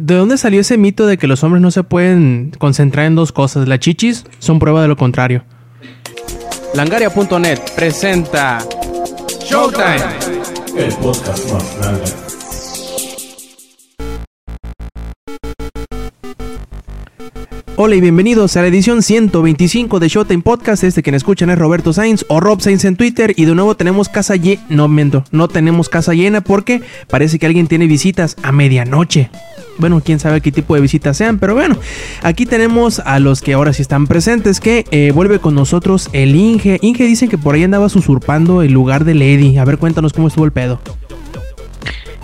¿De dónde salió ese mito de que los hombres no se pueden concentrar en dos cosas? Las chichis son prueba de lo contrario. Langaria.net presenta Showtime. El podcast más grande. Hola y bienvenidos a la edición 125 de Showtime Podcast. Este quien escuchan es Roberto Sainz o Rob Sainz en Twitter. Y de nuevo tenemos casa llena. No, miento, no tenemos casa llena porque parece que alguien tiene visitas a medianoche. Bueno, quién sabe qué tipo de visitas sean, pero bueno, aquí tenemos a los que ahora sí están presentes, que eh, vuelve con nosotros el Inge. Inge dicen que por ahí andabas usurpando el lugar de Lady. A ver, cuéntanos cómo estuvo el pedo.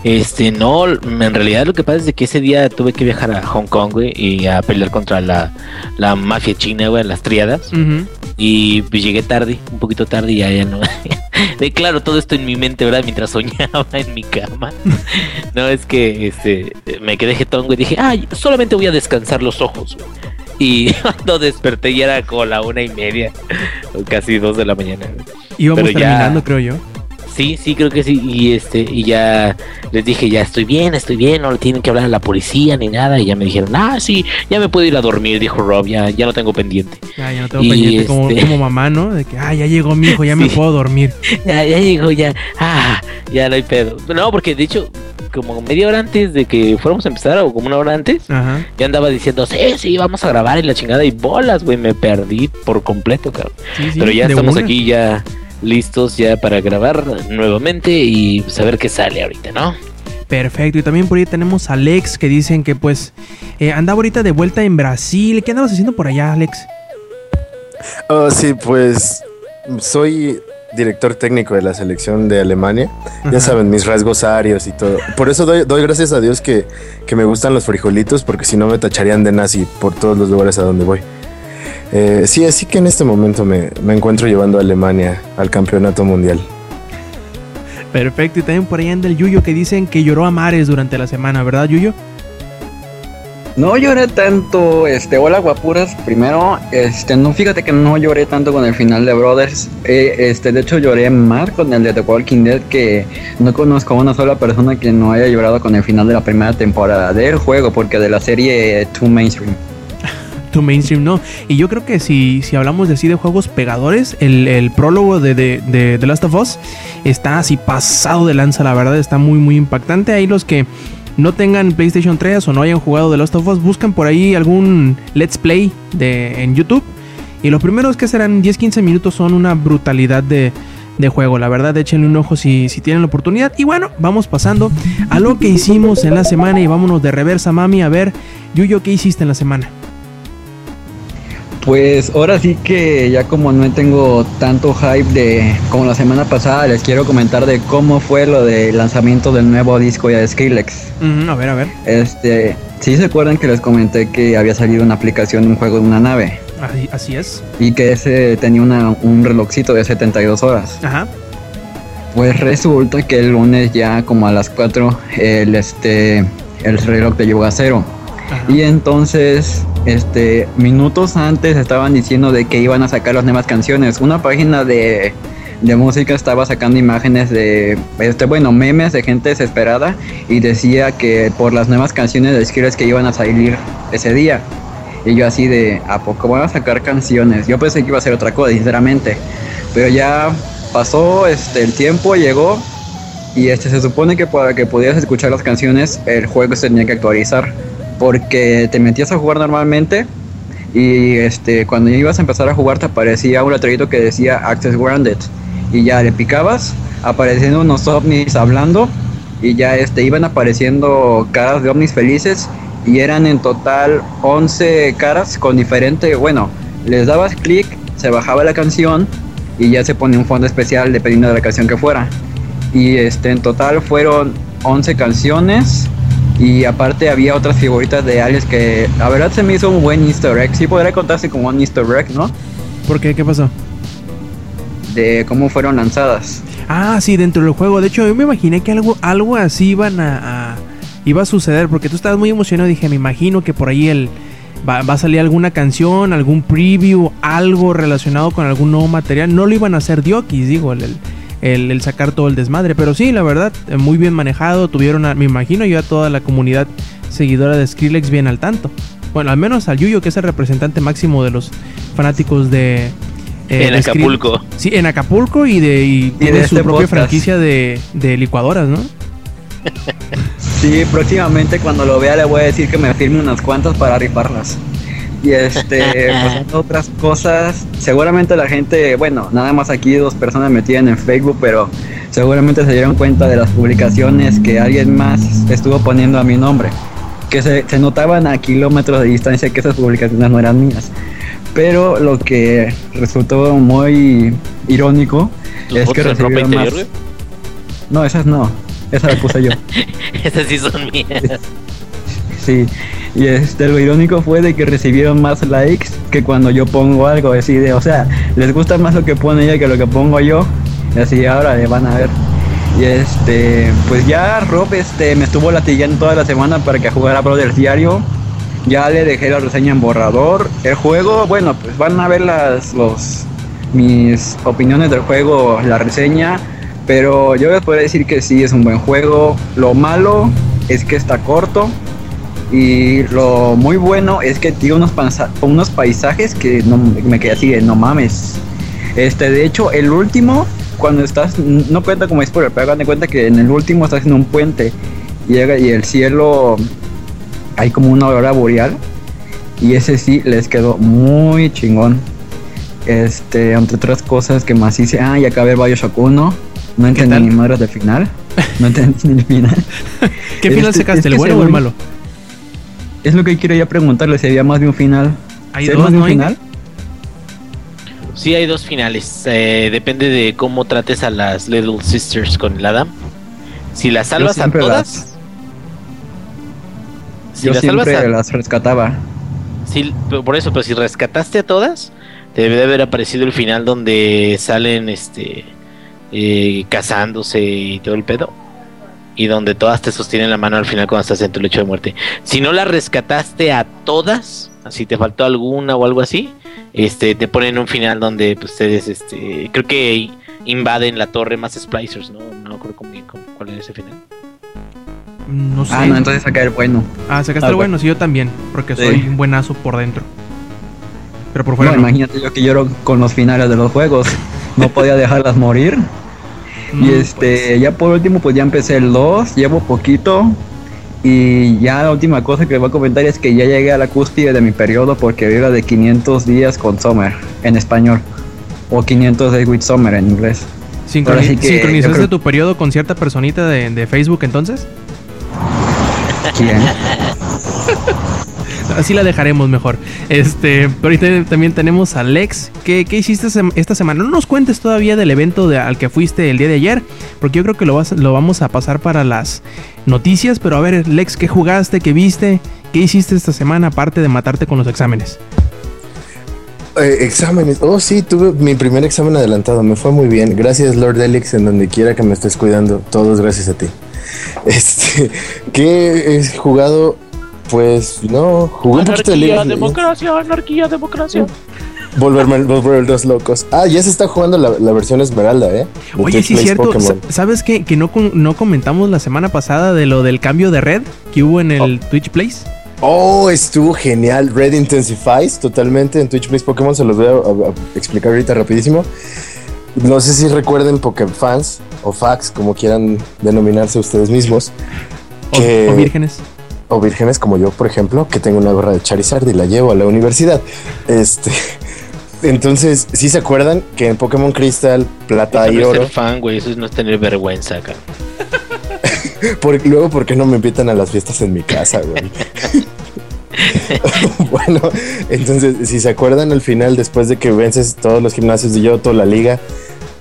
Este, no, en realidad lo que pasa es que ese día tuve que viajar a Hong Kong, güey, y a pelear contra la, la mafia china, güey, las triadas. Y pues llegué tarde, un poquito tarde y ya, ya no. de claro, todo esto en mi mente, ¿verdad? Mientras soñaba en mi cama. no, es que este me quedé jetón, güey. Dije, ay, solamente voy a descansar los ojos, güey. Y cuando desperté ya era como la una y media, o casi dos de la mañana. güey. Íbamos Pero ya- terminando, creo yo. Sí, sí, creo que sí. Y este, y ya les dije, ya estoy bien, estoy bien, no le tienen que hablar a la policía ni nada. Y ya me dijeron, ah, sí, ya me puedo ir a dormir, dijo Rob, ya, ya no tengo pendiente. Ya, ya no tengo Y pendiente como, este- como mamá, ¿no? De que, ah, ya llegó mi hijo, ya me puedo dormir. Ya, ya llegó, ya, ah, ya no hay pedo. No, porque de hecho, como media hora antes de que fuéramos a empezar, o como una hora antes, Ajá. ya andaba diciendo, sí, sí, vamos a grabar y la chingada y bolas, güey, me perdí por completo, cabrón. Sí, sí, Pero ya estamos una. aquí, ya listos ya para grabar nuevamente y saber qué sale ahorita, ¿no? Perfecto, y también por ahí tenemos a Alex que dicen que pues eh, andaba ahorita de vuelta en Brasil. ¿Qué andabas haciendo por allá, Alex? Oh, sí, pues soy director técnico de la selección de Alemania. Ajá. Ya saben, mis rasgos arios y todo. Por eso doy, doy gracias a Dios que, que me gustan los frijolitos, porque si no me tacharían de nazi por todos los lugares a donde voy. Eh, sí, así que en este momento me, me encuentro llevando a Alemania al campeonato mundial. Perfecto, y también por ahí anda el Yuyo que dicen que lloró a mares durante la semana, ¿verdad, Yuyo? No lloré tanto, este, hola guapuras, primero, este, no, fíjate que no lloré tanto con el final de Brothers, eh, este, de hecho lloré más con el de The Walking Dead, que no conozco a una sola persona que no haya llorado con el final de la primera temporada del juego, porque de la serie eh, Too Mainstream. Mainstream no. Y yo creo que si, si hablamos de así de juegos pegadores, el, el prólogo de, de, de The Last of Us está así pasado de lanza, la verdad, está muy, muy impactante. Ahí los que no tengan PlayStation 3 o no hayan jugado The Last of Us, buscan por ahí algún Let's Play de, en YouTube. Y los primeros que serán 10-15 minutos son una brutalidad de, de juego. La verdad, échenle un ojo si, si tienen la oportunidad. Y bueno, vamos pasando a lo que hicimos en la semana y vámonos de reversa, mami. A ver, Yuyo, ¿qué hiciste en la semana? Pues ahora sí que ya como no tengo tanto hype de como la semana pasada, les quiero comentar de cómo fue lo del lanzamiento del nuevo disco ya de Skrillex. Ujú, a ver, a ver. Este, si se acuerdan que les comenté que había salido una aplicación de un juego de una nave Así, así es. y que ese tenía una- un relojcito de 72 horas. Ajá. Pues resulta que el lunes ya como a las 4 el este el reloj te llegó a cero. Y entonces, este, minutos antes estaban diciendo de que iban a sacar las nuevas canciones. Una página de, de música estaba sacando imágenes de, este, bueno, memes de gente desesperada y decía que por las nuevas canciones de Skrillex que iban a salir ese día. Y yo así de, ¿a poco van a sacar canciones? Yo pensé que iba a ser otra cosa, sinceramente. Pero ya pasó este, el tiempo, llegó y este, se supone que para que pudieras escuchar las canciones, el juego se tenía que actualizar. Porque te metías a jugar normalmente y este, cuando ibas a empezar a jugar te aparecía un letrerito que decía Access Granted. Y ya le picabas, apareciendo unos ovnis hablando y ya este, iban apareciendo caras de ovnis felices y eran en total 11 caras con diferente, bueno, les dabas clic, se bajaba la canción y ya se ponía un fondo especial dependiendo de la canción que fuera. Y este en total fueron 11 canciones y aparte había otras figuritas de aliens que la verdad se me hizo un buen easter egg. Sí podría contarse como un easter egg, ¿no? ¿Por qué? ¿Qué pasó? De cómo fueron lanzadas. Ah, sí, dentro del juego. De hecho, yo me imaginé que algo, algo así iban a, a- iba a suceder. Porque tú estabas muy emocionado. Dije, me imagino que por ahí el, va, va a salir alguna canción, algún preview, algo relacionado con algún nuevo material. No lo iban a hacer Diokis, digo, el, el- el- el sacar todo el desmadre. Pero sí, la verdad, eh, muy bien manejado. Tuvieron, a- me imagino yo a toda la comunidad seguidora de Skrillex bien al tanto. Bueno, al menos al Yuyo, que es el representante máximo de los fanáticos de... eh, en de Acapulco. Sí, en Acapulco y de, y Y de tiene su este propia podcast. franquicia de, de licuadoras, ¿no? Sí, próximamente cuando lo vea le voy a decir que me firme unas cuantas para rifarlas. Y este, pues otras cosas, seguramente la gente, bueno, nada más aquí dos personas me tienen en Facebook, pero seguramente se dieron cuenta de las publicaciones que alguien más estuvo poniendo a mi nombre, que se, se notaban a kilómetros de distancia que esas publicaciones no eran mías. Pero lo que resultó muy irónico ¿Tus es que recibieron más... No, esas no, esas las puse yo. Esas sí son mías. Sí, y este, lo irónico fue de que recibieron más likes que cuando yo pongo algo así de, o sea, les gusta más lo que pone ella que lo que pongo yo, así ahora le van a ver. Y este, pues ya Rob este, me estuvo latillando toda la semana para que jugara Brothers Diario. Ya le dejé la reseña en borrador. El juego, bueno, pues van a ver las, los, mis opiniones del juego, la reseña. Pero yo les puedo decir que sí, es un buen juego. Lo malo es que está corto. Y lo muy bueno es que tiene unos, unos paisajes que no, me quedé así de no mames. Este, de hecho, el último, cuando estás, no cuenta como spoiler, pero hagan de cuenta que en el último estás en un puente y, llega- y el cielo hay como una aurora boreal. Y ese sí les quedó muy chingón. Este, entre otras cosas que más hice, ah, y acabé Bioshock 1. No entendí ni madres del final. No entendí ni el final. ¿Qué final Este, sacaste, el bueno o el malo? Es lo que quiero ya preguntarle si había más de un final. Hay ¿Sí dos, más de un ¿no? final? Sí, hay dos finales. Eh, depende de cómo trates a las Little Sisters con el Adam. Si las salvas a todas. Si Yo las salvas siempre a, las rescataba. sí, por eso, pero si rescataste a todas, te debe de haber aparecido el final donde salen este eh, casándose y todo el pedo. Y donde todas te sostienen la mano al final cuando estás en tu lecho de muerte. Si no las rescataste a todas, así te faltó alguna o algo así, este te ponen un final donde pues, ustedes este creo que invaden la torre más splicers, ¿no? No creo cómo, cómo- cuál es ese final. No sé. Ah, no, entonces saca el bueno. Ah, sacaste Ah, el bueno, sí, yo también, porque Sí. soy un buenazo por dentro. Pero por No, fuera no. imagínate yo que lloro con los finales de los juegos. No podía dejarlas morir. Mm, Y este, ya por último, pues ya empecé el 2, llevo poquito. Y ya la última cosa que voy a comentar es que ya llegué a la cúspide de mi periodo porque iba de 500 días con Summer en español. O 500 days with Summer en inglés. Sincroni- que ¿Sincronizaste creo- tu periodo con cierta personita de, de Facebook entonces? ¿Quién? Así la dejaremos mejor. Este, pero ahorita también tenemos a Lex. ¿Qué, qué hiciste esta semana? No nos cuentes todavía del evento de- al que fuiste el día de ayer, porque yo creo que lo, vas- lo vamos a pasar para las noticias. Pero a ver, Lex, ¿qué jugaste? ¿Qué viste? ¿Qué hiciste esta semana aparte de matarte con los exámenes? Eh, exámenes. Oh, sí, tuve mi primer examen adelantado. Me fue muy bien. Gracias, Lord Elix, en donde quiera que me estés cuidando. Todos gracias a ti. Este, ¿qué he jugado? Pues no, jugué un poquito de League Anarquía, of Legends. democracia, anarquía, democracia. Volverme, volver los locos. Ah, ya se está jugando la, la versión Esmeralda, ¿eh? Oye, sí cierto. Pokémon. ¿Sabes qué? Que no, no comentamos la semana pasada de lo del cambio de red que hubo en el Twitch Plays. Oh, estuvo genial. Red Intensifies totalmente en Twitch Plays Pokémon. Se los voy a, a- a explicar ahorita rapidísimo. No sé si recuerden Pokéfans o Fax, como quieran denominarse ustedes mismos. O, que- o vírgenes. O vírgenes como yo, por ejemplo, que tengo una gorra de Charizard y la llevo a la universidad. Este, entonces, ¿sí se acuerdan que en Pokémon Crystal, Plata Eso y no es Oro, ser fan, güey, eso es no tener vergüenza, acá. por- luego por qué no me invitan a las fiestas en mi casa, güey? bueno, entonces, si se acuerdan al final, después de que vences todos los gimnasios de Yoto, la liga,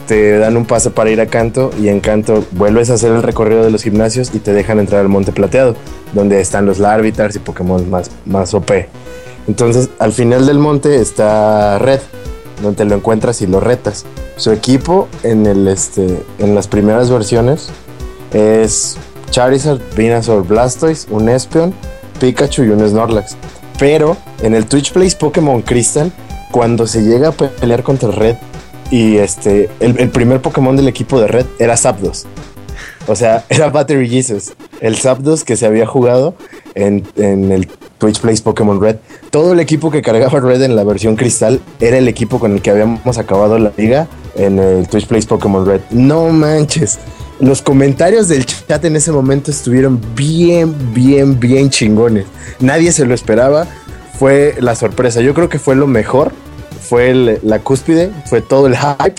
te dan un pase para ir a Canto y en Canto vuelves a hacer el recorrido de los gimnasios y te dejan entrar al Monte Plateado, donde están los Larvitars y Pokémon más, más OP. Entonces, al final del monte está Red, donde lo encuentras y lo retas. Su equipo en, el, este, en las primeras versiones es Charizard, Venusaur, Blastoise, un Espeon, Pikachu y un Snorlax. Pero en el Twitch Plays Pokémon Crystal, cuando se llega a pe- pelear contra Red y este, el, primer Pokémon del equipo de Red era Zapdos. O sea, era Battery Jesus. El Zapdos que se había jugado en, en el Twitch Plays Pokémon Red. Todo el equipo que cargaba Red en la versión cristal era el equipo con el que habíamos acabado la liga en el Twitch Plays Pokémon Red. No manches. Los comentarios del chat en ese momento estuvieron bien, bien, bien chingones. Nadie se lo esperaba. Fue la sorpresa. Yo creo que fue lo mejor. Fue el- la cúspide. Fue todo el hype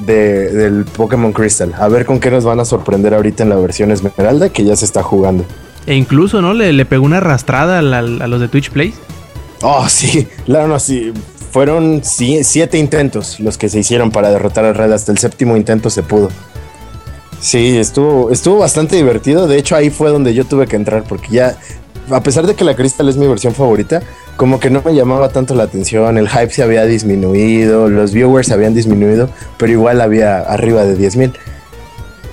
de- del Pokémon Crystal. A ver con qué nos van a sorprender ahorita en la versión Esmeralda que ya se está jugando. E incluso, ¿no? Le, le pegó una arrastrada a, los de Twitch Play. Oh, sí, claro, no, sí. Fueron si- siete intentos los que se hicieron para derrotar a Red. Hasta el séptimo intento se pudo. Sí, estuvo, estuvo bastante divertido. De hecho, ahí fue donde yo tuve que entrar porque ya, a pesar de que la Crystal es mi versión favorita, como que no me llamaba tanto la atención. El hype se había disminuido, los viewers se habían disminuido, pero igual había arriba de 10 mil.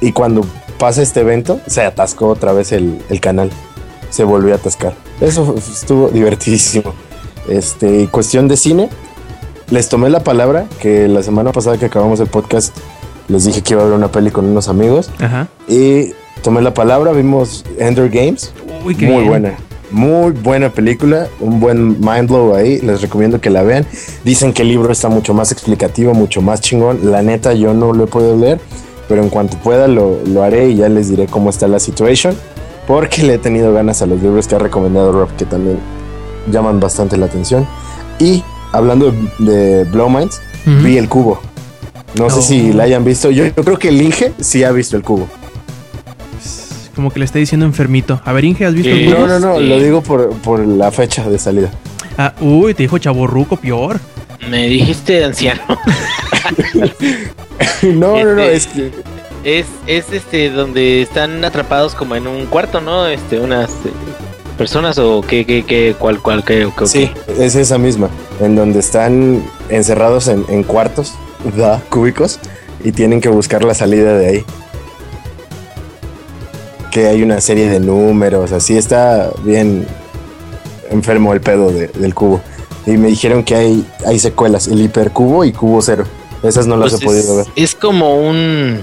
Y cuando pasa este evento, se atascó otra vez el, el canal. Se volvió a atascar. Eso estuvo divertidísimo. Este, cuestión de cine, les tomé la palabra que la semana pasada que acabamos el podcast les dije que iba a ver una peli con unos amigos Ajá. y tomé la palabra, vimos Ender Games, Uy, qué muy bien. buena, muy buena película, un buen mind blow ahí, les recomiendo que la vean. Dicen que el libro está mucho más explicativo, mucho más chingón. La neta yo no lo he podido leer, pero en cuanto pueda lo, lo haré y ya les diré cómo está la situación, porque le he tenido ganas a los libros que ha recomendado Rob, que también llaman bastante la atención. Y hablando de, de Blow Minds, vi el cubo. No sé Oh. si la hayan visto. Yo, yo creo que el Inge sí ha visto el cubo. Como que le está diciendo enfermito. A ver, Inge, ¿has visto el cubo? No, no, no, Sí. lo digo por, por la fecha de salida. Ah, uy, te dijo chaborruco, peor. Me dijiste anciano. no, no, no, Este- es que Es, es este donde están atrapados como en un cuarto, ¿no? Este, unas eh, personas o qué, qué, qué, cuál, cuál, qué, qué, sí, es esa misma, en donde están encerrados en, en cuartos, da, cúbicos, y tienen que buscar la salida de ahí. Que hay una serie de números, así está bien enfermo el pedo de- del cubo. Y me dijeron que hay, hay secuelas, el hipercubo y cubo cero. Esas no las Pues he podido ver. es, como un.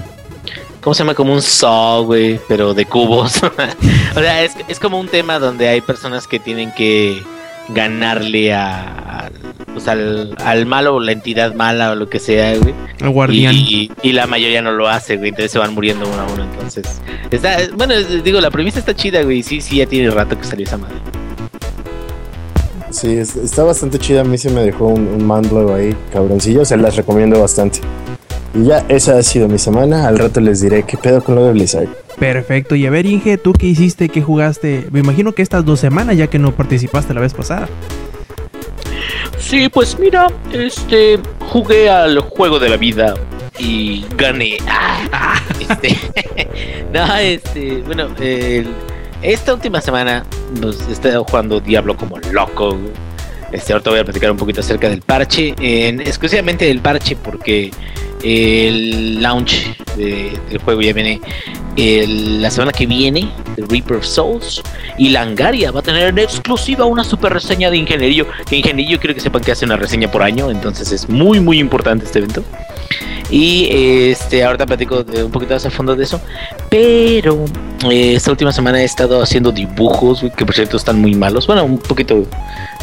¿Cómo se llama? Como un saw, güey, pero de cubos. o sea, es, es como un tema donde hay personas que tienen que ganarle a- pues al, al malo o la entidad mala o lo que sea, güey. El guardián. Y, y la mayoría no lo hace, güey. Entonces se van muriendo uno a uno. Entonces, está, bueno, digo, la premisa está chida, güey. Sí, sí, ya tiene rato que salió esa madre. Sí, es- está bastante chida. A mí se me dejó un, un mind blow ahí, cabroncillo. Se las recomiendo bastante. Y ya, esa ha sido mi semana. Al rato les diré qué pedo con lo de Blizzard. Perfecto. Y a ver, Inge, ¿tú qué hiciste? ¿Qué jugaste? Me imagino que estas dos semanas, ya que no participaste la vez pasada. Sí, pues mira, este, jugué al juego de la vida y gané. Este, no, este, bueno, esta última semana pues, he estado jugando Diablo como loco. Este, ahorita voy a platicar un poquito acerca del parche, en, exclusivamente del parche porque el launch de- del juego ya viene la semana que viene, de Reaper of Souls, y Langaria va a tener en exclusiva una super reseña de Ingenierillo, que Ingenierillo quiero que sepan que hace una reseña por año, entonces es muy muy importante este evento. Y este ahorita platico un poquito más a fondo de eso, pero eh, esta última semana he estado haciendo dibujos, que por cierto están muy malos. Bueno, un poquito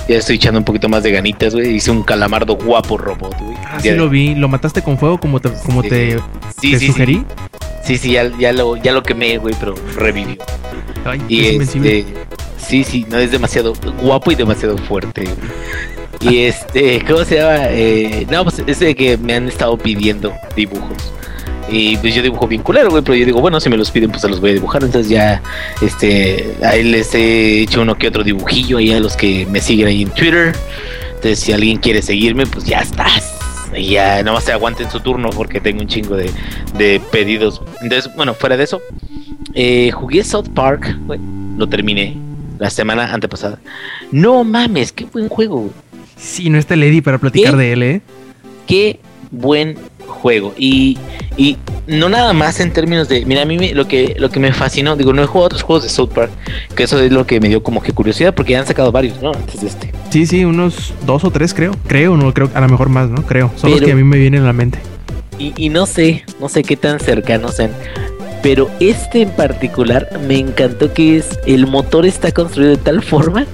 ya estoy echando un poquito más de ganitas, güey. Hice un calamardo guapo robot, güey. Ah, sí lo vi. ¿Lo mataste con fuego como te, como Sí, te, sí, te sí, sugerí? Sí, sí, ya, ya lo, ya lo quemé, güey, pero revivió. Ay, Y es este, sí, sí, no es demasiado guapo y demasiado fuerte. güey. Y este, ¿cómo se llama? Eh, no, pues es de que me han estado pidiendo dibujos. Y pues yo dibujo bien culero, güey, pero yo digo, bueno, si me los piden, pues se los voy a dibujar. Entonces ya, este, ahí les he hecho uno que otro dibujillo ahí a los que me siguen ahí en Twitter. Entonces, si alguien quiere seguirme, pues ya estás. Y ya, nomás se aguanten su turno porque tengo un chingo de, de pedidos. Entonces, bueno, fuera de eso, eh, jugué South Park, güey. Lo terminé la semana antepasada. No mames, qué buen juego, güey. Sí, no está Lady para platicar ¿Qué? de él, ¿eh? Qué buen juego. Y, y no nada más en términos de. Mira, a mí me- lo, que, lo que me fascinó, digo, no he jugado otros juegos de South Park, que eso es lo que me dio como que curiosidad, porque ya han sacado varios, ¿no? Antes de este. Sí, sí, unos dos o tres creo. Creo, no creo, a lo mejor más, ¿no? Creo. Son los que a mí me vienen a la mente. Y, y no sé, no sé qué tan cercanos sean. Pero este en particular me encantó que es el motor está construido de tal forma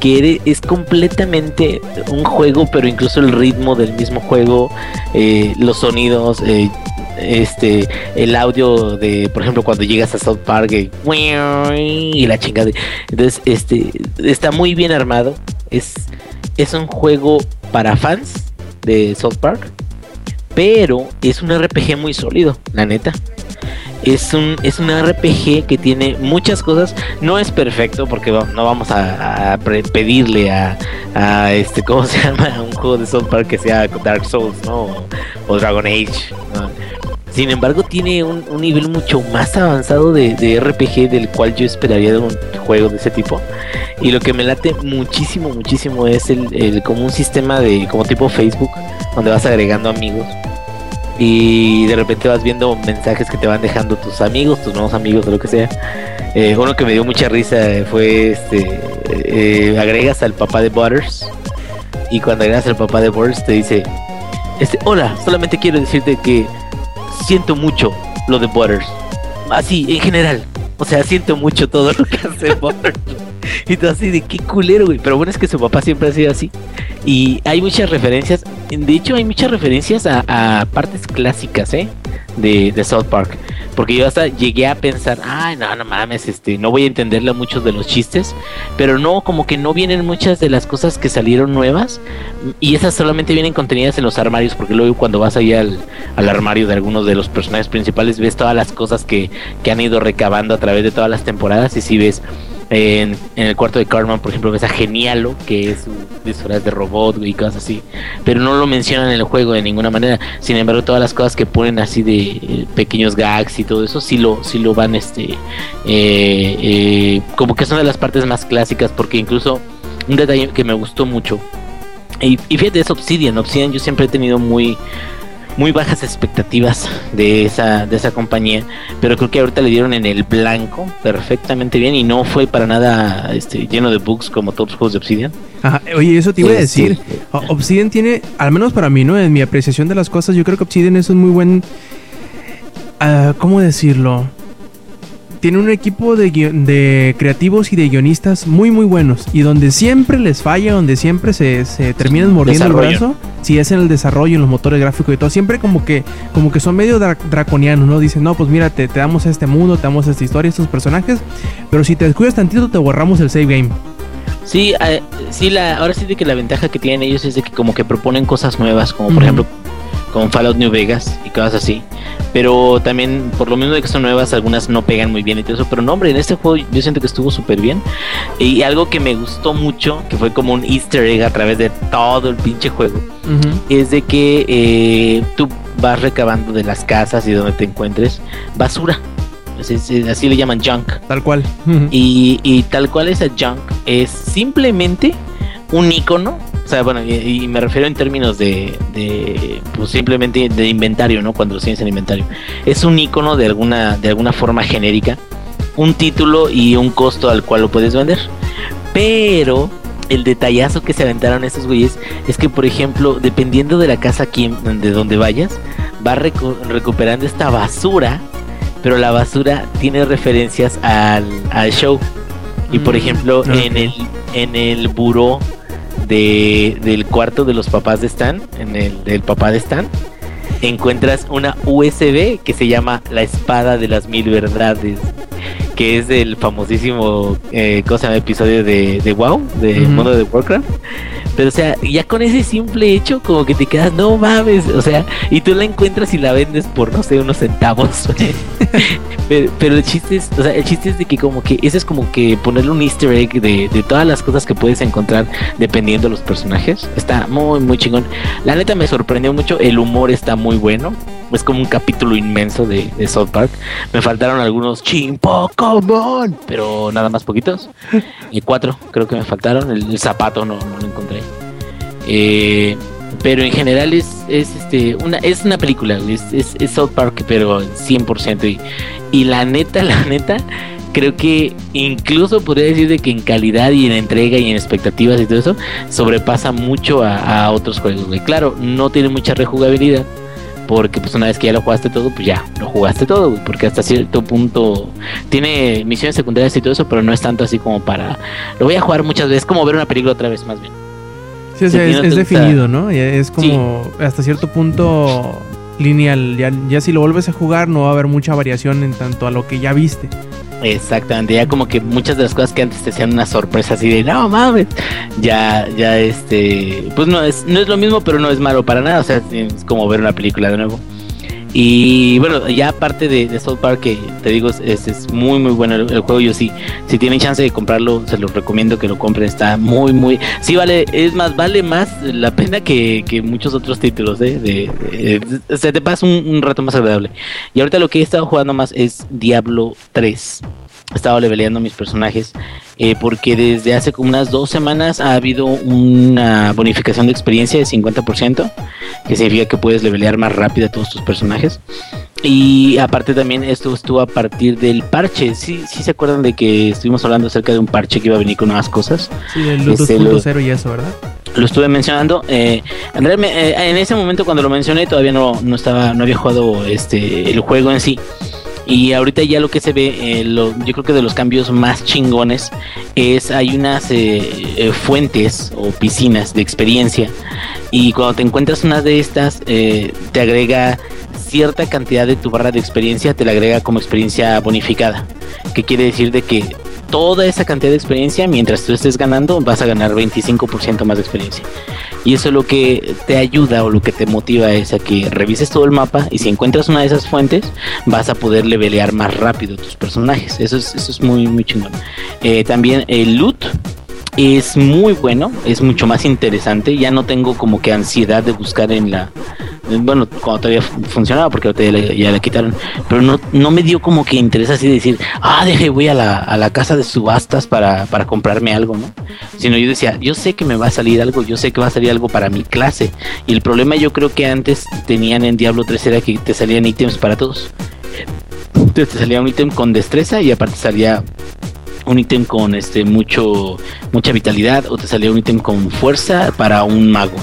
que es completamente un juego, pero incluso el ritmo del mismo juego, eh, los sonidos, eh, este, el audio de, por ejemplo, cuando llegas a South Park eh, y la chingada. Entonces, este, está muy bien armado. Es, es un juego para fans de South Park, pero es un RPG muy sólido, la neta. Es un, es un RPG que tiene muchas cosas. No es perfecto porque no vamos a, pedirle a, este, ¿cómo se llama? Un juego de South Park que sea Dark Souls, ¿no? O, Dragon Age. Sin embargo, tiene un, un nivel mucho más avanzado de, de RPG del cual yo esperaría de un juego de ese tipo. Y lo que me late muchísimo, muchísimo es el, el como un sistema de como tipo Facebook, donde vas agregando amigos. Y de repente vas viendo mensajes que te van dejando tus amigos, tus nuevos amigos, o lo que sea. Eh, uno que me dio mucha risa fue este: eh, agregas al papá de Butters. Y cuando agregas al papá de Butters, te dice: este, Hola, solamente quiero decirte que siento mucho lo de Butters. Así, en general. O sea, siento mucho todo lo que hace Butters. Y tú así de qué culero, güey. Pero bueno, es que su papá siempre ha sido así. Y hay muchas referencias. De hecho, hay muchas referencias a, partes clásicas, ¿eh? De, de South Park. Porque yo hasta llegué a pensar, ay, no, no mames, este, no voy a entenderle a muchos de los chistes. Pero no, como que no vienen muchas de las cosas que salieron nuevas. Y esas solamente vienen contenidas en los armarios. Porque luego cuando vas ahí al, al armario de algunos de los personajes principales, ves todas las cosas que, que han ido recabando a través de todas las temporadas. Y si ves en, el cuarto de Cartman, por ejemplo, ves a Genialo, que es su disfraz de robot y cosas así. Pero no lo mencionan en el juego de ninguna manera. Sin embargo, todas las cosas que ponen así de eh, pequeños gags y todo eso, sí lo, sí lo van, este, eh, eh, como que son de las partes más clásicas, porque incluso un detalle que me gustó mucho. Y fíjate, es Obsidian. Obsidian yo siempre he tenido muy muy bajas expectativas de esa de esa compañía, pero creo que ahorita le dieron en el blanco perfectamente bien y no fue para nada este lleno de bugs como todos los juegos de Obsidian. Ajá, Oye, eso te iba a Sí, decir. Obsidian tiene, al menos para mí, ¿no? En mi apreciación de las cosas, yo creo que Obsidian es un muy buen. ah, ¿Cómo decirlo? Tiene un equipo de, de creativos y de guionistas muy, muy buenos. Y donde siempre les falla, donde siempre se, se terminan mordiendo Desarrollo. el brazo, si es en el desarrollo, en los motores gráficos y todo. Siempre como que, como que son medio dra- draconianos, ¿no? Dicen, no, pues mira, te, te damos este mundo, te damos esta historia, estos personajes. Pero si te descuidas tantito, te borramos el save game. Sí, eh, sí la ahora sí de que la ventaja que tienen ellos es de que como que proponen cosas nuevas, como por ejemplo con Fallout New Vegas y cosas así. Pero también, por lo mismo de que son nuevas, algunas no pegan muy bien y todo eso. Pero no, hombre, en este juego yo siento que estuvo súper bien. Y algo que me gustó mucho, que fue como un easter egg a través de todo el pinche juego, es de que eh, tú vas recabando de las casas y donde te encuentres basura. Así le llaman junk. Tal cual. Y, y tal cual esa junk es simplemente un icono. O sea, bueno, y, me refiero en términos de, pues simplemente de inventario, ¿no? Cuando lo tienes en inventario. Es un icono de alguna, de alguna forma genérica, un título y un costo al cual lo puedes vender. Pero el detallazo que se aventaron estos güeyes es que, por ejemplo, dependiendo de la casa aquí, de donde vayas, recu- recuperando esta basura, pero la basura tiene referencias al show. Y por Mm, ejemplo, ok. en el en el buró de, del cuarto de los papás de Stan, en el del papá de Stan, encuentras una USB que se llama La Espada de las Mil Verdades, que es del famosísimo eh, cosa episodio de, de WoW, de Ujú. Mundo de Warcraft. Pero o sea, ya con ese simple hecho, como que te quedas, no mames, o sea, y tú la encuentras y la vendes por no sé, unos centavos. pero, pero el chiste es, o sea, el chiste es de que como que ese es como que ponerle un easter egg de, de todas las cosas que puedes encontrar dependiendo de los personajes. Está muy, muy chingón. La neta me sorprendió mucho, el humor está muy bueno. Es como un capítulo inmenso de, South Park. Me faltaron algunos ching Pokémon, pero nada más poquitos. Y cuatro, creo que me faltaron. El, zapato no, no lo encontré. Eh, pero en general es, es este una es una película, es, es, South Park, pero 100%. Y, y la neta, la neta, creo que incluso podría decir de que en calidad y en entrega y en expectativas y todo eso, sobrepasa mucho a, a otros juegos. güey. Claro, no tiene mucha rejugabilidad, porque pues una vez que ya lo jugaste todo, pues ya, lo jugaste todo, güey, porque hasta cierto punto tiene misiones secundarias y todo eso, pero no es tanto así como para... Lo voy a jugar muchas veces, como ver una película otra vez más bien. Sí, o sea, ti es, no definido, ¿no? Es como hasta cierto punto lineal. Ya, ya si lo vuelves a jugar no va a haber mucha variación en tanto a lo que ya viste. Exactamente, ya como que muchas de las cosas que antes te hacían una sorpresa así de no mames, ya, ya este, pues no es, no es lo mismo, pero no es malo para nada, o sea, es como ver una película de nuevo. Y bueno, ya aparte de, de South Park, que te digo, es, es- muy muy bueno el, juego, yo sí, si tienen chance de comprarlo, se los recomiendo que lo compren, está muy muy, sí vale, es más, vale más la pena que, que muchos otros títulos, ¿eh? de- de- se te pasa un, un rato más agradable. Y ahorita lo que he estado jugando más es Diablo 3 he estado leveleando mis personajes eh, porque desde hace como unas dos semanas ha habido una bonificación de experiencia de 50% que significa que puedes levelear más rápido a todos tus personajes. Y aparte también esto estuvo a partir del parche. Sí, sí se acuerdan de que estuvimos hablando acerca de un parche que iba a venir con nuevas cosas Sí, el Ese lo- 2.0 y eso, ¿verdad? lo estuve mencionando eh, en, realme- eh, en ese momento cuando lo mencioné todavía no, no estaba no había jugado este el juego en sí y ahorita ya lo que se ve eh, lo- yo creo que de los cambios más chingones es hay unas eh, eh, fuentes o piscinas de experiencia y cuando te encuentras una de estas eh, te agrega cierta cantidad de tu barra de experiencia te la agrega como experiencia bonificada que quiere decir de que toda esa cantidad de experiencia, mientras tú estés ganando, vas a ganar 25% más de experiencia. Y eso lo que te ayuda o lo que te motiva es a que revises todo el mapa y si encuentras una de esas fuentes, vas a poder levelear más rápido tus personajes. Eso es, eso es muy, muy chingón. Eh, también el loot es muy bueno, es mucho más interesante. Ya no tengo como que ansiedad de buscar en la. Bueno, cuando todavía fu- funcionaba, porque ya la, ya la quitaron. Pero no, no me dio como que interés así de decir, ah, deje, voy a la, a la casa de subastas para, para comprarme algo, ¿no? Sino yo decía, yo sé que me va a salir algo, yo sé que va a salir algo para mi clase. Y el problema yo creo que antes tenían en Diablo 3 era que te salían ítems para todos. Te salía un ítem con destreza y aparte salía un ítem con este mucho mucha vitalidad o te salía un ítem con fuerza para un mago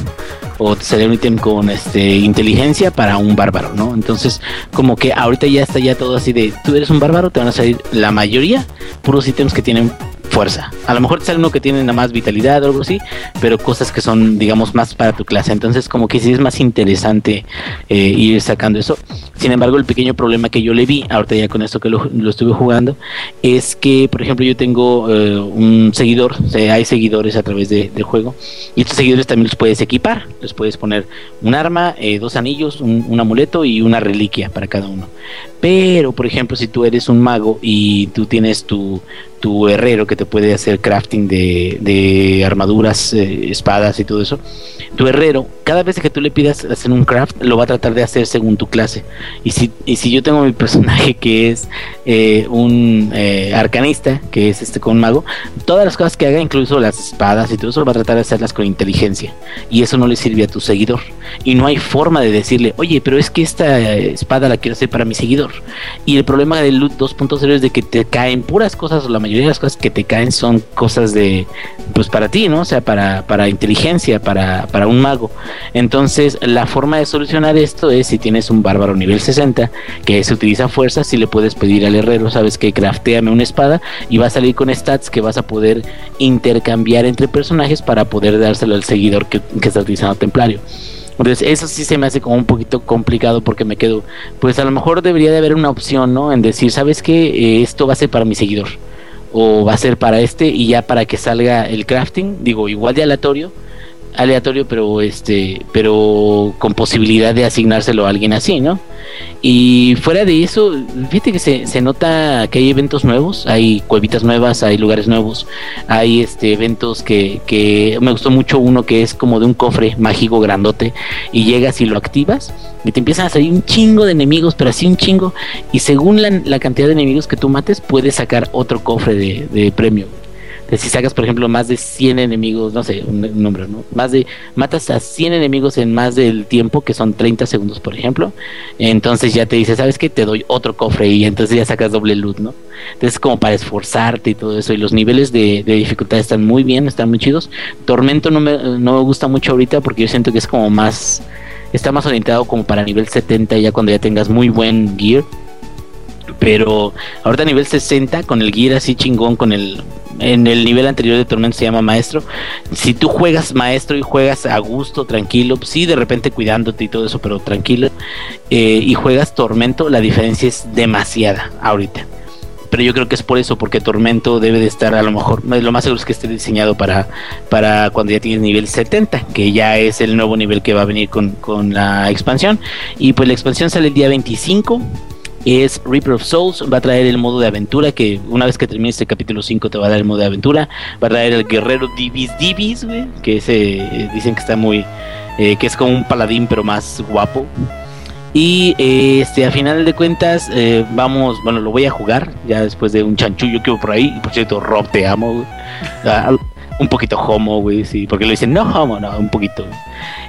o te salía un ítem con este inteligencia para un bárbaro, ¿no? Entonces, como que ahorita ya está ya todo así de tú eres un bárbaro, te van a salir la mayoría puros ítems que tienen fuerza. A lo mejor te sale uno que tiene nada más vitalidad o algo así, pero cosas que son, digamos, más para tu clase. Entonces, como que sí es más interesante eh, ir sacando eso. Sin embargo, el pequeño problema que yo le vi, ahorita ya con esto que lo, estuve jugando, es que, por ejemplo, yo tengo eh, un seguidor, o sea, hay seguidores a través de- del juego, y estos seguidores también los puedes equipar, les puedes poner un arma, eh, dos anillos, un amuleto y una reliquia para cada uno. Pero, por ejemplo, si tú eres un mago y tú tienes tu, tu herrero que te puede hacer crafting de, armaduras, eh, espadas y todo eso, tu herrero, cada vez que tú le pidas hacer un craft, lo va a tratar de hacer según tu clase. Y si, y si yo tengo mi personaje que es eh, un eh, arcanista, que es este con mago, todas las cosas que haga, incluso las espadas y todo eso, va a tratar de hacerlas con inteligencia. Y eso no le sirve a tu seguidor. Y no hay forma de decirle, oye, pero es que esta espada la quiero hacer para mi seguidor. Y el problema del loot 2.0 es de que te caen puras cosas, o la mayoría de las cosas que te caen son cosas de, pues para ti, ¿no? O sea, para, para inteligencia, para, para un mago. Entonces, la forma de solucionar esto es si tienes un bárbaro nivel 60 que se utiliza fuerza, si le puedes pedir al herrero, sabes que crafteame una espada y va a salir con stats que vas a poder intercambiar entre personajes para poder dárselo al seguidor que, que está utilizando Templario. Entonces, eso sí se me hace como un poquito complicado porque me quedo, pues a lo mejor debería de haber una opción, ¿no? En decir, ¿sabes qué? Eh, esto va a ser para mi seguidor o va a ser para este y ya para que salga el crafting, digo, igual de aleatorio, aleatorio, pero este, pero con posibilidad de asignárselo a alguien así, ¿no? Y fuera de eso, fíjate que se, se nota que hay eventos nuevos, hay cuevitas nuevas, hay lugares nuevos, hay este eventos que, que me gustó mucho uno que es como de un cofre mágico grandote y llegas y lo activas y te empiezan a salir un chingo de enemigos, pero así un chingo, y según la, la cantidad de enemigos que tú mates, puedes sacar otro cofre de, de premio. Si sacas, por ejemplo, más de 100 enemigos, no sé, un, número, ¿no? Más de, matas a 100 enemigos en más del tiempo, que son 30 segundos, por ejemplo. Entonces ya te dice, ¿sabes qué? Te doy otro cofre y entonces ya sacas doble loot, ¿no? Entonces, como para esforzarte y todo eso. Y los niveles de, de dificultad están muy bien, están muy chidos. Tormento no me, no me gusta mucho ahorita porque yo siento que es como más está más orientado como para nivel 70 ya cuando ya tengas muy buen gear. Pero ahorita a nivel 60 con el gear así chingón con el en el nivel anterior de Tormento se llama maestro. Si tú juegas maestro y juegas a gusto, tranquilo, sí, de repente cuidándote y todo eso, pero tranquilo, eh, y juegas Tormento, la diferencia es demasiada ahorita. Pero yo creo que es por eso, porque Tormento debe de estar a lo mejor, lo más seguro es que esté diseñado para, para cuando ya tienes nivel 70, que ya es el nuevo nivel que va a venir con, con la expansión. Y pues la expansión sale el día 25 es Reaper of Souls, va a traer el modo de aventura, que una vez que termine este capítulo 5 te va a dar el modo de aventura, va a traer el guerrero Divis Divis, güey, que ese, eh, dicen que está muy, eh, que es como un paladín pero más guapo. Y eh, este, a final de cuentas, vamos, bueno, lo voy a jugar ya después de un chanchullo que hubo por ahí. Por cierto, Rob, te amo. Ah, un poquito homo, güey, sí, porque le dicen, no homo, no, un poquito.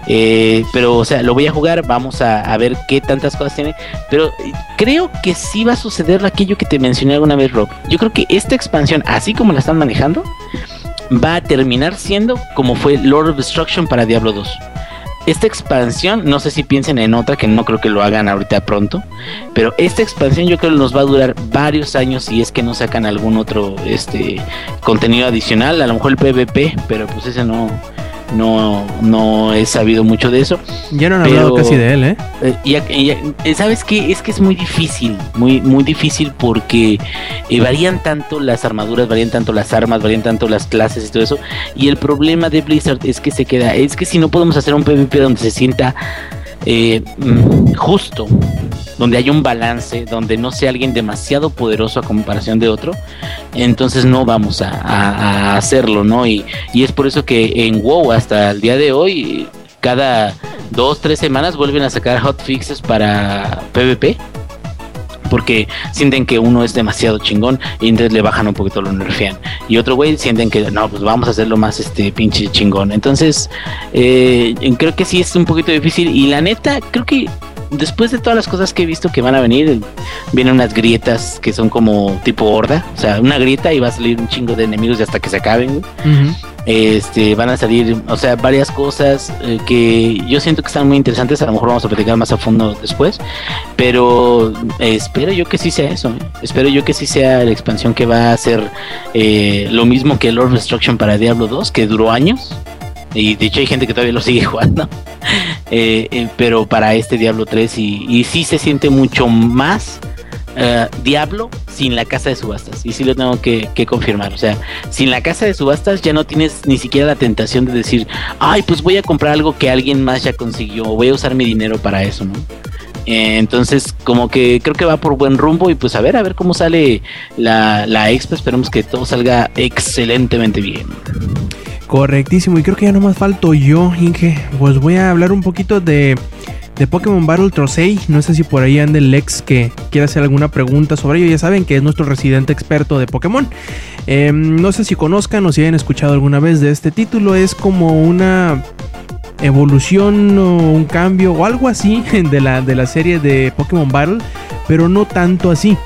Eh, pero, o sea, lo voy a jugar, vamos a, ver qué tantas cosas tiene. Pero eh, creo que sí va a suceder aquello que te mencioné alguna vez, Rob. Yo creo que esta expansión, así como la están manejando, va a terminar siendo como fue Lord of Destruction para Diablo 2 esta expansión, no sé si piensen en otra, que no creo que lo hagan ahorita pronto, pero esta expansión yo creo que nos va a durar varios años si es que no sacan algún otro este contenido adicional, a lo mejor el PvP, pero pues ese no, no, no he sabido mucho de eso. Ya no han hablado casi de él, ¿eh? eh ¿Sabes qué? Es que es muy difícil, muy, muy difícil porque eh, varían tanto las armaduras, varían tanto las armas, varían tanto las clases y todo eso. Y el problema de Blizzard es que se queda, es que si no podemos hacer un PvP donde se sienta mm, justo, donde hay un balance, donde no sea alguien demasiado poderoso a comparación de otro, entonces no vamos a, hacerlo, ¿no? Y, y, es por eso que en WoW hasta el día de hoy, cada dos, tres semanas vuelven a sacar hotfixes para PvP. Porque sienten que uno es demasiado chingón y entonces le bajan un poquito lo nerfean. Y otro güey sienten que no, pues vamos a hacerlo más este pinche chingón. Entonces, eh, creo que sí es un poquito difícil. Y la neta, creo que después de todas las cosas que he visto que van a venir, vienen unas grietas que son como tipo horda, o sea, una grieta y va a salir un chingo de enemigos hasta que se acaben. Este, van a salir, o sea, varias cosas eh, que yo siento que están muy interesantes. A lo mejor vamos a platicar más a fondo después, pero eh, espero yo que sí sea eso. ¿eh? Espero yo que sí sea la expansión que va a ser lo mismo que Lord Destruction para Diablo 2, que duró años. Y de hecho hay gente que todavía lo sigue jugando. Eh, eh, pero para este Diablo 3 y, y sí se siente mucho más eh, Diablo sin la casa de subastas. Y sí lo tengo que, confirmar. O sea, sin la casa de subastas ya no tienes ni siquiera la tentación de decir, ay, pues voy a comprar algo que alguien más ya consiguió. Voy a usar mi dinero para eso, ¿no? entonces, como que creo que va por buen rumbo y pues a ver, a ver cómo sale la, la expo. Esperemos que todo salga excelentemente bien. Correctísimo, y creo que ya no más falto yo, Inge. Pues voy a hablar un poquito de, de Pokémon Battle Trosei. No sé si por ahí anda el Lex que quiera hacer alguna pregunta sobre ello. Ya saben que es nuestro residente experto de Pokémon. Em, no sé si conozcan o si hayan escuchado alguna vez de este título. Es como una evolución o un cambio o algo así de la, de la serie de Pokémon Battle, pero no tanto así.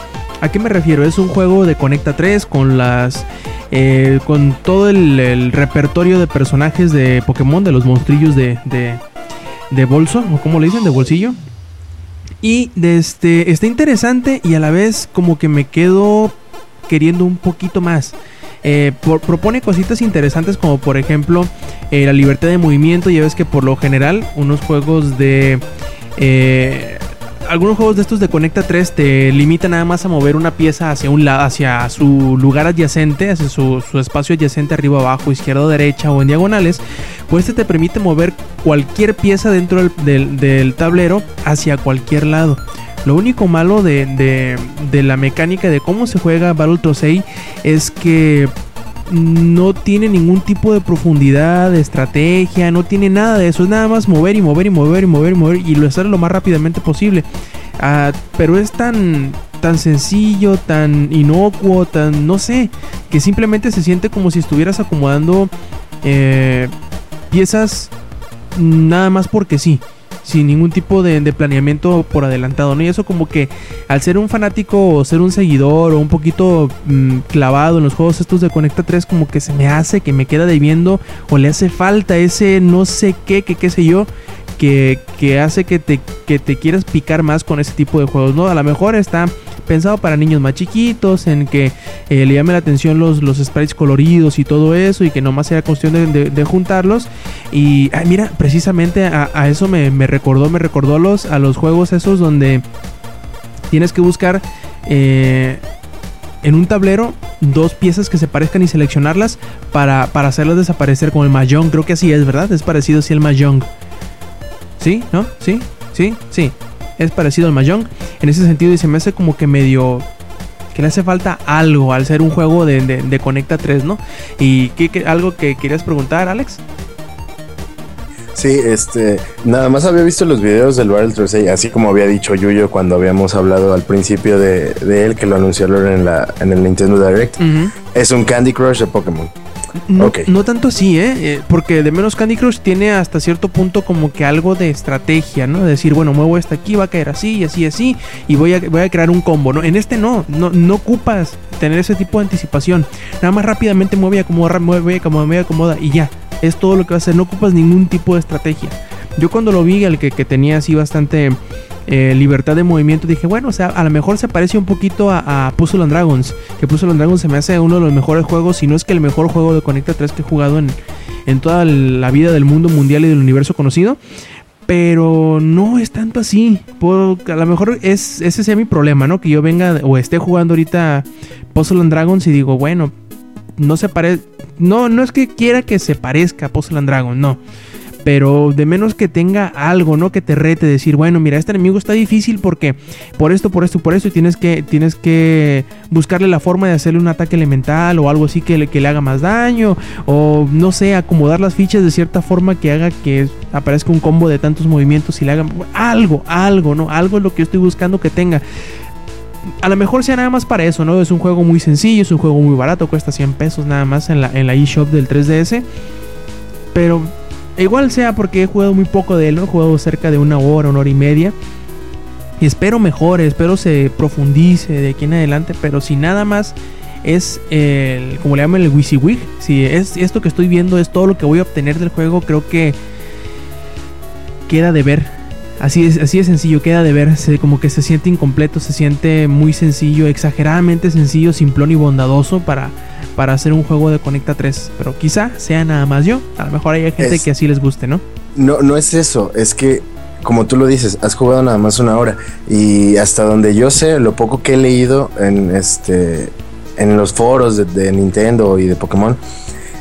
¿A qué me refiero? Es un juego de Conecta 3 con las eh, con todo el, repertorio de personajes de Pokémon, de los monstrillos de, de, bolso, o como le dicen, de bolsillo. Y de este, está interesante y a la vez como que me quedo queriendo un poquito más. Eh, propone cositas interesantes como por ejemplo eh, la libertad de movimiento. Ya ves que por lo general unos juegos de algunos juegos de estos de Conecta 3 te limitan nada más a mover una pieza hacia un lado, hacia su lugar adyacente, hacia su, espacio adyacente, arriba, abajo, izquierda derecha o en diagonales. Pues este te permite mover cualquier pieza dentro del, tablero hacia cualquier lado. Lo único malo de, de, la mecánica de cómo se juega Battle 6 es que no tiene ningún tipo de profundidad, de estrategia, no tiene nada de eso. Es nada más mover y mover y mover y mover y mover y lo hacer lo más rápidamente posible. Ah, pero es tan, tan sencillo, tan inocuo, tan no sé, que simplemente se siente como si estuvieras acomodando eh, piezas nada más porque sí sin ningún tipo de, planeamiento por adelantado, ¿no? Y eso como que al ser un fanático o ser un seguidor o un poquito mm, clavado en los juegos estos de Conecta 3, como que se me hace que me queda debiendo o le hace falta ese no sé qué, que qué sé yo, que, hace que te, que te quieras picar más con ese tipo de juegos, ¿no? A lo mejor está pensado para niños más chiquitos, en que eh, le llame la atención los, los sprites coloridos y todo eso, y que nomás sea cuestión de, de- juntarlos. Y ay, mira, precisamente a, a eso me, me recordó, me recordó los, a los juegos esos donde tienes que buscar eh, en un tablero dos piezas que se parezcan y seleccionarlas para, para hacerlas desaparecer como el Mahjong. Creo que así es, ¿verdad? Es parecido así al Mahjong. ¿Sí? ¿No? ¿Sí? ¿Sí? Sí. Es parecido al Mahjong. En ese sentido, y se me hace como que medio... Que le hace falta algo al ser un juego de, de- de Conecta 3, ¿no? ¿Y qué, qué- algo que querías preguntar, Alex? Sí, este, nada más había visto los videos del Battle 3 así como había dicho Yuyo cuando habíamos hablado al principio de, de él, que lo anunciaron en, la, en el Nintendo Direct. Es un Candy Crush de Pokémon. No, tanto así, ¿eh? Eh, Porque de menos Candy Crush tiene hasta cierto punto como que algo de estrategia, ¿no? De decir, bueno, muevo esta aquí, va a caer así y así y así, y voy a, voy a crear un combo, ¿no? En este no, no, no ocupas tener ese tipo de anticipación. Nada más rápidamente mueve y acomoda, mueve y acomoda, mueve y acomoda, y ya. Es todo lo que vas a hacer, no ocupas ningún tipo de estrategia. Yo cuando lo vi, el que, que tenía así bastante eh, libertad de movimiento, dije, bueno, o sea, a lo mejor se parece un poquito a, Puzzle and Dragons. Que Puzzle and Dragons se me hace uno de los mejores juegos, si no es que el mejor juego de Conecta 3 que he jugado en, en toda la vida del mundo mundial y del universo conocido. Pero no es tanto así. Por- a lo mejor es, ese sea mi problema, ¿no? Que yo venga o esté jugando ahorita Puzzle and Dragons y digo, bueno, no se parece. No, no es que quiera que se parezca a Puzzle and Dragons, no. Pero de menos que tenga algo, ¿no? Que te rete, decir, bueno, mira, este enemigo está difícil porque por esto, por esto, por esto, y tienes que, tienes que buscarle la forma de hacerle un ataque elemental o algo así que le, que le haga más daño, o no sé, acomodar las fichas de cierta forma que haga que aparezca un combo de tantos movimientos y le haga algo, algo, ¿no? Algo es lo que yo estoy buscando que tenga. A lo mejor sea nada más para eso, ¿no? Es un juego muy sencillo, es un juego muy barato, cuesta 100 pesos nada más en la, en la eShop del 3DS. Pero igual sea porque he jugado muy poco de él. He jugado cerca de una hora, una hora y media. Y espero mejore, espero se profundice de aquí en adelante, pero si nada más es el, como le llaman el WYSIWYG, si es esto que estoy viendo es todo lo que voy a obtener del juego, creo que queda de ver. Así es, así de sencillo, queda de ver, se- como que se siente incompleto, se siente muy sencillo, exageradamente sencillo, simplón y bondadoso para, para hacer un juego de Conecta 3. Pero quizá sea nada más yo, a lo mejor hay gente Es- que así les guste, ¿no? No, no es eso, es que, como tú lo dices, has jugado nada más una hora. Y hasta donde yo sé, lo poco que he leído en este en los foros de, de Nintendo y de Pokémon,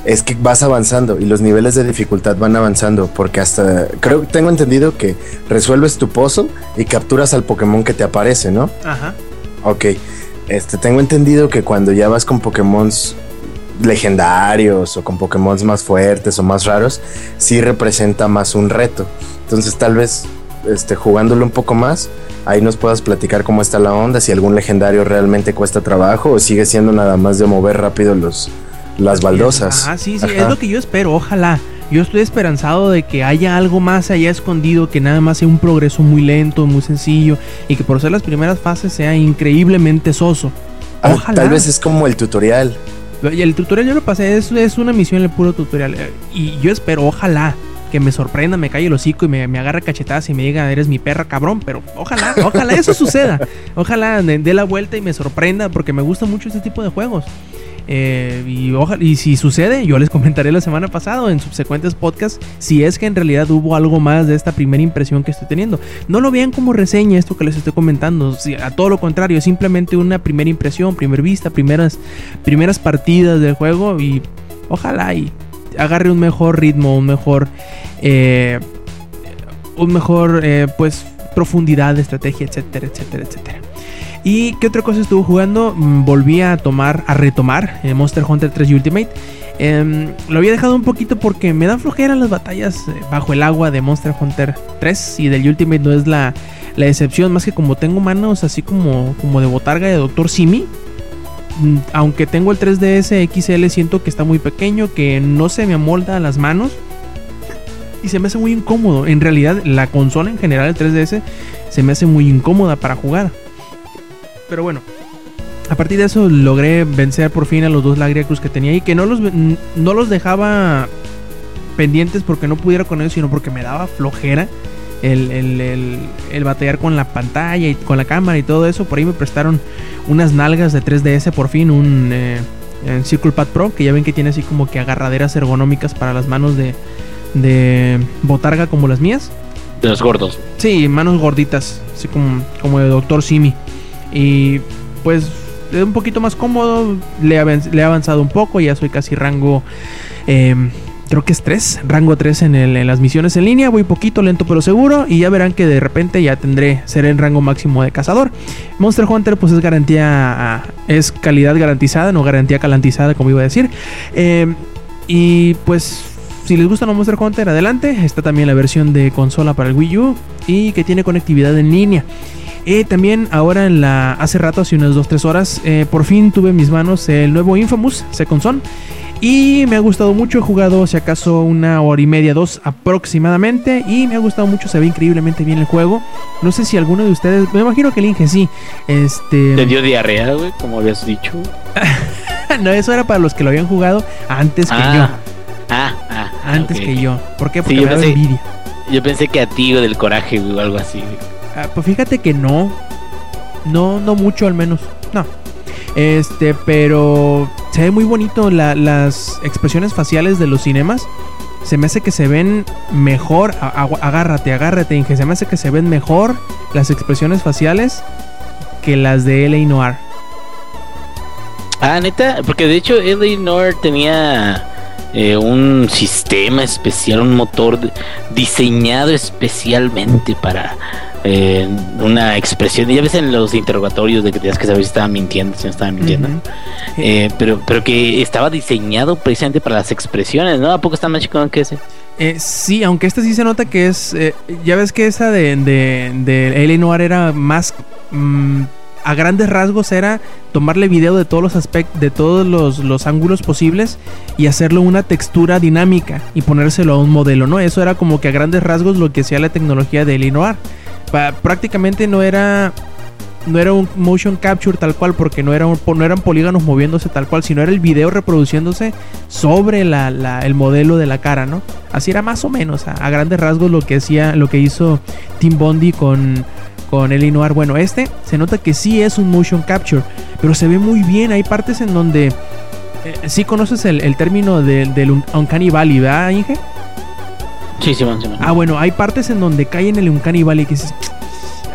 es que vas avanzando y los niveles de dificultad van avanzando. Porque hasta creo que tengo entendido que resuelves tu pozo y capturas al Pokémon que te aparece, ¿no? Ajá. Ok. Este, tengo entendido que cuando ya vas con Pokémon legendarios o con Pokémon más fuertes o más raros, sí representa más un reto. Entonces tal vez este, jugándolo un poco más, ahí nos puedas platicar cómo está la onda, si algún legendario realmente cuesta trabajo o sigue siendo nada más de mover rápido los, las baldosas. Ah, sí, sí, Ajá. es lo que yo espero, ojalá. Yo estoy esperanzado de que haya algo más allá escondido, que nada más sea un progreso muy lento, muy sencillo, y que por ser las primeras fases sea increíblemente soso. Ah, Ojalá. tal vez es como el tutorial. Y el tutorial yo lo pasé, es, es una misión el puro tutorial. Y yo espero, ojalá, que me sorprenda, me calle el hocico y me, me agarre cachetadas y me diga, eres mi perra cabrón. Pero ojalá, ojalá eso suceda. Ojalá dé la vuelta y me sorprenda, porque me gusta mucho este tipo de juegos. Eh, y, ojalá, y si sucede, yo les comentaré la semana pasada en subsecuentes podcasts si es que en realidad hubo algo más de esta primera impresión que estoy teniendo. No lo vean como reseña esto que les estoy comentando, si- a todo lo contrario, simplemente una primera impresión, primer vista, primeras, primeras partidas del juego y ojalá y agarre un mejor ritmo, un mejor, eh, un mejor, eh, pues, profundidad de estrategia, etcétera, etcétera, etcétera. ¿Y qué otra cosa estuvo jugando? Mm, Volví a tomar, a retomar eh, Monster Hunter 3 Ultimate. Em, lo había dejado un poquito porque me dan flojera las batallas eh, bajo el agua de Monster Hunter 3 y del Ultimate no es la, la excepción, más que como tengo manos así como, como de botarga de Doctor Simi. mm, Aunque tengo el 3DS XL, siento que está muy pequeño, que no se me amolda a las manos y se me hace muy incómodo. En realidad, la consola en general, el 3DS, se me hace muy incómoda para jugar. Pero bueno, a partir de eso logré vencer por fin a los dos Lagriacruz que tenía y que no los, no los dejaba pendientes porque no pudiera con ellos, sino porque me daba flojera. el, el, el, el batallar con la pantalla y con la cámara y todo eso. Por ahí me prestaron unas nalgas de 3DS por fin, un eh, Circle Pad Pro, que ya ven que tiene así como que agarraderas ergonómicas para las manos de, de botarga como las mías. De los gordos. Sí, manos gorditas, así como, como de Doctor Simi. Y pues es un poquito más cómodo, le he, avanzado un poco, ya soy casi rango, eh, creo que es 3, rango 3 en, las misiones en línea, voy poquito, lento pero seguro, y ya verán que de repente ya tendré, seré en rango máximo de cazador. Monster Hunter pues es garantía, es calidad garantizada, no garantía calantizada como iba a decir. Eh, y pues si les gusta los Monster Hunter, adelante. Está también la versión de consola para el Wii U y que tiene conectividad en línea. Eh, también ahora en la hace rato, hace unas 2-3 horas, eh, por fin tuve en mis manos el nuevo Infamous Second Son. Y me ha gustado mucho, he jugado si acaso una hora y media, dos aproximadamente. Y me ha gustado mucho, se ve increíblemente bien el juego. No sé si alguno de ustedes, me imagino que el Inge sí. Este... Te dio diarrea, güey, como habías dicho. no, eso era para los que lo habían jugado antes que ah, yo. ah, ah, Antes ok, que yo. ¿Por qué? Sí, Porque yo me daba envidia. Yo pensé que a ti, güey, del coraje, güey, o algo así, güey. Ah, pues fíjate que no. No, no mucho al menos. No. Este, pero se ve muy bonito la- las expresiones faciales de los cinemas. Se me hace que se ven mejor. a- agu- agárrate, agárrate, Inge. Se me hace que se ven mejor las expresiones faciales que las de L.A. Noir. Ah, neta, porque de hecho L.A. Noir tenía eh, un sistema especial, un motor diseñado especialmente para eh, una expresión. Ya ves en los interrogatorios de que tenías que saber si estaban mintiendo, si no estaban mintiendo. Eh, pero, pero que estaba diseñado precisamente para las expresiones, ¿no? ¿A poco está más chico que ese? Eh, sí, aunque esta sí se nota que es. eh, ya ves que esa de, de, de. Noir era más. mm, a grandes rasgos era tomarle video de todos los aspectos, de todos los, los ángulos posibles y hacerlo una textura dinámica y ponérselo a un modelo, ¿no? Eso era como que a grandes rasgos lo que hacía la tecnología de L.A. Prácticamente no era. No era un motion capture tal cual, porque no, era no eran polígonos moviéndose tal cual, sino era el video reproduciéndose sobre la- el modelo de la cara, ¿no? Así era más o menos, a, grandes rasgos lo que hacía, lo que hizo Tim Bondi con, con el Noir. Bueno, este se nota que sí es un motion capture, pero se ve muy bien. Hay partes en donde eh, sí conoces el, el término del, del un- Uncanny Valley, ¿verdad, Inge? Sí, Simón, Simón. Ah, bueno, hay partes en donde cae en el Uncanny Valley que dices,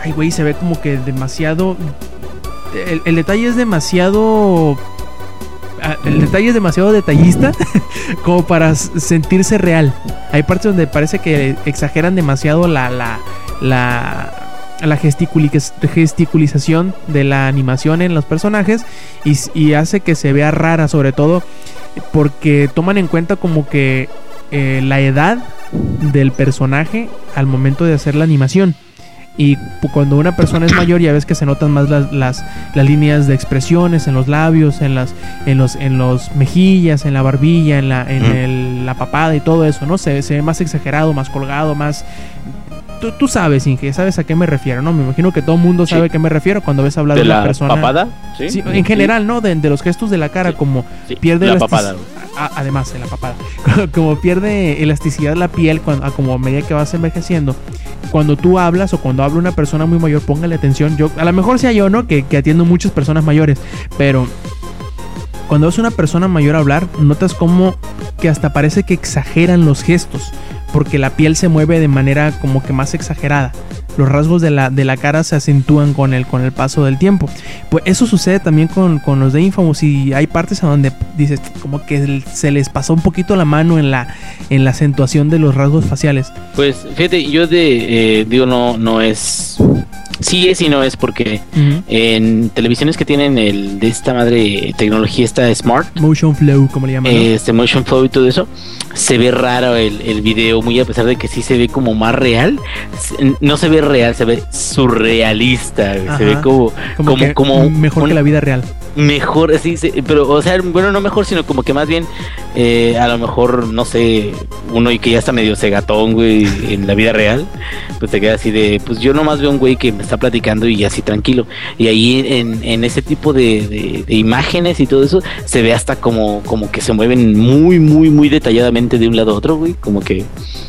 ay, güey, se ve como que demasiado. El, detalle es demasiado. ah, El detalle es demasiado detallista como para sentirse real. Hay partes donde parece que exageran demasiado la la la, la gesticuliz- gesticulización de la animación en los personajes y hace que se vea rara, sobre todo porque toman en cuenta como que eh, la edad del personaje al momento de hacer la animación. Y cuando una persona es mayor ya ves que se notan más las, las, las líneas de expresiones en los labios, en las en los en los mejillas, en la barbilla, en la en el- la papada y todo eso, ¿no? Se, se ve más exagerado, más colgado, más Tú, tú sabes, Inge, sabes a qué me refiero, ¿no? Me imagino que todo el mundo Sí. sabe a qué me refiero cuando ves hablar ¿De de una la persona. papada? Sí. Sí, en general, ¿no? De, de los gestos de la cara, como Sí, pierde la papada. a- además de la papada como pierde elasticidad la piel cuando, a como a medida que vas envejeciendo cuando tú hablas o cuando habla una persona muy mayor póngale atención yo a lo mejor sea yo no que, que atiendo muchas personas mayores pero cuando ves una persona mayor hablar notas como que hasta parece que exageran los gestos porque la piel se mueve de manera como que más exagerada los rasgos de la, de la cara se acentúan con el, con el paso del tiempo. Pues eso sucede también con, con los de Infamous y hay partes en donde dices como que se les pasó un poquito la mano en la, en la acentuación de los rasgos faciales. Pues fíjate, yo de, eh, digo, no, no es. Sí es y no es porque en televisiones que tienen el de esta madre tecnología, esta Smart, Motion Flow, como le llaman. este motion flow y todo eso, se ve raro el, el video, muy a pesar de que sí se ve como más real, no se ve real, se ve surrealista, se ve como, como, como mejor un- que la vida real. Mejor, sí, sí, pero, o sea, bueno, no mejor, sino como que más bien, eh, a lo mejor, no sé, uno y que ya está medio cegatón, güey, en la vida real, pues te queda así de, pues yo nomás veo un güey que me está platicando y así tranquilo. Y ahí en, en ese tipo de, de- de imágenes y todo eso, se ve hasta como, como que se mueven muy, muy, muy detalladamente de un lado a otro, güey, como que,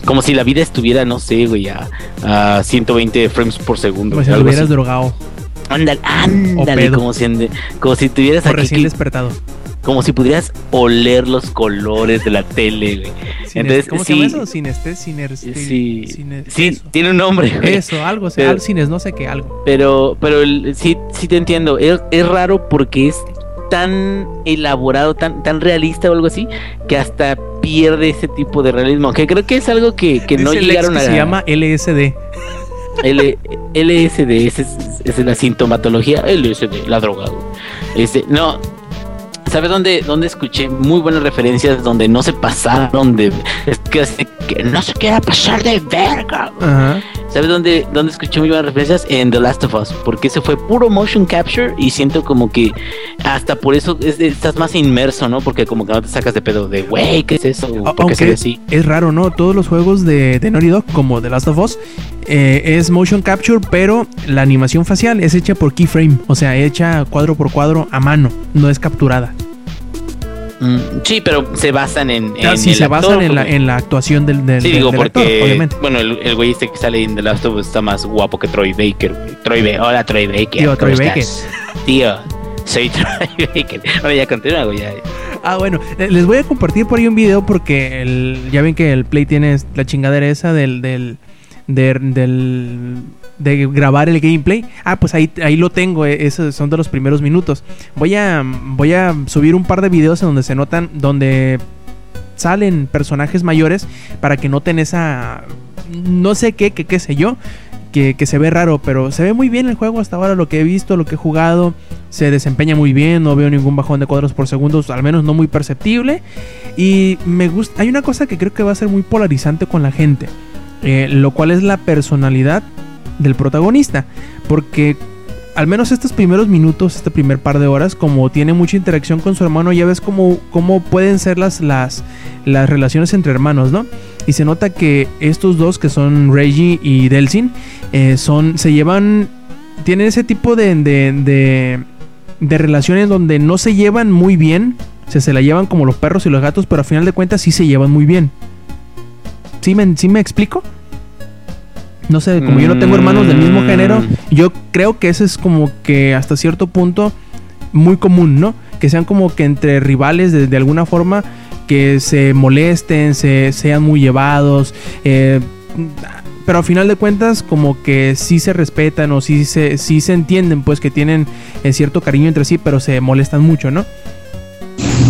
como si la vida estuviera, no sé, güey, a, a 120 frames por segundo. Como si lo hubieras así. drogado Ándale, ándale, como si, ande- como si tuvieras aquí recién que- despertado. como si pudieras oler los colores de la tele, güey. Entonces, ¿Cómo sí, se llama eso? Sinestes, siner, Sí, sine- sí, eso. tiene un nombre, güey. Eso, algo, o sea, Pero- al cines, no sé qué, algo. Pero, pero el- sí, sí te entiendo. Es, es raro porque es tan elaborado, tan, tan realista o algo así, que hasta pierde ese tipo de realismo. Que creo que es algo que, que no Lex llegaron que a. se llama LSD. L- LSD, es, es la sintomatología. LSD, la droga. Este, no. ¿Sabes dónde, dónde escuché muy buenas referencias donde no se pasaron de. Es que, así que no se quiera pasar de verga. Ajá. ¿Sabes dónde, dónde escuché muy buenas referencias? En The Last of Us. Porque ese fue puro motion capture y siento como que hasta por eso es- estás más inmerso, ¿no? Porque como que no te sacas de pedo de, güey, ¿qué es eso? Ve Aunque así. es raro, ¿no? Todos los juegos de, de Naughty Dog, como The Last of Us, eh, es motion capture, pero la animación facial es hecha por keyframe, o sea, hecha cuadro por cuadro a mano, no es capturada. Mm, sí, pero se basan en. Ah, en sí, el se actor, basan en la, porque- en la actuación del, del, Sí, del- digo, del actor, porque. obviamente. bueno, el, el güey este que sale en The Last of Us está más guapo que Troy Baker. Troy Baker. Hola, Troy Baker. Tío, ¿cómo Troy estás? Tío, soy Troy Baker. Ahora ya continúa, güey. ya. Ah, bueno, eh, les voy a compartir por ahí un video porque el, ya ven que el Play tiene la chingadera esa del, del, de, del- de grabar el gameplay. Ah, pues ahí, ahí lo tengo, eh, esos son de los primeros minutos. Voy a, voy a subir un par de videos en donde se notan, donde salen personajes mayores para que noten esa, no sé qué, que qué sé yo. Que, que se ve raro, pero se ve muy bien el juego hasta ahora, lo que he visto, lo que he jugado se desempeña muy bien, no veo ningún bajón de cuadros por segundo, al menos no muy perceptible. Y me gusta, hay una cosa que creo que va a ser muy polarizante con la gente, eh, lo cual es la personalidad del protagonista, porque al menos estos primeros minutos, este primer par de horas, como tiene mucha interacción con su hermano, ya ves cómo, cómo pueden ser las, las, las relaciones entre hermanos, ¿no? Y se nota que estos dos, que son Reggie y Delsin, eh, son, se llevan, tienen ese tipo de, de, de, de relaciones donde no se llevan muy bien, o se la llevan como los perros y los gatos, pero a final de cuentas sí se llevan muy bien. ¿Sí me, sí me explico? No sé, como yo no tengo hermanos del mismo Mm. género, yo creo que ese es como que hasta cierto punto muy común, ¿no? Que sean como que entre rivales de, de alguna forma que se molesten, se sean muy llevados, eh, pero al final de cuentas como que sí se respetan o sí se, sí se entienden, pues que tienen eh, cierto cariño entre sí, pero se molestan mucho, ¿no?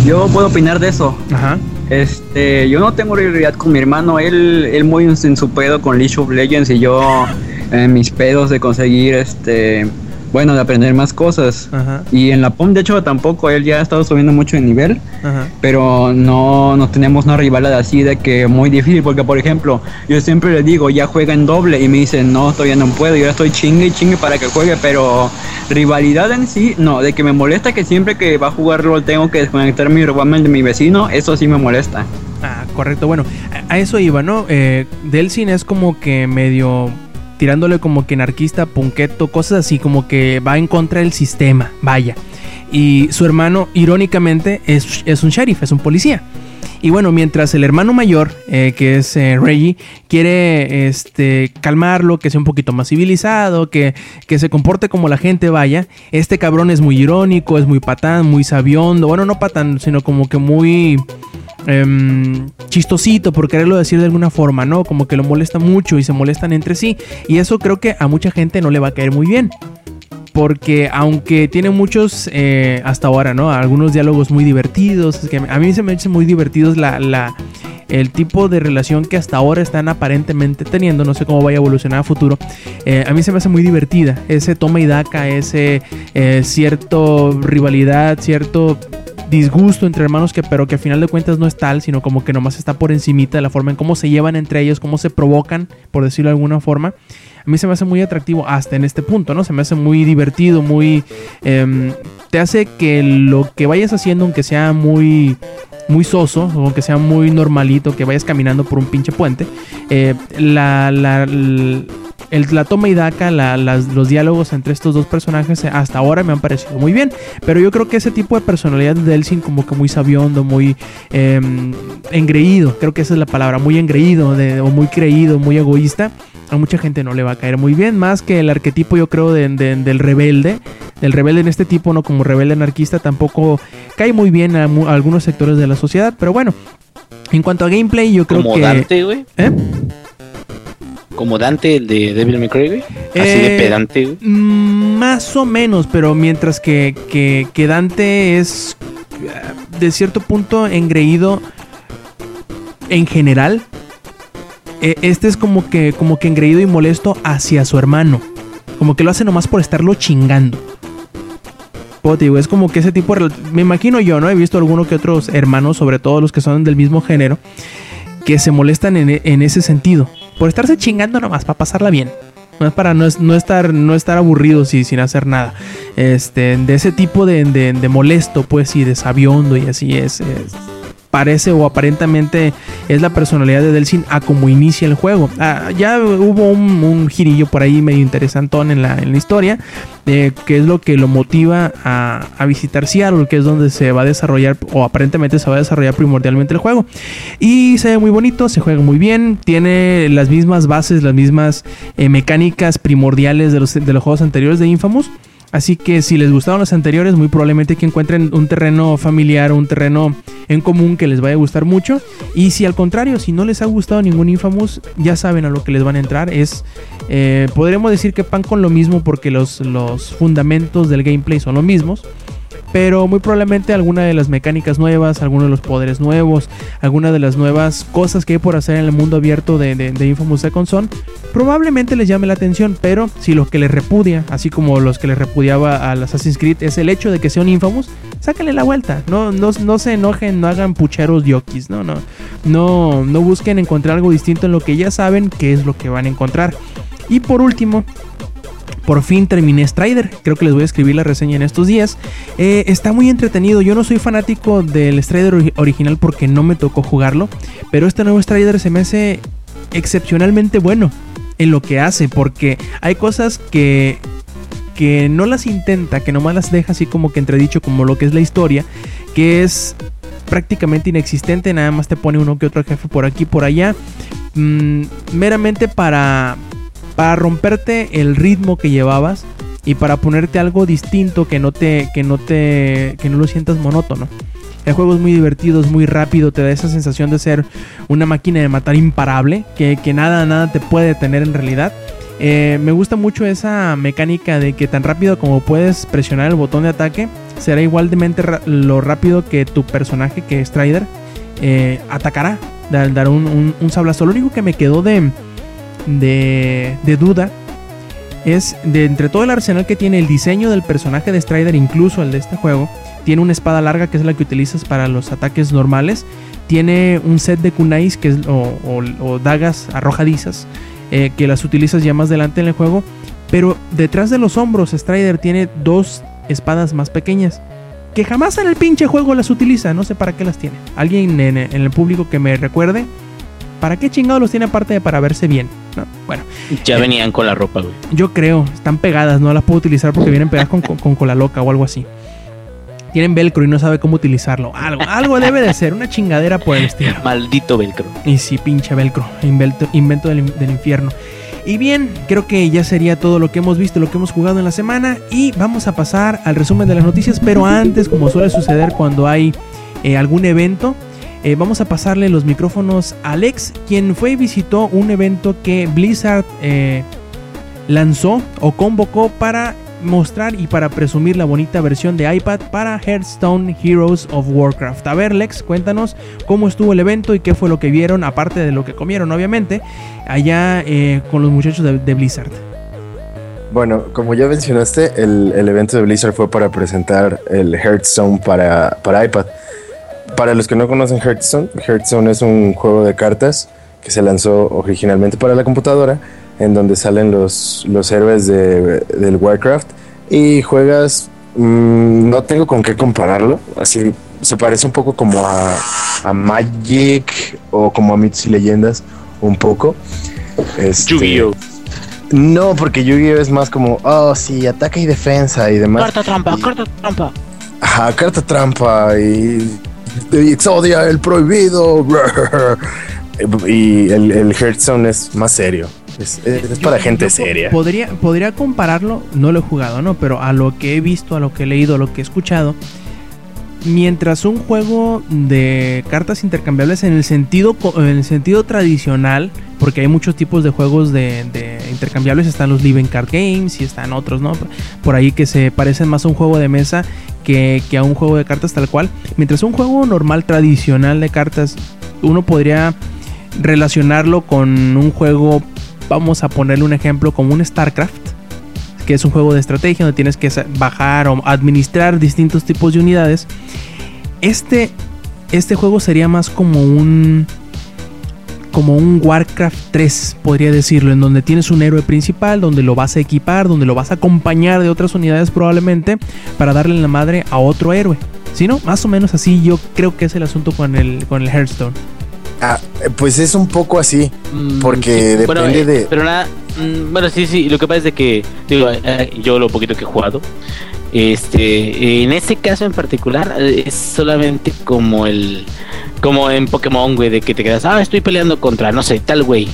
Yo puedo opinar de eso. Ajá. Este, yo no tengo rivalidad con mi hermano, él, él muy en, su pedo con League of Legends y yo en mis pedos de conseguir, este, bueno, de aprender más cosas. Ajá. Y en la POM, de hecho, tampoco, él ya ha estado subiendo mucho de nivel, Ajá. pero no, no tenemos una rivalidad así de que muy difícil, porque por ejemplo, yo siempre le digo, ya juega en doble, y me dicen, no, todavía no puedo, yo estoy chingue y chingue para que juegue, pero rivalidad en sí, no, de que me molesta que siempre que va a jugar rol tengo que desconectarme y robarme el de mi vecino, eso sí me molesta. Ah, correcto. Bueno, a, a eso iba, ¿no? Eh, Delsin es como que medio tirándole como que anarquista, punqueto, cosas así, como que va en contra del sistema, vaya. Y su hermano, irónicamente, es, es un sheriff, es un policía. Y bueno, mientras el hermano mayor, eh, que es eh, Reggie, quiere este, calmarlo, que sea un poquito más civilizado, que, que se comporte como la gente vaya, este cabrón es muy irónico, es muy patán, muy sabiondo, bueno, no patán, sino como que muy em, chistosito, por quererlo decir de alguna forma, ¿no? Como que lo molesta mucho y se molestan entre sí. Y eso creo que a mucha gente no le va a caer muy bien. Porque aunque tiene muchos, eh, hasta ahora, ¿no? Algunos diálogos muy divertidos. Es que a mí se me hace muy divertidos la, la- el tipo de relación que hasta ahora están aparentemente teniendo. No sé cómo vaya a evolucionar a futuro. Eh, a mí se me hace muy divertida. Ese toma y daca, ese eh, cierto rivalidad, cierto disgusto entre hermanos que pero que al final de cuentas no es tal, sino como que nomás está por encimita de la forma en cómo se llevan entre ellos, cómo se provocan, por decirlo de alguna forma. A mí se me hace muy atractivo hasta en este punto, ¿no? Se me hace muy divertido, muy... em, te hace que lo que vayas haciendo, aunque sea muy muy soso, aunque sea muy normalito, que vayas caminando por un pinche puente, eh, la, la, el- la toma y daca, la- las- los diálogos entre estos dos personajes eh, hasta ahora me han parecido muy bien. Pero yo creo que ese tipo de personalidad de Delsin como que muy sabiondo, muy eh, engreído, creo que esa es la palabra, muy engreído de- o muy creído, muy egoísta, a mucha gente no le va a caer muy bien, más que el arquetipo yo creo de- de- del rebelde, del rebelde en este tipo, no como rebelde anarquista, tampoco cae muy bien a, algunos sectores de la sociedad, pero bueno. En cuanto a gameplay, yo creo Como que... Dante, güey. ¿Eh? Como Dante, el de Devil May Cry, güey. Así Eh, de pedante, güey. Mm, Más o menos, pero mientras que, que, que Dante es eh, de cierto punto engreído en general, eh, este es como que, como que engreído y molesto hacia su hermano. Como que lo hace nomás por estarlo chingando. Es como que ese tipo de... Me imagino yo, ¿no? He visto alguno que otros hermanos, sobre todo los que son del mismo género, que se molestan en, en ese sentido. Por estarse chingando nomás, para pasarla bien. No es para no, no estar, no estar aburridos y sin hacer nada. Este, de ese tipo de, de- molesto, pues, y de sabiondo y así es- parece o aparentemente es la personalidad de Delsin a como inicia el juego. Ah, ya hubo un, un girillo por ahí medio interesantón en la, en la historia, de qué es lo que lo motiva a, a visitar Seattle, que es donde se va a desarrollar, o aparentemente se va a desarrollar primordialmente el juego. Y se ve muy bonito, se juega muy bien, tiene las mismas bases, las mismas eh, mecánicas primordiales de los, de los juegos anteriores de Infamous. Así que si les gustaron los anteriores, muy probablemente que encuentren un terreno familiar, un terreno en común que les vaya a gustar mucho. Y si al contrario, si no les ha gustado ningún Infamous, ya saben a lo que les van a entrar. Es, eh, podremos decir que pan con lo mismo porque los, los fundamentos del gameplay son los mismos. Pero muy probablemente alguna de las mecánicas nuevas, algunos de los poderes nuevos, alguna de las nuevas cosas que hay por hacer en el mundo abierto de, Infamous Second Son, probablemente les llame la atención. Pero si lo que les repudia, así como los que les repudiaba al Assassin's Creed, es el hecho de que sea un Infamous, sáquenle la vuelta. No, no, no se enojen, no hagan pucheros yokis. No, no, no, no busquen encontrar algo distinto en lo que ya saben que es lo que van a encontrar. Y por último, por fin terminé Strider. Creo que les voy a escribir la reseña en estos días. Eh, está muy entretenido. Yo no soy fanático del Strider ori- original porque no me tocó jugarlo. Pero este nuevo Strider se me hace excepcionalmente bueno en lo que hace. Porque hay cosas que, que no las intenta, que nomás las deja así como que entredicho, como lo que es la historia. Que es prácticamente inexistente. Nada más te pone uno que otro jefe por aquí, por allá. Mm, meramente para, para romperte el ritmo que llevabas y para ponerte algo distinto que no te que no te que no lo sientas monótono. El juego es muy divertido, es muy rápido, te da esa sensación de ser una máquina de matar imparable, que, que nada, nada te puede detener en realidad. Eh, me gusta mucho esa mecánica de que tan rápido como puedes presionar el botón de ataque, será igualmente lo rápido que tu personaje, que es Strider, eh, atacará. Dar un, un, un sablazo. Lo único que me quedó de, de, de duda es de entre todo el arsenal que tiene el diseño del personaje de Strider, incluso el de este juego, tiene una espada larga que es la que utilizas para los ataques normales. Tiene un set de kunais que es, o, dagas arrojadizas eh, que las utilizas ya más adelante en el juego. Pero detrás de los hombros Strider tiene dos espadas más pequeñas que jamás en el pinche juego las utiliza. No sé para qué las tiene. Alguien en, en el público que me recuerde. ¿Para qué chingados los tiene aparte de para verse bien? No, bueno, Ya Eh. venían con la ropa, güey. yo creo, están pegadas, no las puedo utilizar porque vienen pegadas con, con, con cola loca o algo así. Tienen velcro y no sabe cómo utilizarlo. Algo, algo debe de ser, una chingadera por el estilo. Maldito velcro. Y sí, pinche velcro, invento, invento del, del infierno. Y bien, creo que ya sería todo lo que hemos visto, lo que hemos jugado en la semana. Y vamos a pasar al resumen de las noticias. Pero antes, como suele suceder cuando hay eh, algún evento, eh, vamos a pasarle los micrófonos a Alex, quien fue y visitó un evento que Blizzard eh, lanzó o convocó para mostrar y para presumir la bonita versión de iPad para Hearthstone Heroes of Warcraft. A ver, Lex, cuéntanos cómo estuvo el evento y qué fue lo que vieron, aparte de lo que comieron, obviamente, allá eh, con los muchachos de, Blizzard. Bueno, como ya mencionaste, el, el evento de Blizzard fue para presentar el Hearthstone para, para iPad. Para los que no conocen Hearthstone, Hearthstone es un juego de cartas que se lanzó originalmente para la computadora, en donde salen los, los héroes de, del Warcraft y juegas, mm, no tengo con qué compararlo, así se parece un poco como a, a Magic o como a Mitos y Leyendas, un poco. Este, Yu-Gi-Oh! No, porque Yu-Gi-Oh es más como, oh sí, ataque y defensa y demás. Carta trampa, Y- carta trampa. Ajá, carta trampa y Exodia, el prohibido. Y el, el Hearthstone es más serio. Es, es- es Yo- para gente seria. Podría, podría compararlo, no lo he jugado, ¿no? Pero a lo que he visto, a lo que he leído, a lo que he escuchado. Mientras un juego de cartas intercambiables en el sentido, en el sentido tradicional, porque hay muchos tipos de juegos de, de intercambiables, están los Living Card Games y están otros, ¿no? Por ahí que se parecen más a un juego de mesa que, a un juego de cartas tal cual. Mientras un juego normal, tradicional de cartas, uno podría relacionarlo con un juego, vamos a ponerle un ejemplo, como un StarCraft, que es un juego de estrategia donde tienes que bajar o administrar distintos tipos de unidades. Este, este juego sería más como un como un Warcraft 3, podría decirlo, en donde tienes un héroe principal, donde lo vas a equipar, donde lo vas a acompañar de otras unidades probablemente para darle la madre a otro héroe. Si no, más o menos así yo creo que es el asunto con el, con el Hearthstone. Ah, pues es un poco así. Mm, Porque bueno, depende eh, de- Pero nada, mm, bueno, sí, sí, lo que pasa es de que, digo, eh, yo lo poquito que he jugado, este, en este caso en particular, eh, es solamente como el, como en Pokémon, güey, de que te quedas, ah, estoy peleando contra, no sé, tal güey.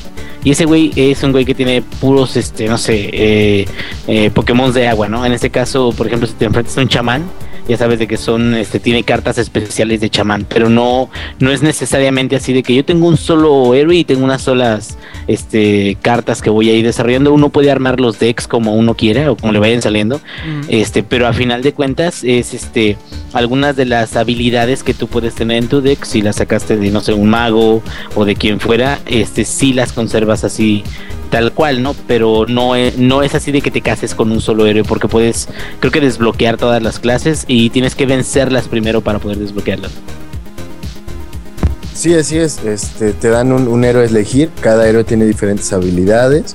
Y ese güey es un güey que tiene puros, este, no sé, eh, eh, Pokémon de agua, ¿no? En este caso, por ejemplo, si te enfrentas a un chamán, ya sabes de que son, este, tiene cartas especiales de chamán, pero no, no es necesariamente así de que yo tengo un solo héroe y tengo unas solas, este, cartas que voy a ir desarrollando. Uno puede armar los decks como uno quiera o como le vayan saliendo, este, pero a final de cuentas es, este, algunas de las habilidades que tú puedes tener en tu deck, si las sacaste de, no sé, un mago o de quien fuera, este, sí las conservas así tal cual, ¿no? Pero no es, no es así de que te cases con un solo héroe, porque puedes, creo que desbloquear todas las clases y tienes que vencerlas primero para poder desbloquearlas. Sí, así es. Este, te dan un, héroe a elegir. Cada héroe tiene diferentes habilidades.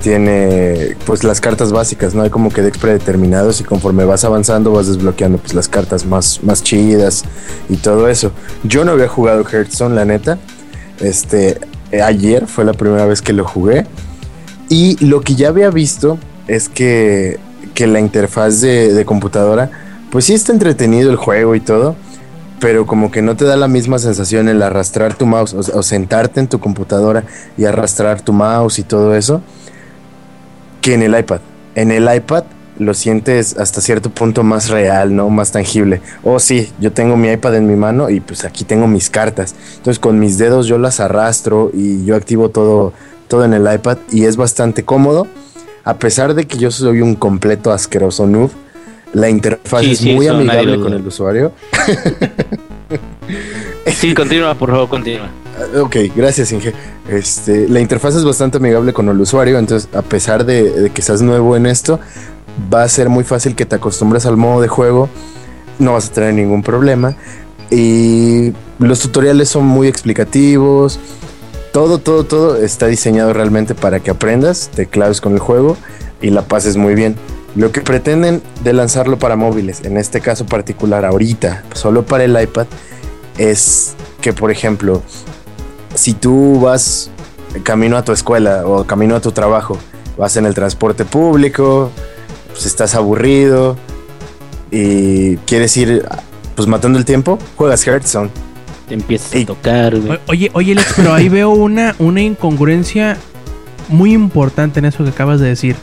Tiene pues las cartas básicas, ¿no? Hay como que decks predeterminados y conforme vas avanzando vas desbloqueando pues las cartas más, más chidas y todo eso. Yo no había jugado Hearthstone, la neta. Este, ayer fue la primera vez que lo jugué. Y lo que ya había visto es que, que la interfaz de, computadora, pues sí está entretenido el juego y todo, pero como que no te da la misma sensación el arrastrar tu mouse o, o sentarte en tu computadora y arrastrar tu mouse y todo eso que en el iPad. En el iPad lo sientes hasta cierto punto más real, ¿no? Más tangible. Oh, sí, yo tengo mi iPad en mi mano y pues aquí tengo mis cartas. Entonces con mis dedos yo las arrastro y yo activo todo, todo en el iPad y es bastante cómodo. A pesar de que yo soy un completo asqueroso noob, la interfaz Sí, es sí, muy amigable con el usuario. Sí, continúa, por favor, continúa. Ah, Ok, gracias Inge. Este, la interfaz es bastante amigable con el usuario, entonces a pesar de, de que seas nuevo en esto, va a ser muy fácil que te acostumbres al modo de juego, no vas a tener ningún problema. Y los tutoriales son muy explicativos, todo, todo, todo está diseñado realmente para que aprendas, te claves con el juego y la pases muy bien. Lo que pretenden de lanzarlo para móviles, en este caso particular ahorita, solo para el iPad, es que, por ejemplo, si tú vas camino a tu escuela o camino a tu trabajo, vas en el transporte público, pues estás aburrido y quieres ir pues matando el tiempo, juegas Hearthstone. Te empiezas a tocar, güey. Oye, oye, Alex, pero ahí veo una, una incongruencia muy importante en eso que acabas de decir.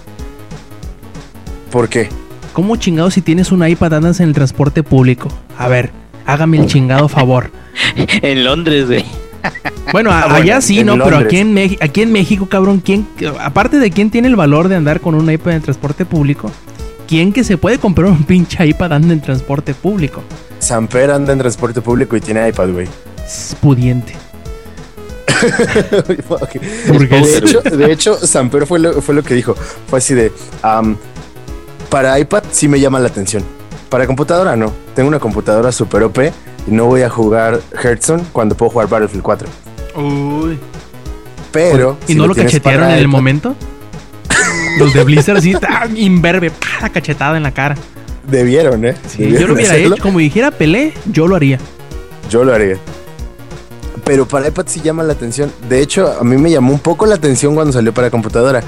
¿Por qué? ¿Cómo chingado si tienes un iPad andas en el transporte público? A ver, hágame el chingado favor. En Londres, güey. Bueno, a- Ah, bueno, allá sí, ¿no? Pero aquí en, aquí en México, cabrón, ¿quién, aparte de quién tiene el valor de andar con un iPad en el transporte público, ¿quién que se puede comprar un pinche iPad anda en transporte público? Samper anda en transporte público y tiene iPad, güey. Es pudiente. De hecho, de hecho, Samper fue lo, fue lo que dijo. Fue así de, para iPad sí me llama la atención. Para computadora no. Tengo una computadora super OP y no voy a jugar Hearthstone cuando puedo jugar Battlefield 4. Uy. Pero... ¿Y si no lo cachetearon en el momento? Los de Blizzard ¡tan! imberbe, la cachetada en la cara. Debieron, ¿eh? Yo Debieron lo hubiera hacerlo. hecho, como dijera Pelé, yo lo haría. Yo lo haría. Pero para iPad sí llama la atención. De hecho, a mí me llamó un poco la atención cuando salió para computadora.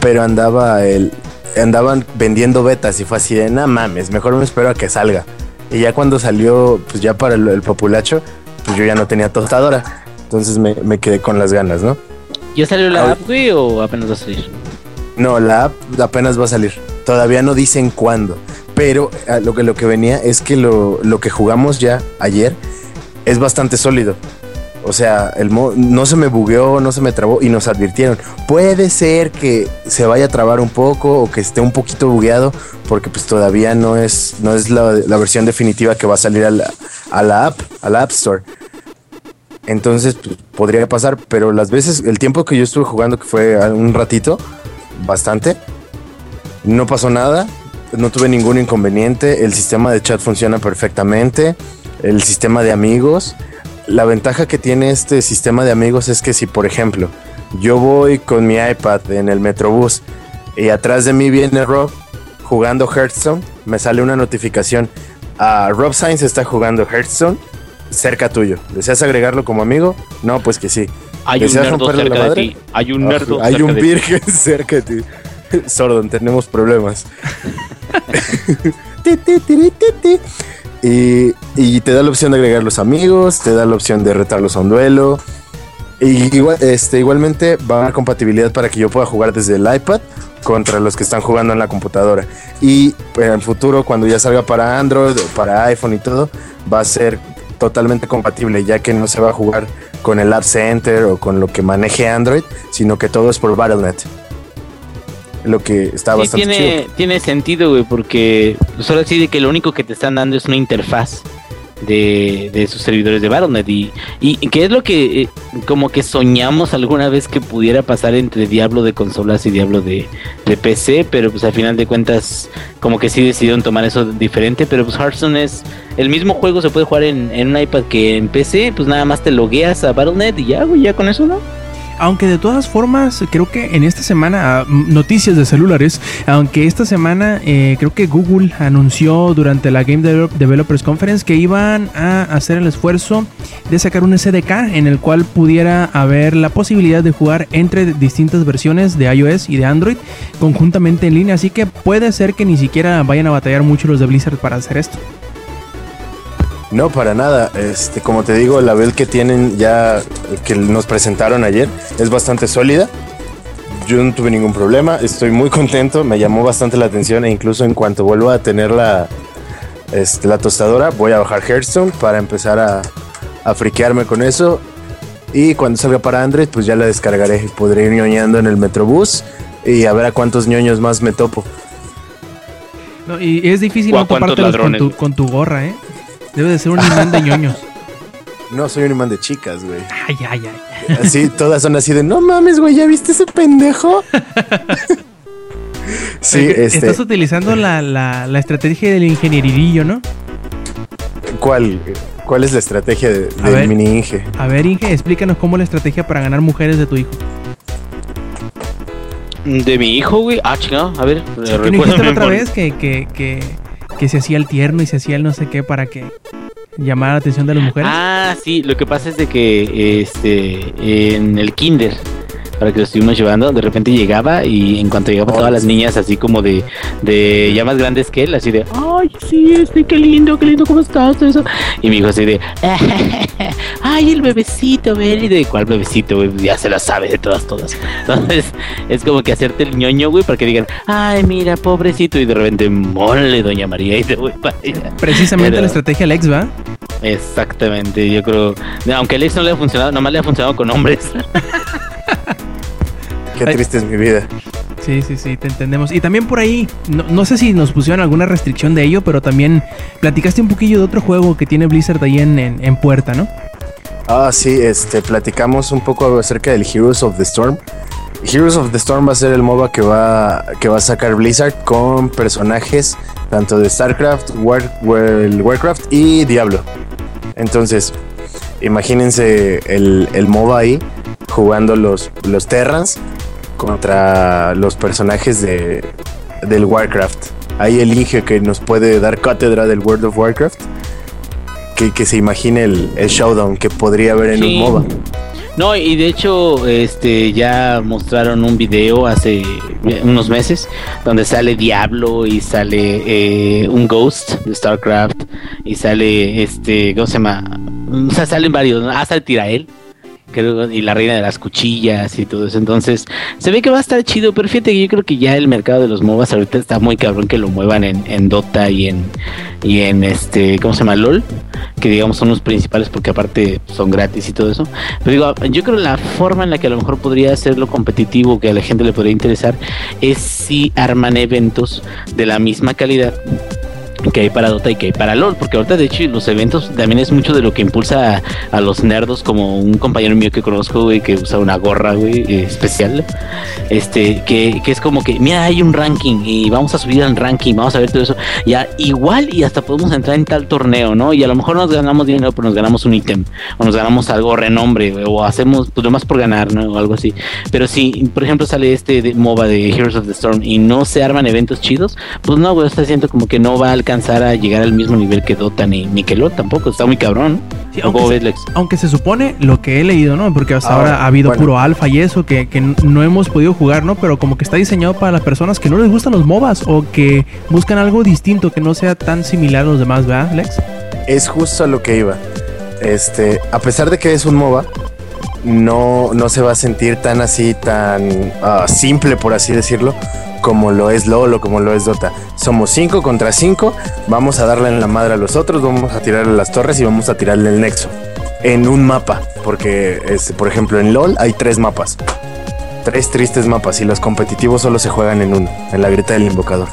Pero andaba el. Andaban vendiendo betas y fue así de, no mames, mejor me espero a que salga. Y ya cuando salió, pues ya para el, el populacho, pues yo ya no tenía tostadora. Entonces me, me quedé con las ganas, ¿no? ¿Ya salió la Ahora- app, güey, o apenas va a salir? No, la app apenas va a salir. Todavía no dicen cuándo. Pero ah, lo que, lo que venía es que lo, lo que jugamos ya ayer es bastante sólido. O sea, el no se me bugueó, no se me trabó y nos advirtieron. Puede ser que se vaya a trabar un poco o que esté un poquito bugueado porque pues todavía no es, no es la, la versión definitiva que va a salir a la, a la app, a la App Store. Entonces pues, podría pasar, pero las veces, el tiempo que yo estuve jugando, que fue un ratito, bastante. No pasó nada, no tuve ningún inconveniente, el sistema de chat funciona perfectamente, el sistema de amigos. La ventaja que tiene este sistema de amigos es que si, por ejemplo, yo voy con mi iPad en el Metrobús y atrás de mí viene Rob jugando Hearthstone, me sale una notificación. a Rob Sainz está jugando Hearthstone cerca tuyo. ¿Deseas agregarlo como amigo? No, pues que sí. Hay un ¿Deseas nerdo romperle la cerca de ti. Hay un nerdo Hay cerca un virgen cerca de ti. Sordon, tenemos problemas. Y, te da la opción de agregar los amigos, te da la opción de retarlos a un duelo. Y este, igualmente va a haber compatibilidad para que yo pueda jugar desde el iPad contra los que están jugando en la computadora. Y en el futuro, cuando ya salga para Android, para iPhone y todo, va a ser totalmente compatible, ya que no se va a jugar con el App Center o con lo que maneje Android, sino que todo es por Battle.net. Lo que está Sí, bastante tiene, chido. tiene sentido, güey, porque solo así de que lo único que te están dando es una interfaz de, de sus servidores de Battle.net y, y que es lo que eh, como que soñamos alguna vez que pudiera pasar entre Diablo de consolas y Diablo de, de PC, pero pues al final de cuentas como que sí decidieron tomar eso diferente, pero pues Hearthstone es el mismo juego, se puede jugar en, en un iPad que en PC, pues nada más te logueas a Battle.net y ya, güey, ya con eso, ¿no? Aunque de todas formas, creo que en esta semana, ah, noticias de celulares, aunque esta semana eh, creo que Google anunció durante la Game Develop- Developers Conference que iban a hacer el esfuerzo de sacar un SDK en el cual pudiera haber la posibilidad de jugar entre distintas versiones de iOS y de Android conjuntamente en línea. Así que puede ser que ni siquiera vayan a batallar mucho los de Blizzard para hacer esto. No, para nada. Este, como te digo, la build que tienen ya, que nos presentaron ayer, es bastante sólida. Yo no tuve ningún problema, estoy muy contento, me llamó bastante la atención e incluso en cuanto vuelva a tener la, este, la tostadora, voy a bajar Hearthstone para empezar a, a friquearme con eso. Y cuando salga para Android, pues ya la descargaré. Podré ir ñoñando en el Metrobús y a ver a cuántos ñoños más me topo. No, y es difícil no topártelos con tu, con tu gorra, ¿eh? Debe de ser un imán de ñoños. No soy un imán de chicas, güey. Ay, ay, ay. Así, todas son así de, no mames, güey, ¿ya viste ese pendejo? sí, este, Estás utilizando la, la, la estrategia del ingenierillo, ¿no? ¿cuál, ¿cuál es la estrategia de- ver. del mini Inge? A ver, Inge, explícanos cómo es la estrategia para ganar mujeres de tu hijo. De mi hijo, güey. Ah, chingado, a ver. ¿Qué no dijiste recuérdame la otra vez que, que, que, que se hacía el tierno y se hacía el no sé qué para que llamara la atención de las mujeres? Ah, sí, lo que pasa es de que este en el kinder para que lo estuvimos llevando, de repente llegaba y en cuanto llegaba todas las niñas así como de, de ya más grandes que él, así de, ay, sí, este, qué lindo, qué lindo, ¿cómo estás? Todo eso. Y mi hijo así de, ay, el bebecito, ven, y de cuál bebecito, güey, ya se la sabe de todas, todas. Entonces, es como que hacerte el ñoño, güey, para que digan, ay, mira, pobrecito, y de repente, mole, doña María, y te voy para allá. Precisamente pero- la estrategia Lex, ¿va? Exactamente, yo creo. Aunque a Alex no le ha funcionado, nomás le ha funcionado con hombres. Qué Ay. triste es mi vida. Sí, sí, sí, te entendemos. Y también por ahí, no, no sé si nos pusieron alguna restricción de ello, pero también platicaste un poquillo de otro juego que tiene Blizzard ahí en, en, en puerta, ¿no? Ah, sí, este, platicamos un poco acerca del Heroes of the Storm. Heroes of the Storm va a ser el MOBA que va, que va a sacar Blizzard con personajes tanto de StarCraft, War- War- Warcraft y Diablo. Entonces, imagínense el, el MOBA ahí jugando los, los Terrans contra los personajes de, del Warcraft. Ahí el Inge que nos puede dar cátedra del World of Warcraft. Que, que se imagine el, el showdown que podría haber en Sí. un MOBA. No, y de hecho, este, ya mostraron un video hace unos meses donde sale Diablo y sale eh, un Ghost de StarCraft y sale este, ¿cómo se llama? O sea, salen varios, ¿no? Ah, sale Tirael. Y la reina de las cuchillas y todo eso. Entonces, se ve que va a estar chido, pero fíjate que yo creo que ya el mercado de los MOBAs ahorita está muy cabrón que lo muevan en, en Dota y en, y en este, ¿cómo se llama? LOL, que digamos son los principales porque aparte son gratis y todo eso. Pero digo, yo creo la forma en la que a lo mejor podría hacerlo competitivo, que a la gente le podría interesar, es si arman eventos de la misma calidad que hay para Dota y que hay para LOL, porque ahorita de hecho los eventos también es mucho de lo que impulsa a, a los nerdos, como un compañero mío que conozco, güey, que usa una gorra, güey, eh, especial, este, que, que es como que, mira, hay un ranking y vamos a subir al ranking, vamos a ver todo eso, ya igual y hasta podemos entrar en tal torneo, ¿no? Y a lo mejor nos ganamos dinero, pero nos ganamos un ítem, o nos ganamos algo renombre, o hacemos, pues nomás por ganar, ¿no? O algo así. Pero si, por ejemplo, sale este de MOBA de Heroes of the Storm y no se arman eventos chidos, pues no, güey, está siento como que no va a a llegar al mismo nivel que Dota ni, ni que LOL tampoco, está muy cabrón. Sí, ¿O cómo aunque, se, Lex? aunque se supone lo que he leído, ¿no? Porque hasta Ahora, ahora ha habido bueno. puro alfa y eso que, que no hemos podido jugar, ¿no? Pero como que está diseñado para las personas que no les gustan los MOBAs o que buscan algo distinto que no sea tan similar a los demás, ¿verdad, Lex? Es justo a lo que iba. Este, a pesar de que es un MOBA, no, no se va a sentir tan así, tan ah, simple, por así decirlo, como lo es LOL o como lo es Dota. Somos 5 contra 5, vamos a darle en la madre a los otros, vamos a tirarle las torres y vamos a tirarle el nexo. En un mapa, porque, este, por ejemplo, en LOL hay tres mapas. Tres tristes mapas y los competitivos solo se juegan en uno, en la grieta del invocador.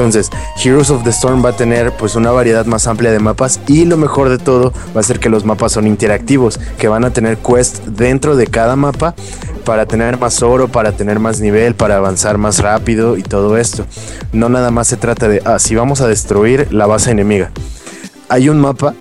Entonces, Heroes of the Storm va a tener pues una variedad más amplia de mapas y lo mejor de todo va a ser que los mapas son interactivos, que van a tener quest dentro de cada mapa para tener más oro, para tener más nivel, para avanzar más rápido y todo esto. No nada más se trata de, ah, vamos a destruir la base enemiga. Hay un mapa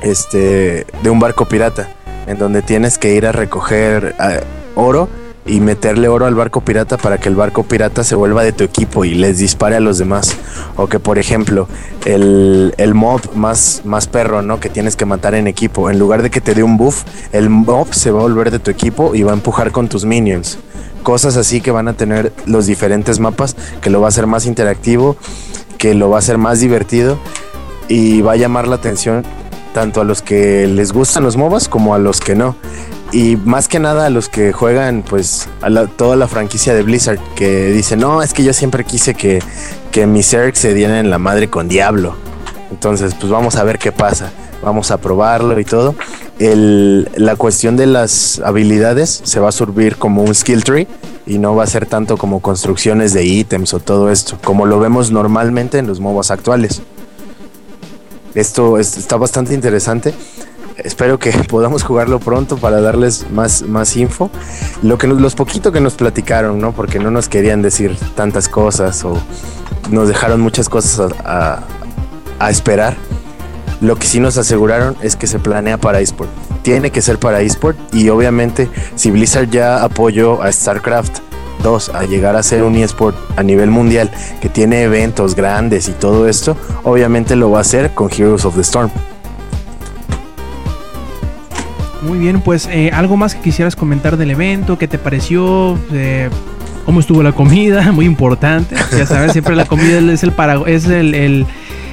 este, de un barco pirata en donde tienes que ir a recoger eh, oro y meterle oro al barco pirata para que el barco pirata se vuelva de tu equipo y les dispare a los demás. O que, por ejemplo, el, el mob más, más perro, ¿no? Que tienes que matar en equipo. En lugar de que te dé un buff, el mob se va a volver de tu equipo y va a empujar con tus minions. Cosas así que van a tener los diferentes mapas, que lo va a hacer más interactivo, que lo va a hacer más divertido y va a llamar la atención tanto a los que les gustan los MOBAs como a los que no. Y más que nada a los que juegan, pues, a la- toda la franquicia de Blizzard, que dicen, no, es que yo siempre quise que, que mis Zerg se dieran en la madre con Diablo. Entonces, pues vamos a ver qué pasa. Vamos a probarlo y todo. El- la cuestión de las habilidades se va a subir como un skill tree y no va a ser tanto como construcciones de ítems o todo esto, como lo vemos normalmente en los MOBAs actuales. Esto es- está bastante interesante. Espero que podamos jugarlo pronto para darles más, más info. Lo que nos- los poquito que nos platicaron, ¿no? Porque no nos querían decir tantas cosas o nos dejaron muchas cosas a, esperar. Lo que sí nos aseguraron es que se planea para eSport. Tiene que ser para eSport y obviamente si Blizzard ya apoyó a StarCraft 2 a llegar a ser un eSport a nivel mundial que tiene eventos grandes y todo esto, obviamente lo va a hacer con Heroes of the Storm. Muy bien, pues eh, algo más que quisieras comentar del evento, qué te pareció, Eh, cómo estuvo la comida, muy importante. Ya sabes, siempre la comida es el para, es el,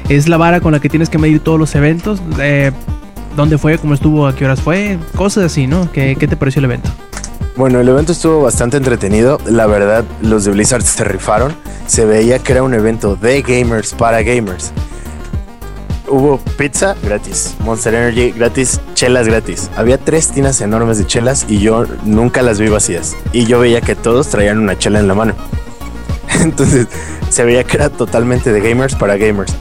es la vara con la que tienes que medir todos los eventos. Eh, ¿Dónde fue? ¿Cómo estuvo? ¿A qué horas fue? Cosas así, ¿no? ¿Qué, qué te pareció el evento? Bueno, el evento estuvo bastante entretenido. La verdad, los de Blizzard se rifaron. Se veía que era un evento de gamers para gamers. Hubo pizza gratis, Monster Energy gratis, chelas gratis. Había tres tinas enormes de chelas y yo nunca las vi vacías. Y yo veía que todos traían una chela en la mano. Entonces se veía que era totalmente de gamers para gamers.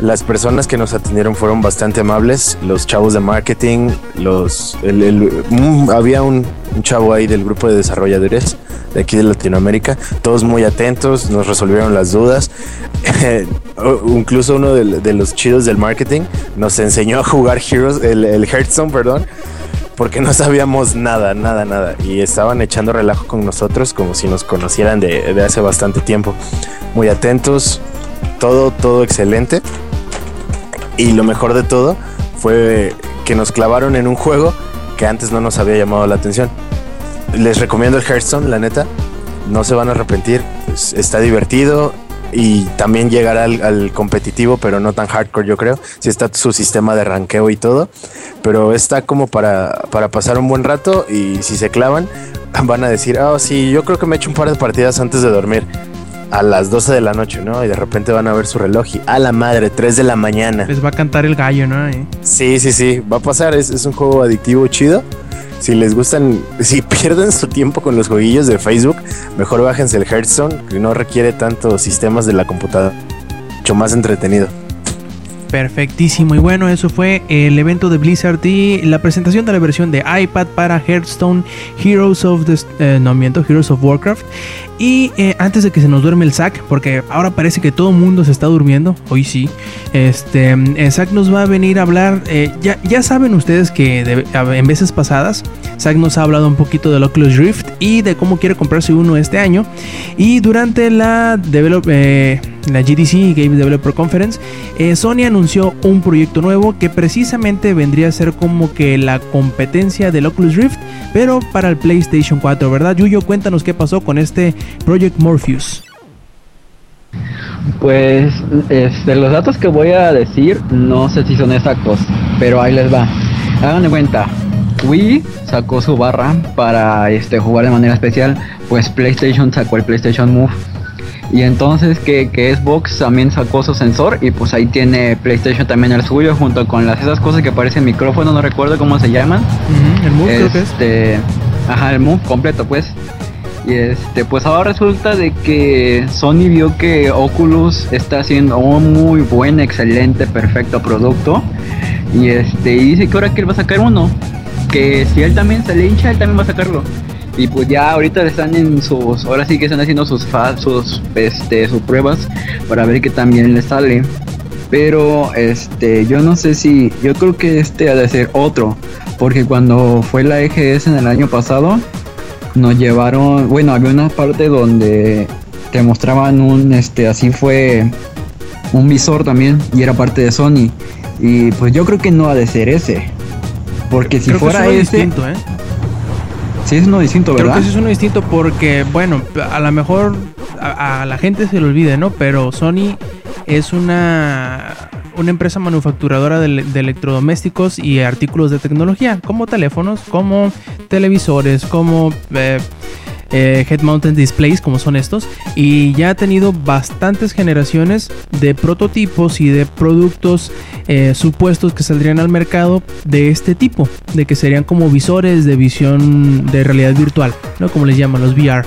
Las personas que nos atendieron fueron bastante amables, los chavos de marketing, los el- el- mm, había un, un chavo ahí del grupo de desarrolladores de aquí de Latinoamérica, todos muy atentos, nos resolvieron las dudas. Incluso uno de, de los chidos del marketing nos enseñó a jugar Heroes, el, el Hearthstone, perdón, porque no sabíamos nada, nada, nada. Y estaban echando relajo con nosotros como si nos conocieran de, de hace bastante tiempo. Muy atentos, todo, todo excelente. Y lo mejor de todo fue que nos clavaron en un juego que antes no nos había llamado la atención. Les recomiendo el Hearthstone, la neta. No se van a arrepentir. es- Está divertido y también llegará al, competitivo, pero no tan hardcore, yo creo. Si está su sistema de ranqueo y todo. Pero está como para, para pasar un buen rato y si se clavan, van a decir, ah, sí, yo creo que me he hecho un par de partidas antes de dormir. A las 12 de la noche, ¿no? Y de repente van a ver su reloj y a la madre, 3 de la mañana. Les va a cantar el gallo, ¿no? Eh, Sí, sí, sí, va a pasar. Es, es un juego adictivo chido. Si les gustan, si pierden su tiempo con los jueguillos de Facebook, mejor bájense el Hearthstone, que no requiere tantos sistemas de la computadora. Mucho más entretenido. Perfectísimo. Y bueno, eso fue el evento de Blizzard y la presentación de la versión de iPad para Hearthstone Heroes of the eh, no miento, Heroes of Warcraft. Y eh, antes de que se nos duerme el Zack, porque ahora parece que todo el mundo se está durmiendo, hoy sí, este, eh, Zack nos va a venir a hablar, eh, ya, saben ustedes que en veces pasadas, Zack nos ha hablado un poquito del Oculus Rift y de cómo quiere comprarse uno este año. Y durante la, eh, GDC Game Developer Conference, eh, Sony anunció un proyecto nuevo que precisamente vendría a ser como que la competencia del Oculus Rift, pero para el PlayStation 4, ¿verdad? Yuyo, cuéntanos qué pasó con este Project Morpheus. Pues este, los datos que voy a decir no sé si son exactos, pero ahí les va. Hagan de cuenta, Wii sacó su barra para este, jugar de manera especial, pues PlayStation sacó el PlayStation Move. Y entonces que, que Xbox también sacó su sensor y pues ahí tiene PlayStation también el suyo junto con las esas cosas que parecen micrófono, no recuerdo cómo se llaman. el Move creo que es. Este, ajá, el Move completo, pues. Y este, pues ahora resulta de que Sony vio que Oculus está haciendo un muy buen, excelente, perfecto producto. Y este, y dice que ahora que él va a sacar uno. Que si él también se le hincha, él también va a sacarlo. Y pues ya ahorita están en sus, ahora sí que están haciendo sus sus, este, sus pruebas para ver que también le sale. Pero este, yo no sé si, yo creo que este ha de ser otro, porque cuando fue la EGS en el año pasado, nos llevaron, bueno, había una parte donde te mostraban un, este, así fue, un visor también, y era parte de Sony. Y pues yo creo que no ha de ser ese, porque si creo que fuera uno ese, distinto, ¿eh? sí es uno distinto, Creo ¿verdad? que sí es uno distinto porque, bueno, a lo mejor a, a la gente se le olvide, ¿no? Pero Sony es una, una empresa manufacturadora de, electrodomésticos y artículos de tecnología, como teléfonos, como televisores, como eh, eh, head mounted displays, como son estos, y ya ha tenido bastantes generaciones de prototipos y de productos eh, supuestos que saldrían al mercado de este tipo, de que serían como visores de visión de realidad virtual, ¿no? Como les llaman los VR.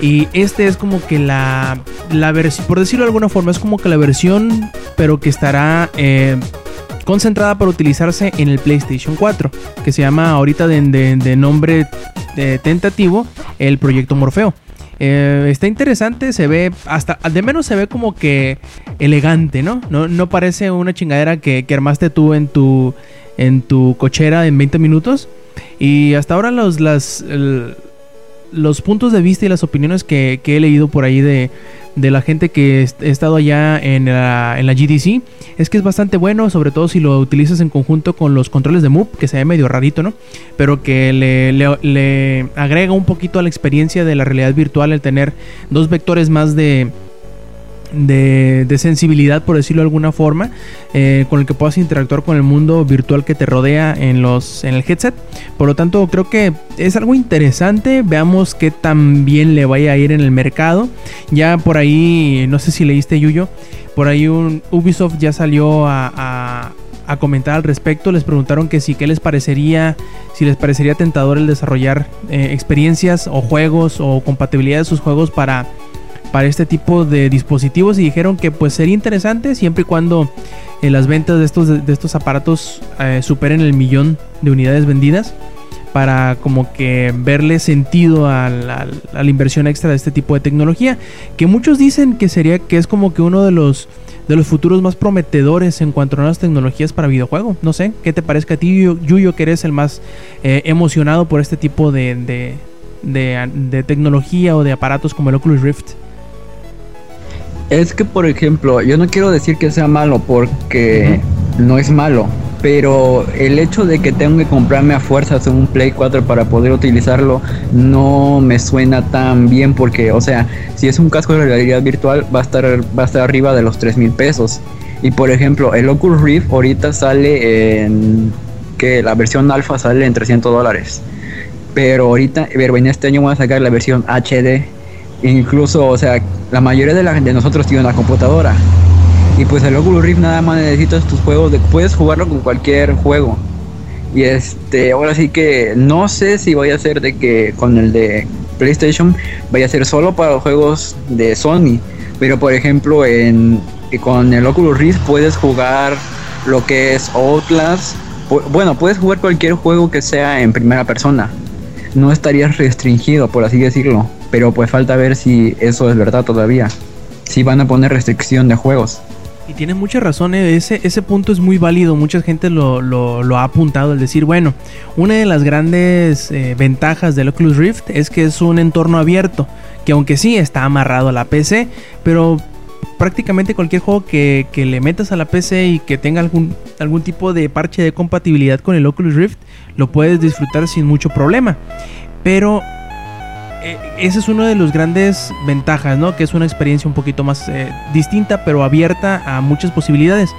Y este es como que la, la versión, por decirlo de alguna forma, es como que la versión, pero que estará eh, concentrada para utilizarse en el PlayStation 4, que se llama ahorita de, nombre eh, tentativo el proyecto Morfeo. Eh, está interesante, se ve hasta, de menos se ve como que elegante, ¿no? No, no parece una chingadera que, armaste tú en tu, en tu cochera en 20 minutos. Y hasta ahora los, las, los puntos de vista y las opiniones que, he leído por ahí de, la gente que he estado allá en la, en la GDC es que es bastante bueno, sobre todo si lo utilizas en conjunto con los controles de Move, que se ve medio rarito, ¿no? Pero que le agrega un poquito a la experiencia de la realidad virtual el tener dos vectores más de, de, sensibilidad, por decirlo de alguna forma, eh, con el que puedas interactuar con el mundo virtual que te rodea en, los, en el headset. Por lo tanto, creo que es algo interesante. Veamos qué tan bien le vaya a ir en el mercado. Ya por ahí, no sé si leíste Yuyo, por ahí un Ubisoft ya salió a, a- a comentar al respecto. Les preguntaron que si qué les parecería, si les parecería tentador el desarrollar eh, experiencias o juegos o compatibilidad de sus juegos para para este tipo de dispositivos y dijeron que pues sería interesante siempre y cuando eh, las ventas de estos, de estos aparatos eh, superen el millón de unidades vendidas para como que verle sentido a la, la inversión extra de este tipo de tecnología que muchos dicen que sería que es como que uno de los de los futuros más prometedores en cuanto a nuevas tecnologías para videojuego. No sé, ¿qué te parece a ti, Yuyo, que eres el más eh, emocionado por este tipo de, de- de tecnología o de aparatos como el Oculus Rift? Es que, por ejemplo, yo no quiero decir que sea malo porque no es malo, pero el hecho de que tengo que comprarme a fuerzas un Play 4 para poder utilizarlo no me suena tan bien porque, o sea, si es un casco de realidad virtual va a estar, va a estar arriba de los 3 mil pesos. Y por ejemplo, el Oculus Rift ahorita sale en que la versión alfa sale en 300 dólares. Pero ahorita, pero en este año van a sacar la versión HD. Incluso, o sea, la mayoría de, nosotros tiene una computadora. Y pues el Oculus Rift nada más necesitas tus juegos, de, puedes jugarlo con cualquier juego. Y este, ahora sí que no sé si voy a hacer de que con el de PlayStation vaya a ser solo para los juegos de Sony. Pero por ejemplo, en, con el Oculus Rift puedes jugar lo que es Outlast. Bueno, puedes jugar cualquier juego que sea en primera persona. No estarías restringido, por así decirlo. Pero pues falta ver si eso es verdad todavía. Si van a poner restricción de juegos. Y tienes mucha razón, eh, ese, ese punto es muy válido, mucha gente lo, lo- lo ha apuntado, el decir, bueno, una de las grandes eh, ventajas del Oculus Rift es que es un entorno abierto, que aunque sí está amarrado a la PC, pero prácticamente cualquier juego que, que le metas a la PC y que tenga algún, algún tipo de parche de compatibilidad con el Oculus Rift, lo puedes disfrutar sin mucho problema. Pero eh, ese es uno de los grandes ventajas, ¿no? Que es una experiencia un poquito más eh, distinta, pero abierta a muchas posibilidades.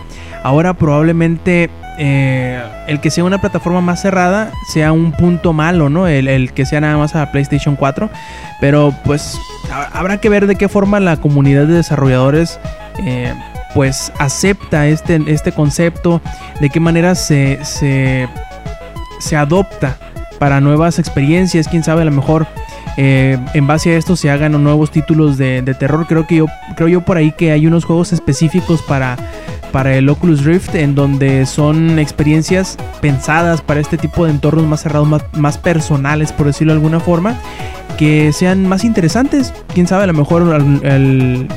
Ahora probablemente eh, el que sea una plataforma más cerrada sea un punto malo, ¿no? El, que sea nada más a PlayStation 4. Pero pues ha- habrá que ver de qué forma la comunidad de desarrolladores eh, pues acepta este, este concepto, de qué manera se, se, se adopta para nuevas experiencias, quién sabe, a lo mejor eh, en base a esto se hagan nuevos títulos de, terror. Creo que yo creo yo por ahí que hay unos juegos específicos para para el Oculus Rift en donde son experiencias pensadas para este tipo de entornos más cerrados, más, personales, por decirlo de alguna forma, que sean más interesantes. Quién sabe, a lo mejor al-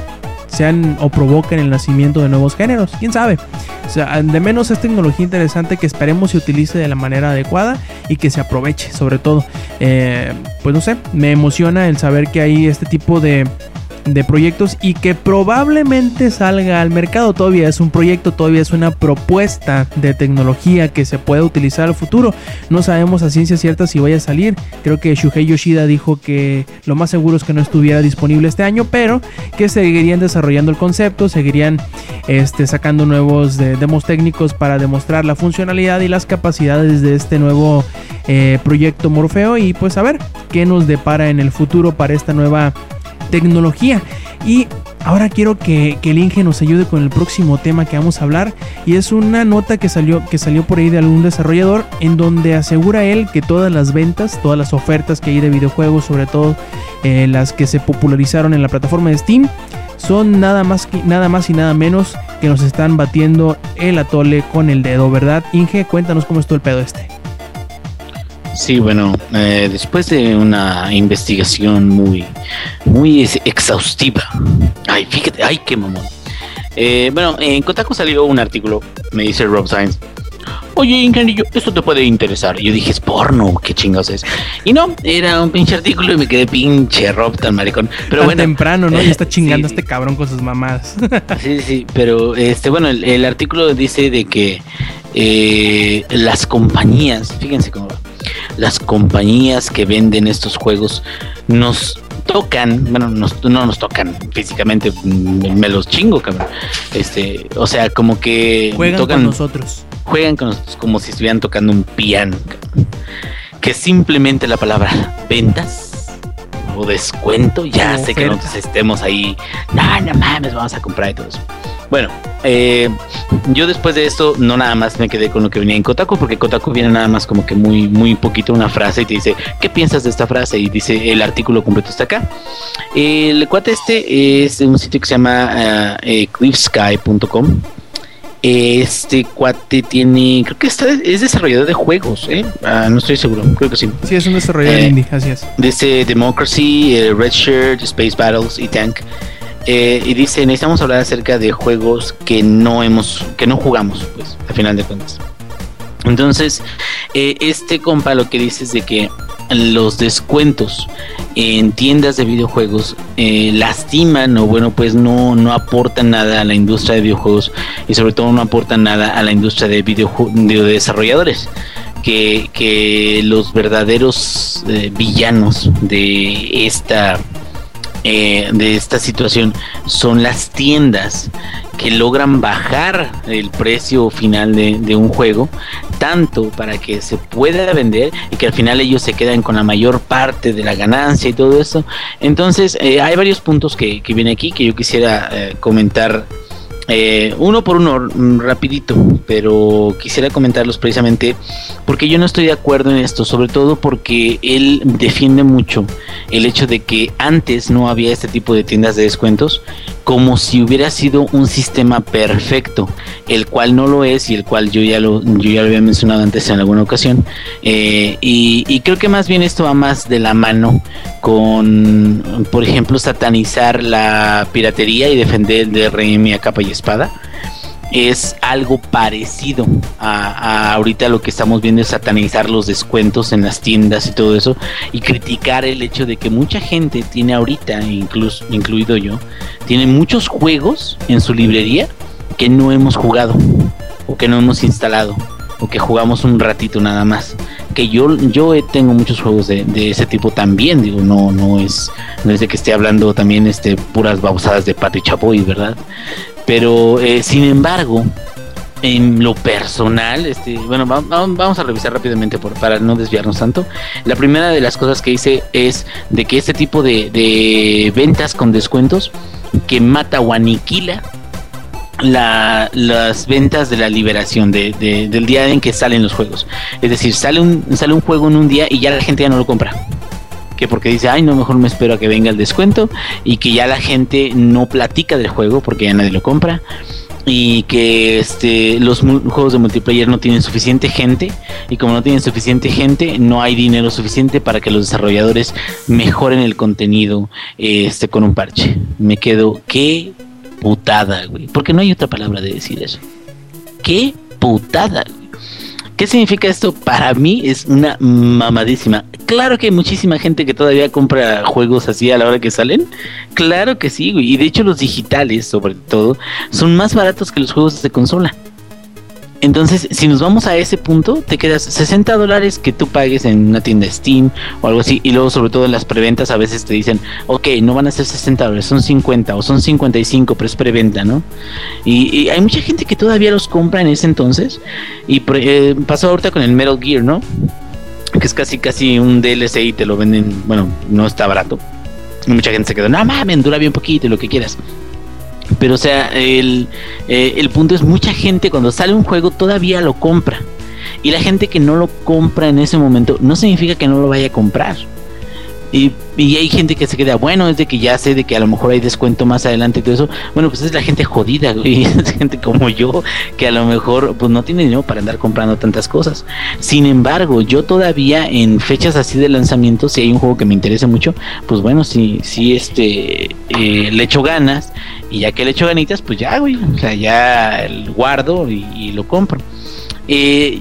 sean o provoquen el nacimiento de nuevos géneros. Quién sabe. O sea, de menos es tecnología interesante que esperemos se utilice de la manera adecuada y que se aproveche, sobre todo. Eh, pues no sé, me emociona el saber que hay este tipo de, de proyectos y que probablemente salga al mercado. Todavía es un proyecto, todavía es una propuesta de tecnología que se puede utilizar al futuro. No sabemos a ciencia cierta si vaya a salir. Creo que Shuhei Yoshida dijo que lo más seguro es que no estuviera disponible este año, pero que seguirían desarrollando el concepto, seguirían este, sacando nuevos de- demos técnicos para demostrar la funcionalidad y las capacidades de este nuevo eh, proyecto Morfeo y pues a ver qué nos depara en el futuro para esta nueva tecnología. Y ahora quiero que, que el Inge nos ayude con el próximo tema que vamos a hablar. Y es una nota que salió, que salió por ahí de algún desarrollador. En donde asegura él que todas las ventas, todas las ofertas que hay de videojuegos, sobre todo eh, las que se popularizaron en la plataforma de Steam, son nada más, que- nada más y nada menos que nos están batiendo el atole con el dedo, ¿verdad? Inge, cuéntanos cómo estuvo el pedo este. Sí, bueno, eh, después de una investigación muy, muy ex- exhaustiva. Ay, fíjate, ay, qué mamón. Eh, bueno, en Kotaku salió un artículo, me dice Rob Sainz. Oye, Ingenio, esto te puede interesar. Yo dije, es porno, qué chingados es. Y no, era un pinche artículo y me quedé pinche Rob tan maricón. Pero Tan bueno, temprano, ¿no? Y está chingando Sí, este cabrón con sus mamadas. Sí, sí, pero este, bueno, el, el artículo dice de que eh, las compañías, fíjense cómo va, las compañías que venden estos juegos nos tocan, bueno, nos- no nos tocan físicamente, me los chingo, cabrón. Este, o sea, como que Juegan tocan, con nosotros. juegan con nosotros como si estuvieran tocando un piano, cabrón. que simplemente la palabra ventas o descuento, ya sé que nosotros estemos ahí, no, no mames, vamos a comprar y todo eso. Bueno, eh, yo después de esto no nada más me quedé con lo que venía en Kotaku, porque Kotaku viene nada más como que muy, muy poquito una frase y te dice, ¿qué piensas de esta frase? Y dice, el artículo completo está acá. El cuate este es de un sitio que se llama ah, eclipsesky.com Este cuate tiene, creo que está, es desarrollador de juegos, ¿eh? Ah, no estoy seguro, creo que sí. Sí, es un desarrollador Eh, indie, así es. Dice Democracy, eh, Red Shirt, Space Battles y Tank. Eh, y dice, necesitamos hablar acerca de juegos que no hemos, que no jugamos, pues, al final de cuentas. Entonces, eh, este compa lo que dice es de que los descuentos en tiendas de videojuegos eh, lastiman o bueno pues no, no aportan nada a la industria de videojuegos y sobre todo no aportan nada a la industria de videojuegos de desarrolladores que, que los verdaderos villanos de esta eh, de esta situación son las tiendas que logran bajar el precio final de, un juego tanto para que se pueda vender y que al final ellos se quedan con la mayor parte de la ganancia y todo eso. Entonces eh, hay varios puntos que, que viene aquí que yo quisiera eh, comentar eh, uno por uno, mm, rapidito, pero quisiera comentarlos precisamente porque yo no estoy de acuerdo en esto, sobre todo porque él defiende mucho el hecho de que antes no había este tipo de tiendas de descuentos, como si hubiera sido un sistema perfecto, el cual no lo es y el cual yo ya lo, yo ya lo había mencionado antes en alguna ocasión. Eh, y, creo que más bien esto va más de la mano con, por ejemplo, satanizar la piratería y defender el DRM a capa y espada. Es algo parecido a, a ahorita lo que estamos viendo es satanizar los descuentos en las tiendas y todo eso y criticar el hecho de que mucha gente tiene ahorita, incluso incluido yo, tiene muchos juegos en su librería que no hemos jugado o que no hemos instalado o que jugamos un ratito nada más. Que yo, yo eh, tengo muchos juegos de, de ese tipo también, digo, no, no es, no es de que esté hablando también este puras babosadas de Pato y Chapoy, ¿verdad? Pero eh, sin embargo, en lo personal, este, bueno, va- va- vamos a revisar rápidamente por, para no desviarnos tanto. La primera de las cosas que hice es de que este tipo de, de ventas con descuentos que mata o aniquila la, las ventas de la liberación de, de- del día en que salen los juegos. Es decir, sale un, sale un juego en un día y ya la gente ya no lo compra. Que porque dice, ay, no, mejor me espero a que venga el descuento. Y que ya la gente no platica del juego porque ya nadie lo compra. Y que este, los juegos de multiplayer no tienen suficiente gente. Y como no tienen suficiente gente, no hay dinero suficiente para que los desarrolladores mejoren el contenido este, con un parche. Me quedo, qué putada, güey. Porque no hay otra palabra de decir eso. Qué putada, güey. ¿Qué significa esto? Para mí es una mamadísima. Claro que hay muchísima gente que todavía compra juegos así a la hora que salen. Claro que sí, güey. Y de hecho los digitales, sobre todo, son más baratos que los juegos de consola. Entonces, si nos vamos a ese punto, te quedas 60 dólares que tú pagues en una tienda Steam o algo así. Y luego, sobre todo en las preventas, a veces te dicen, ok, no van a ser 60 dólares, son 50 o son 55, pero es preventa, ¿no? Y, hay mucha gente que todavía los compra en ese entonces. Y eh, pasó ahorita con el Metal Gear, ¿no? Que es casi, casi un DLC y te lo venden, bueno, no está barato. Y mucha gente se quedó, no mames, dura bien poquito y lo que quieras. Pero o sea, el, eh, el punto es mucha gente cuando sale un juego todavía lo compra. Y la gente que no lo compra en ese momento no significa que no lo vaya a comprar. Y, y hay gente que se queda, bueno, es de que ya sé de que a lo mejor hay descuento más adelante y todo eso. Bueno, pues es la gente jodida, güey. Es gente como yo, que a lo mejor pues no tiene dinero para andar comprando tantas cosas. Sin embargo, yo todavía en fechas así de lanzamiento, si hay un juego que me interese mucho, pues bueno, si, si este eh, le echo ganas, y ya que le echo ganitas, pues ya, güey. O sea, ya guardo y, lo compro. Eh,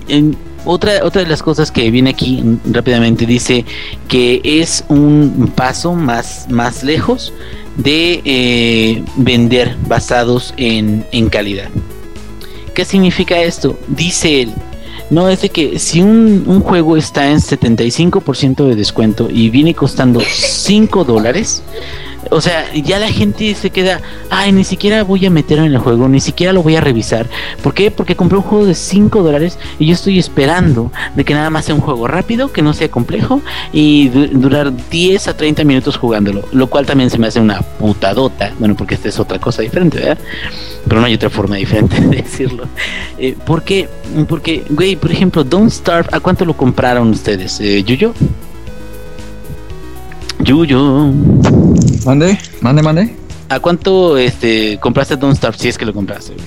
otra, otra de las cosas que viene aquí rápidamente dice que es un paso más, más lejos de eh, vender basados en, en calidad. ¿Qué significa esto? Dice él. No, es de que si un, un juego está en 75% de descuento y viene costando 5 dólares, o sea, ya la gente se queda, ay, ni siquiera voy a meterme en el juego, ni siquiera lo voy a revisar. ¿Por qué? Porque compré un juego de 5 dólares y yo estoy esperando de que nada más sea un juego rápido, que no sea complejo y du- durar 10 a 30 minutos jugándolo. Lo cual también se me hace una putadota. Bueno, porque esta es otra cosa diferente, ¿verdad? Pero no hay otra forma diferente de decirlo. Eh, ¿Por qué? Porque, güey, por ejemplo, Don't Starve, ¿a cuánto lo compraron ustedes? Eh, ¿Yuyo? Yuyo. ¿Mande? ¿Mande, mande? ¿A cuánto este, compraste Don't Starve si es que lo compraste? güey?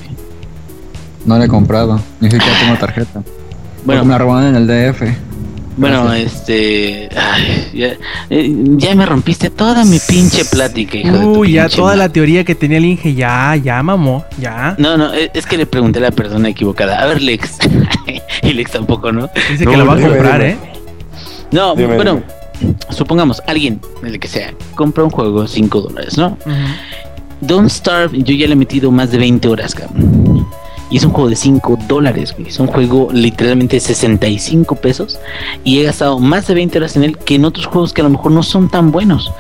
No la he comprado. Ni siquiera tengo tarjeta. Bueno, Porque me la robaron en el DF. bueno, gracias. este. ay, ya, eh, ya me rompiste toda mi pinche plática, hijo de tu Uy, ya toda madre. la teoría que tenía el Inge, ya, ya, mamó, ya. No, no, es es que le pregunté a la persona equivocada. A ver, Lex. y Lex tampoco, ¿no? Dice No, que la va a comprar, dime. ¿eh? No, Dime, bueno, supongamos, alguien, el que sea, compra un juego 5 dólares, ¿no? Ujú. Don't Starve, yo ya le he metido más de 20 horas, cabrón. Y es un juego de 5 dólares, güey. Es un juego literalmente de 65 pesos. Y he gastado más de 20 horas en él que en otros juegos que a lo mejor no son tan buenos.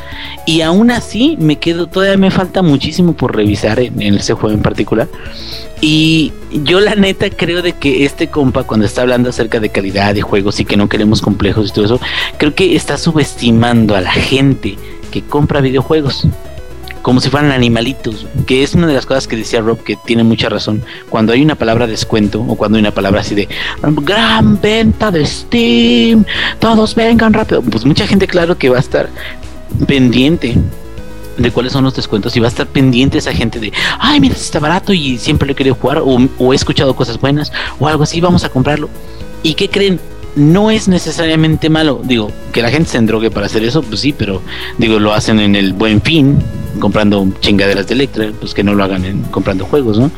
Y aún así me quedo, todavía me falta muchísimo por revisar en, en ese juego en particular. Y yo la neta creo de que este compa cuando está hablando acerca de calidad de juegos y que no queremos complejos y todo eso, creo que está subestimando a la gente que compra videojuegos como si fueran animalitos, que es una de las cosas que decía Rob que tiene mucha razón. Cuando hay una palabra descuento o cuando hay una palabra así de gran venta de Steam, todos vengan rápido, pues mucha gente claro que va a estar pendiente de cuáles son los descuentos y va a estar pendiente esa gente de, ay, mira, está barato y siempre lo he querido jugar o, o he escuchado cosas buenas o algo así, vamos a comprarlo. ¿Y qué creen? No es necesariamente malo. Digo, que la gente se endrogue para hacer eso, pues sí, pero digo, lo hacen en el buen fin, comprando chingaderas de Electra, pues que no lo hagan en, comprando juegos, ¿no?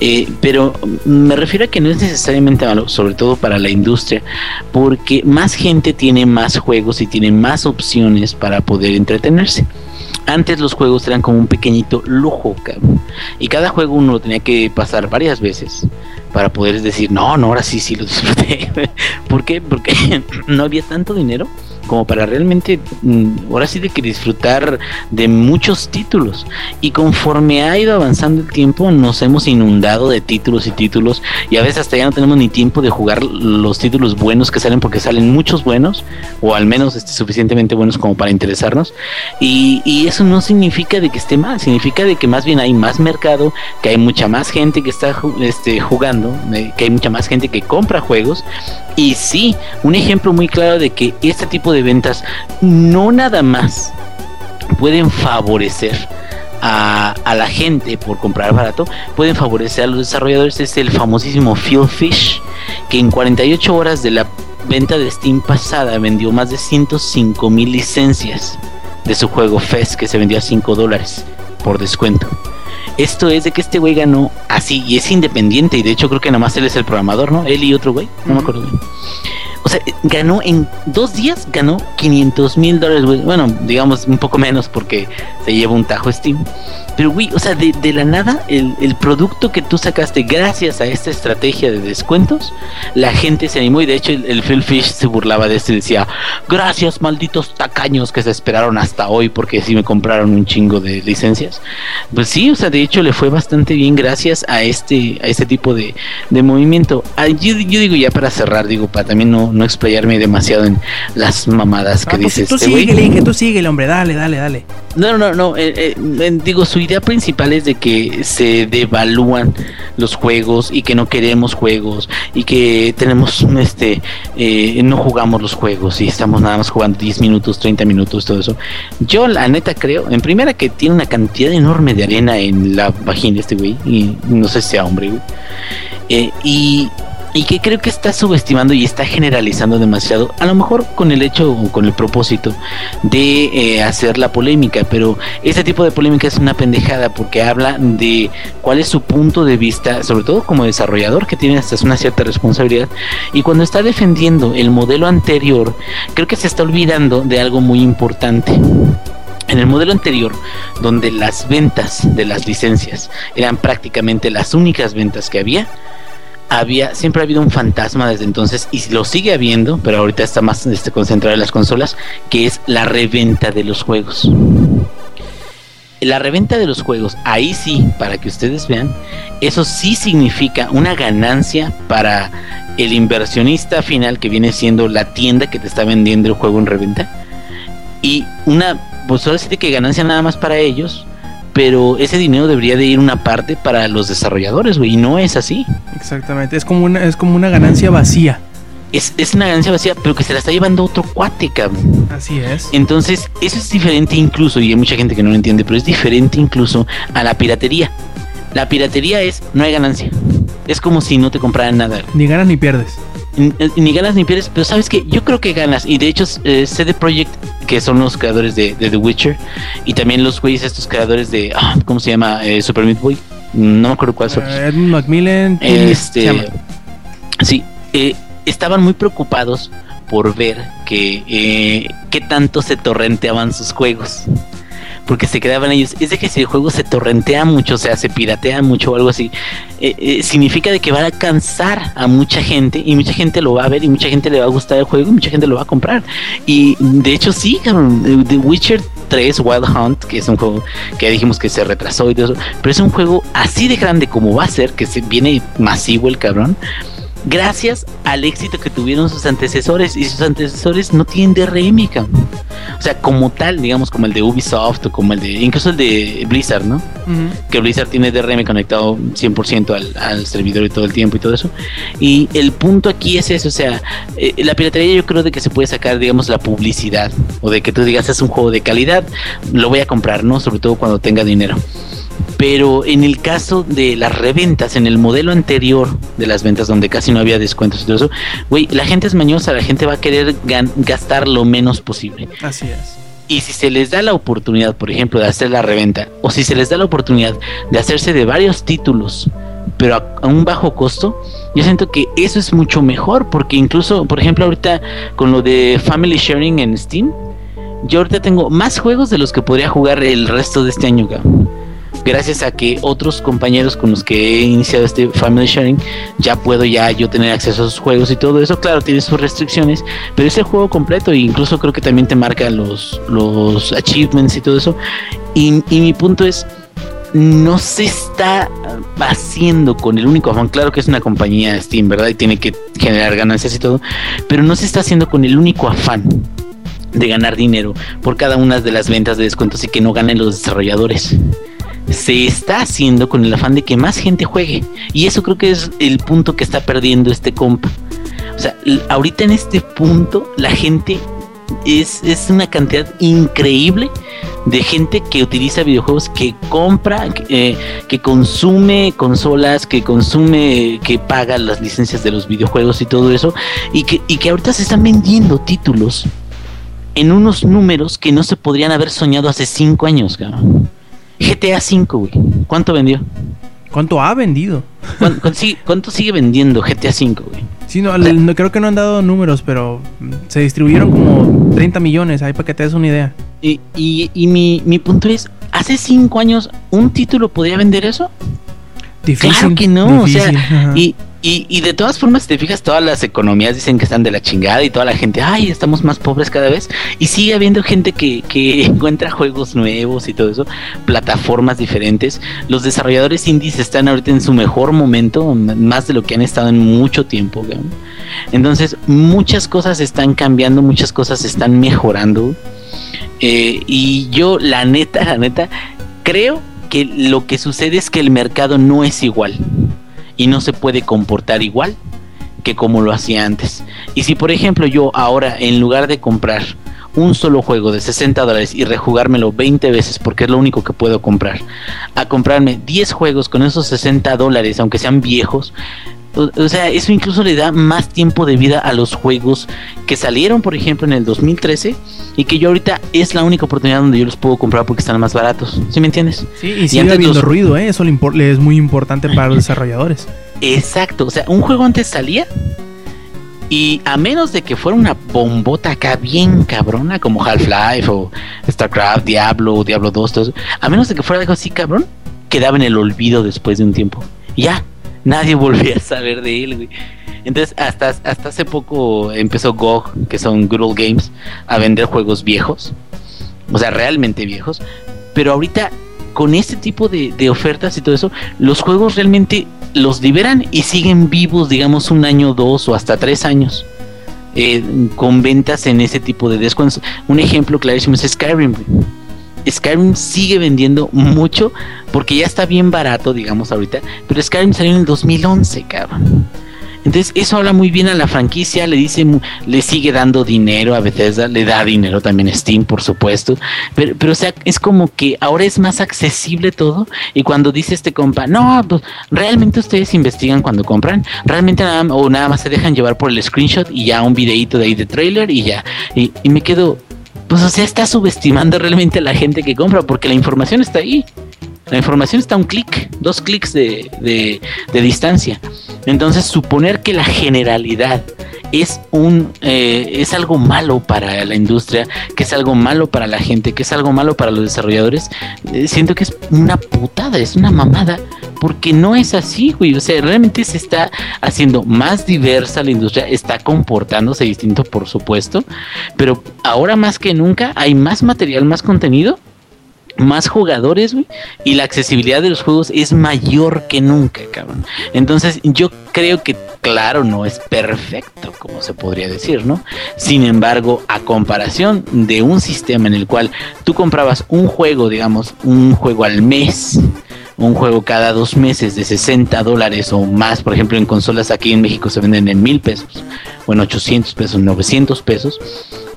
Eh, pero me refiero a que no es necesariamente malo, sobre todo para la industria, porque más gente tiene más juegos y tiene más opciones para poder entretenerse. Antes los juegos eran como un pequeñito lujo, cabrón. Y cada juego uno lo tenía que pasar varias veces para poder decir, no, no, ahora sí, sí lo disfruté. ¿Por qué? Porque no había tanto dinero como para realmente, mm, ahora sí de que disfrutar de muchos títulos. Y conforme ha ido avanzando el tiempo, nos hemos inundado de títulos y títulos. Y a veces hasta ya no tenemos ni tiempo de jugar los títulos buenos que salen porque salen muchos buenos, o al menos este, suficientemente buenos como para interesarnos. Y, y eso no significa de que esté mal, significa de que más bien hay más mercado, que hay mucha más gente que está este, jugando, eh, que hay mucha más gente que compra juegos. Y sí, un ejemplo muy claro de que este tipo de ventas no nada más pueden favorecer a, la gente por comprar barato, pueden favorecer a los desarrolladores. Es el famosísimo Phil Fish, que en 48 horas de la venta de Steam pasada vendió más de 105 mil licencias de su juego Fest, que se vendió a 5 dólares por descuento. Esto es de que este güey ganó así y es independiente y de hecho creo que nada más él es el programador, ¿no? Él y otro güey, no me acuerdo bien. O sea, ganó en dos días, ganó 500 mil dólares. Bueno, digamos un poco menos porque se lleva un tajo Steam. Pero, güey, o sea, de, de la nada, el, el producto que tú sacaste gracias a esta estrategia de descuentos, la gente se animó y de hecho el, el Phil Fish se burlaba de esto y decía, gracias malditos tacaños que se esperaron hasta hoy porque sí me compraron un chingo de licencias. Pues sí, o sea, de hecho le fue bastante bien gracias a este, a este tipo de, de movimiento. Ah, yo, yo digo ya para cerrar, digo, para también no, no explayarme demasiado en las mamadas que Ah, tú, tú este síguele, tú síguele, hombre, dale, dale, dale. No, no, no. eh, eh, digo, su idea principal es de que se devalúan los juegos y que no queremos juegos y que tenemos, este, eh, no jugamos los juegos y estamos nada más jugando 10 minutos, 30 minutos, todo eso. Yo, la neta, creo, en primera, que tiene una cantidad enorme de arena en la vagina este güey y no sé si sea hombre, güey. Y y que creo que está subestimando y está generalizando demasiado, a lo mejor con el hecho o con el propósito de eh, hacer la polémica, pero ese tipo de polémica es una pendejada porque habla de cuál es su punto de vista, sobre todo como desarrollador que tiene hasta una cierta responsabilidad, y cuando está defendiendo el modelo anterior, creo que se está olvidando de algo muy importante. En el modelo anterior, donde las ventas de las licencias eran prácticamente las únicas ventas que había, había siempre ha habido un fantasma desde entonces y lo sigue habiendo, pero ahorita está más este, concentrado en las consolas, que es la reventa de los juegos. La reventa de los juegos, ahí sí, para que ustedes vean, eso sí significa una ganancia para el inversionista final que viene siendo la tienda que te está vendiendo el juego en reventa. Y una, pues ahora sí que ganancia nada más para ellos, pero ese dinero debería de ir una parte para los desarrolladores, güey, y no es así. Exactamente, es como una, es como una ganancia vacía. Es, es una ganancia vacía, pero que se la está llevando otro cuate, cabrón. Así es. Entonces, eso es diferente incluso, y hay mucha gente que no lo entiende, pero es diferente incluso a la piratería. La piratería es, no hay ganancia. es como si no te compraran nada. Ni ganas ni pierdes. Ni, ni ganas ni pierdes, pero sabes que yo creo que ganas. Y de hecho, eh, CD Projekt, que son los creadores de, de The Witcher, y también los güeyes, estos creadores de, ah, ¿cómo se llama? Eh, Super Meat Boy. No me acuerdo cuál es. Eh, Edmund Macmillan. Este, se llama. sí, eh, estaban muy preocupados por ver que eh, qué tanto se torrenteaban sus juegos. Porque se quedaban ellos, es de que si el juego se torrentea mucho, o sea, se piratea mucho o algo así, eh, eh, significa de que va a cansar a mucha gente y mucha gente lo va a ver y mucha gente le va a gustar el juego y mucha gente lo va a comprar. Y de hecho sí, cabrón, eh, The Witcher 3 Wild Hunt, que es un juego que dijimos que se retrasó y todo eso, pero es un juego así de grande como va a ser, que se viene masivo el cabrón, gracias al éxito que tuvieron sus antecesores y sus antecesores no tienen DRM, cabrón. O sea, como tal, digamos como el de Ubisoft o como el de incluso el de Blizzard, ¿no? Que Blizzard tiene DRM conectado 100% al, al servidor y todo el tiempo y todo eso. Y el punto aquí es eso, o sea, eh, la piratería yo creo de que se puede sacar, digamos, la publicidad o de que tú digas es un juego de calidad, lo voy a comprar, ¿no? Sobre todo cuando tenga dinero. Pero en el caso de las reventas, en el modelo anterior de las ventas donde casi no había descuentos y todo eso, güey, la gente es mañosa, la gente va a querer gastar lo menos posible. Así es. Y si se les da la oportunidad, por ejemplo, de hacer la reventa, o si se les da la oportunidad de hacerse de varios títulos, pero a, a un bajo costo, yo siento que eso es mucho mejor, porque incluso, por ejemplo, ahorita con lo de Family Sharing en Steam, yo ahorita tengo más juegos de los que podría jugar el resto de este año, cabrón. Gracias a que otros compañeros con los que he iniciado este Family Sharing, ya puedo ya yo tener acceso a esos juegos y todo eso. Claro, tiene sus restricciones, pero es el juego completo e incluso creo que también te marca los, los achievements y todo eso. Y, y mi punto es, no se está haciendo con el único afán, claro que es una compañía Steam, ¿verdad? Y tiene que generar ganancias y todo, pero no se está haciendo con el único afán de ganar dinero por cada una de las ventas de descuentos y que no ganen los desarrolladores. Se está haciendo con el afán de que más gente juegue. Y eso creo que es el punto que está perdiendo este compa. O sea, ahorita en este punto la gente es, es una cantidad increíble de gente que utiliza videojuegos, que compra, que, eh, que consume consolas, que consume, que paga las licencias de los videojuegos y todo eso, y que, y que ahorita se están vendiendo títulos en unos números que no se podrían haber soñado hace cinco años, cabrón. GTA V, güey. ¿Cuánto vendió? ¿Cuánto ha vendido? ¿Cuán- cuán- sigue- ¿Cuánto sigue vendiendo GTA V, güey? Sí, no, no- creo que no han dado números, pero mm, se distribuyeron como 30 millones, ahí para que te des una idea. Y, y, y mi, mi punto es, ¿hace cinco años un título podría vender eso? Difícil. claro que no, o sea, ajá. y, y, y de todas formas, si te fijas, todas las economías dicen que están de la chingada y toda la gente, ay, estamos más pobres cada vez. Y sigue habiendo gente que, que encuentra juegos nuevos y todo eso, plataformas diferentes. Los desarrolladores indies están ahorita en su mejor momento, más de lo que han estado en mucho tiempo. Entonces, muchas cosas están cambiando, muchas cosas están mejorando. Eh, y yo, la neta, la neta, creo que lo que sucede es que el mercado no es igual y no se puede comportar igual que como lo hacía antes. Y si por ejemplo yo ahora en lugar de comprar un solo juego de 60 dólares y rejugármelo 20 veces porque es lo único que puedo comprar, a comprarme 10 juegos con esos 60 dólares, aunque sean viejos, o, o sea, eso incluso le da más tiempo de vida a los juegos que salieron, por ejemplo, en el 2013 y que yo ahorita es la única oportunidad donde yo los puedo comprar porque están más baratos. ¿Sí me entiendes? Sí, y sigue antes habiendo los- ruido, ¿eh? Eso le, es muy importante para los desarrolladores. Exacto, o sea, un juego antes salía y a menos de que fuera una bombota acá bien cabrona como Half-Life o StarCraft, Diablo, Diablo 2, todo eso, a menos de que fuera algo así cabrón, quedaba en el olvido después de un tiempo. Y ya, nadie volvía a saber de él. Entonces, hasta, hasta hace poco empezó GOG, que son Good Games, a vender juegos viejos, o sea, realmente viejos, pero ahorita con este tipo de, de ofertas y todo eso, los juegos realmente los liberan y siguen vivos, digamos, un año, dos o hasta tres años. eh, con ventas en ese tipo de descuentos. Un ejemplo clarísimo es Skyrim. Skyrim sigue vendiendo mucho porque ya está bien barato, digamos, ahorita. Pero Skyrim salió en el 2011, cabrón. Entonces, eso habla muy bien a la franquicia, le dice, le sigue dando dinero a Bethesda, le da dinero también a Steam, por supuesto. Pero, pero, o sea, es como que ahora es más accesible todo. Y cuando dice este compa, no, pues realmente ustedes investigan cuando compran, realmente nada, o nada más se dejan llevar por el screenshot y ya un videito de ahí de trailer y ya. Y, y me quedo, pues o sea, está subestimando realmente a la gente que compra porque la información está ahí. La información está a un clic, dos clics de, distancia. Entonces, suponer que la generalidad es un eh, es algo malo para la industria, que es algo malo para la gente, que es algo malo para los desarrolladores, eh, siento que es una putada, es una mamada, porque no es así, güey. O sea, realmente se está haciendo más diversa la industria, está comportándose distinto, por supuesto, pero ahora más que nunca hay más material, más contenido más jugadores, y la accesibilidad de los juegos es mayor que nunca, cabrón. Entonces, yo creo que, claro, no es perfecto, como se podría decir, ¿no? Sin embargo, a comparación de un sistema en el cual tú comprabas un juego, digamos, un juego al mes, un juego cada dos meses de 60 dólares o más, por ejemplo, en consolas aquí en México se venden en mil pesos, o en 800 pesos, 900 pesos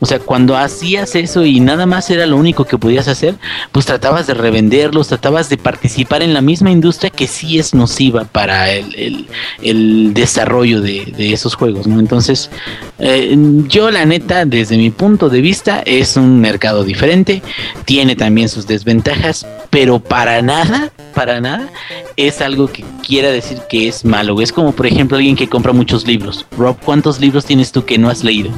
o sea, cuando hacías eso y nada más era lo único que podías hacer, pues tratabas de revenderlos, tratabas de participar en la misma industria que sí es nociva para el, desarrollo de, esos juegos, ¿no? Entonces, eh, yo la neta, desde mi punto de vista, es un mercado diferente, tiene también sus desventajas, pero para nada, para nada, es algo que quiera decir que es malo. Es como, por ejemplo, alguien que compra muchos libros. Rob, ¿cuántos libros tienes tú que no has leído?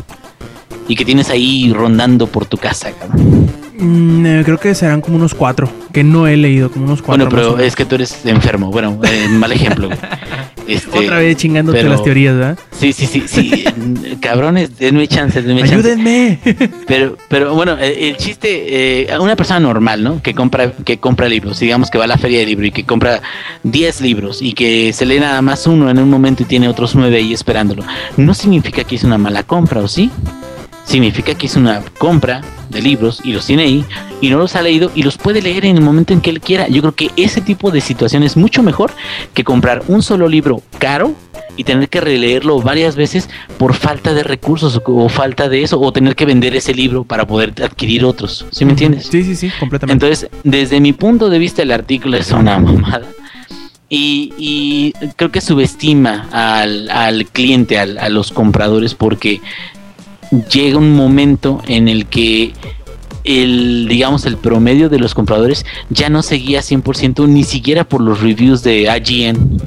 y que tienes ahí rondando por tu casa, cabrón? Mm, eh, creo que serán como unos cuatro, que no he leído, como unos cuatro. Bueno, pero es que tú eres enfermo, bueno, eh, mal ejemplo. Este, Otra vez chingándote las teorías, ¿verdad? Sí, sí, sí, sí. cabrones, denme chance, denme chance. Ayúdenme. Pero, pero bueno, el, chiste, eh, una persona normal, ¿no? Que compra, que compra libros, digamos que va a la feria de libro y que compra 10 libros y que se lee nada más uno en un momento y tiene otros nueve ahí esperándolo. No significa que es una mala compra, ¿o sí? Significa que es una compra de libros y los tiene ahí y no los ha leído y los puede leer en el momento en que él quiera. Yo creo que ese tipo de situación es mucho mejor que comprar un solo libro caro y tener que releerlo varias veces por falta de recursos o, falta de eso o tener que vender ese libro para poder adquirir otros. ¿Sí me entiendes? Sí, sí, sí, completamente. Entonces, desde mi punto de vista el artículo es una mamada. Y, creo que subestima al, al cliente, a los compradores, porque llega un momento en el que el, digamos, el promedio de los compradores ya no seguía 100% ni siquiera por los reviews de IGN,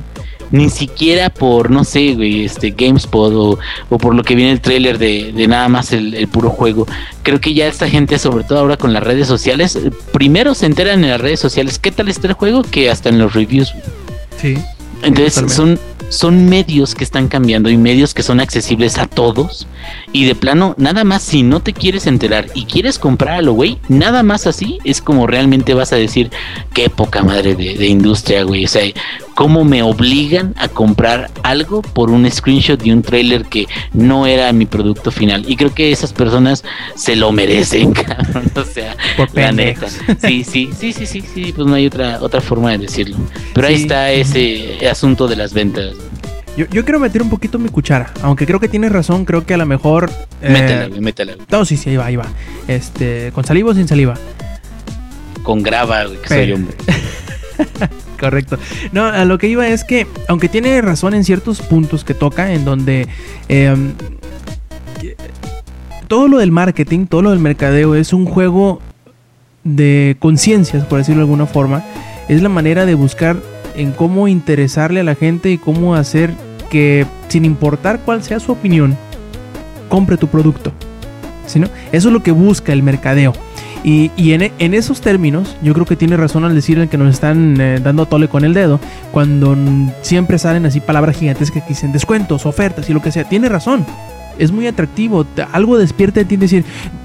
ni siquiera por, no sé, este GameSpot o, o por lo que viene el trailer de, nada más el, puro juego. Creo que ya esta gente, sobre todo ahora con las redes sociales, primero se enteran en las redes sociales qué tal está el juego que hasta en los reviews. Sí. Entonces son son medios que están cambiando y medios que son accesibles a todos. Y de plano, nada más si no te quieres enterar y quieres comprar lo güey, nada más así es como realmente vas a decir qué poca madre de, de industria, güey. O sea, cómo me obligan a comprar algo por un screenshot de un trailer que no era mi producto final. Y creo que esas personas se lo merecen, cabrón. O sea, la neta. Sí, sí, sí, sí, sí, sí, pues no hay otra, otra forma de decirlo. Pero ahí está ese asunto de las ventas. Yo, yo, quiero meter un poquito mi cuchara, aunque creo que tienes razón, creo que a lo mejor... Eh, métela, métela. No, sí, sí, ahí va, ahí va. Este, ¿Con saliva o sin saliva? Con grava, que soy hombre. Correcto. No, a lo que iba es que, aunque tiene razón en ciertos puntos que toca, en donde em, todo lo del marketing, todo lo del mercadeo es un juego de conciencias, por decirlo de alguna forma. Es la manera de buscar en cómo interesarle a la gente y cómo hacer que, sin importar cuál sea su opinión, compre tu producto. ¿Sí, no? Eso es lo que busca el mercadeo. Y, en, esos términos, yo creo que tiene razón al decir que nos están eh, dando tole con el dedo, cuando siempre salen así palabras gigantescas que dicen descuentos, ofertas y lo que sea. Tiene razón. Es muy atractivo. Algo despierta de ti decir,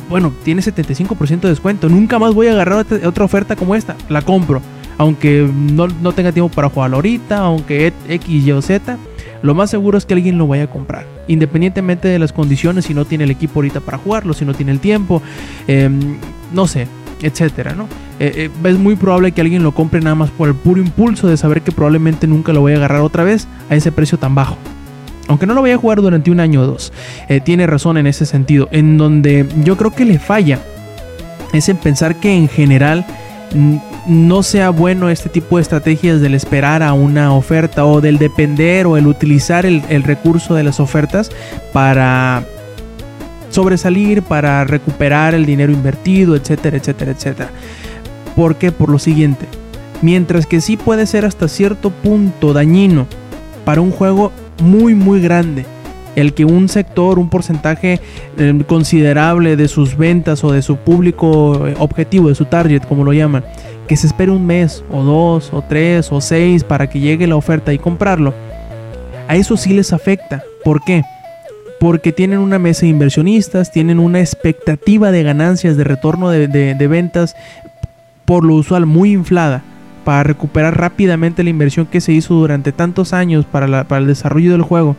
bueno, tiene 75% de descuento. Nunca más voy a agarrar otra oferta como esta. La compro. Aunque no, no tenga tiempo para jugarlo ahorita, aunque X, Y o Z lo más seguro es que alguien lo vaya a comprar. Independientemente de las condiciones, si no tiene el equipo ahorita para jugarlo, si no tiene el tiempo, em, no sé, etcétera, ¿no? Eh, eh, es muy probable que alguien lo compre nada más por el puro impulso de saber que probablemente nunca lo voy a agarrar otra vez a ese precio tan bajo. aunque no lo vaya a jugar durante un año o dos, eh, tiene razón en ese sentido. En donde yo creo que le falla es en pensar que en general no sea bueno este tipo de estrategias del esperar a una oferta o del depender o el utilizar el, recurso de las ofertas para sobresalir, para recuperar el dinero invertido, etcétera, etcétera, etcétera. ¿Por qué? Por lo siguiente. Mientras que sí puede ser hasta cierto punto dañino para un juego muy muy grande el que un sector, un porcentaje eh, considerable de sus ventas o de su público eh, objetivo, de su target, como lo llaman, que se espere un mes o dos o tres o seis para que llegue la oferta y comprarlo, a eso sí les afecta. ¿Por qué? Porque tienen una mesa de inversionistas, tienen una expectativa de ganancias, de retorno de, ventas, por lo usual muy inflada, para recuperar rápidamente la inversión que se hizo durante tantos años para, para el desarrollo del juego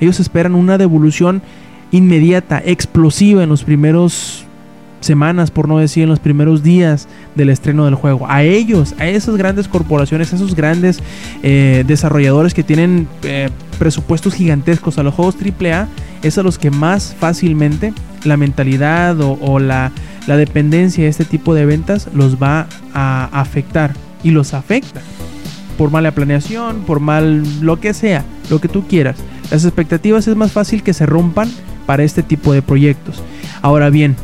ellos esperan una devolución inmediata, explosiva en los primeros semanas, por no decir en los primeros días del estreno del juego. A ellos, a esas grandes corporaciones, a esos grandes eh, desarrolladores que tienen eh, presupuestos gigantescos a los juegos AAA, es a los que más fácilmente la mentalidad o, la, la dependencia de este tipo de ventas los va a afectar y los afecta por mala planeación, por mal lo que sea, lo que tú quieras. Las expectativas es más fácil que se rompan para este tipo de proyectos. Ahora bien,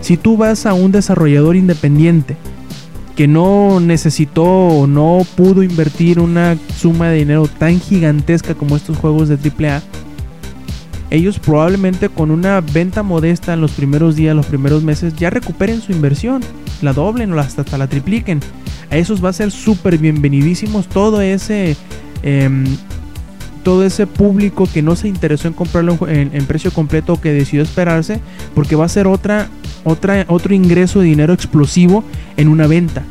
si tú vas a un desarrollador independiente que no necesitó o no pudo invertir una suma de dinero tan gigantesca como estos juegos de AAA, ellos probablemente con una venta modesta en los primeros días, los primeros meses, ya recuperen su inversión, la doblen o hasta, la tripliquen. A esos va a ser súper bienvenidísimos todo ese em, todo ese público que no se interesó en comprarlo en, precio completo que decidió esperarse, porque va a ser otra, otra, otro ingreso de dinero explosivo en una venta.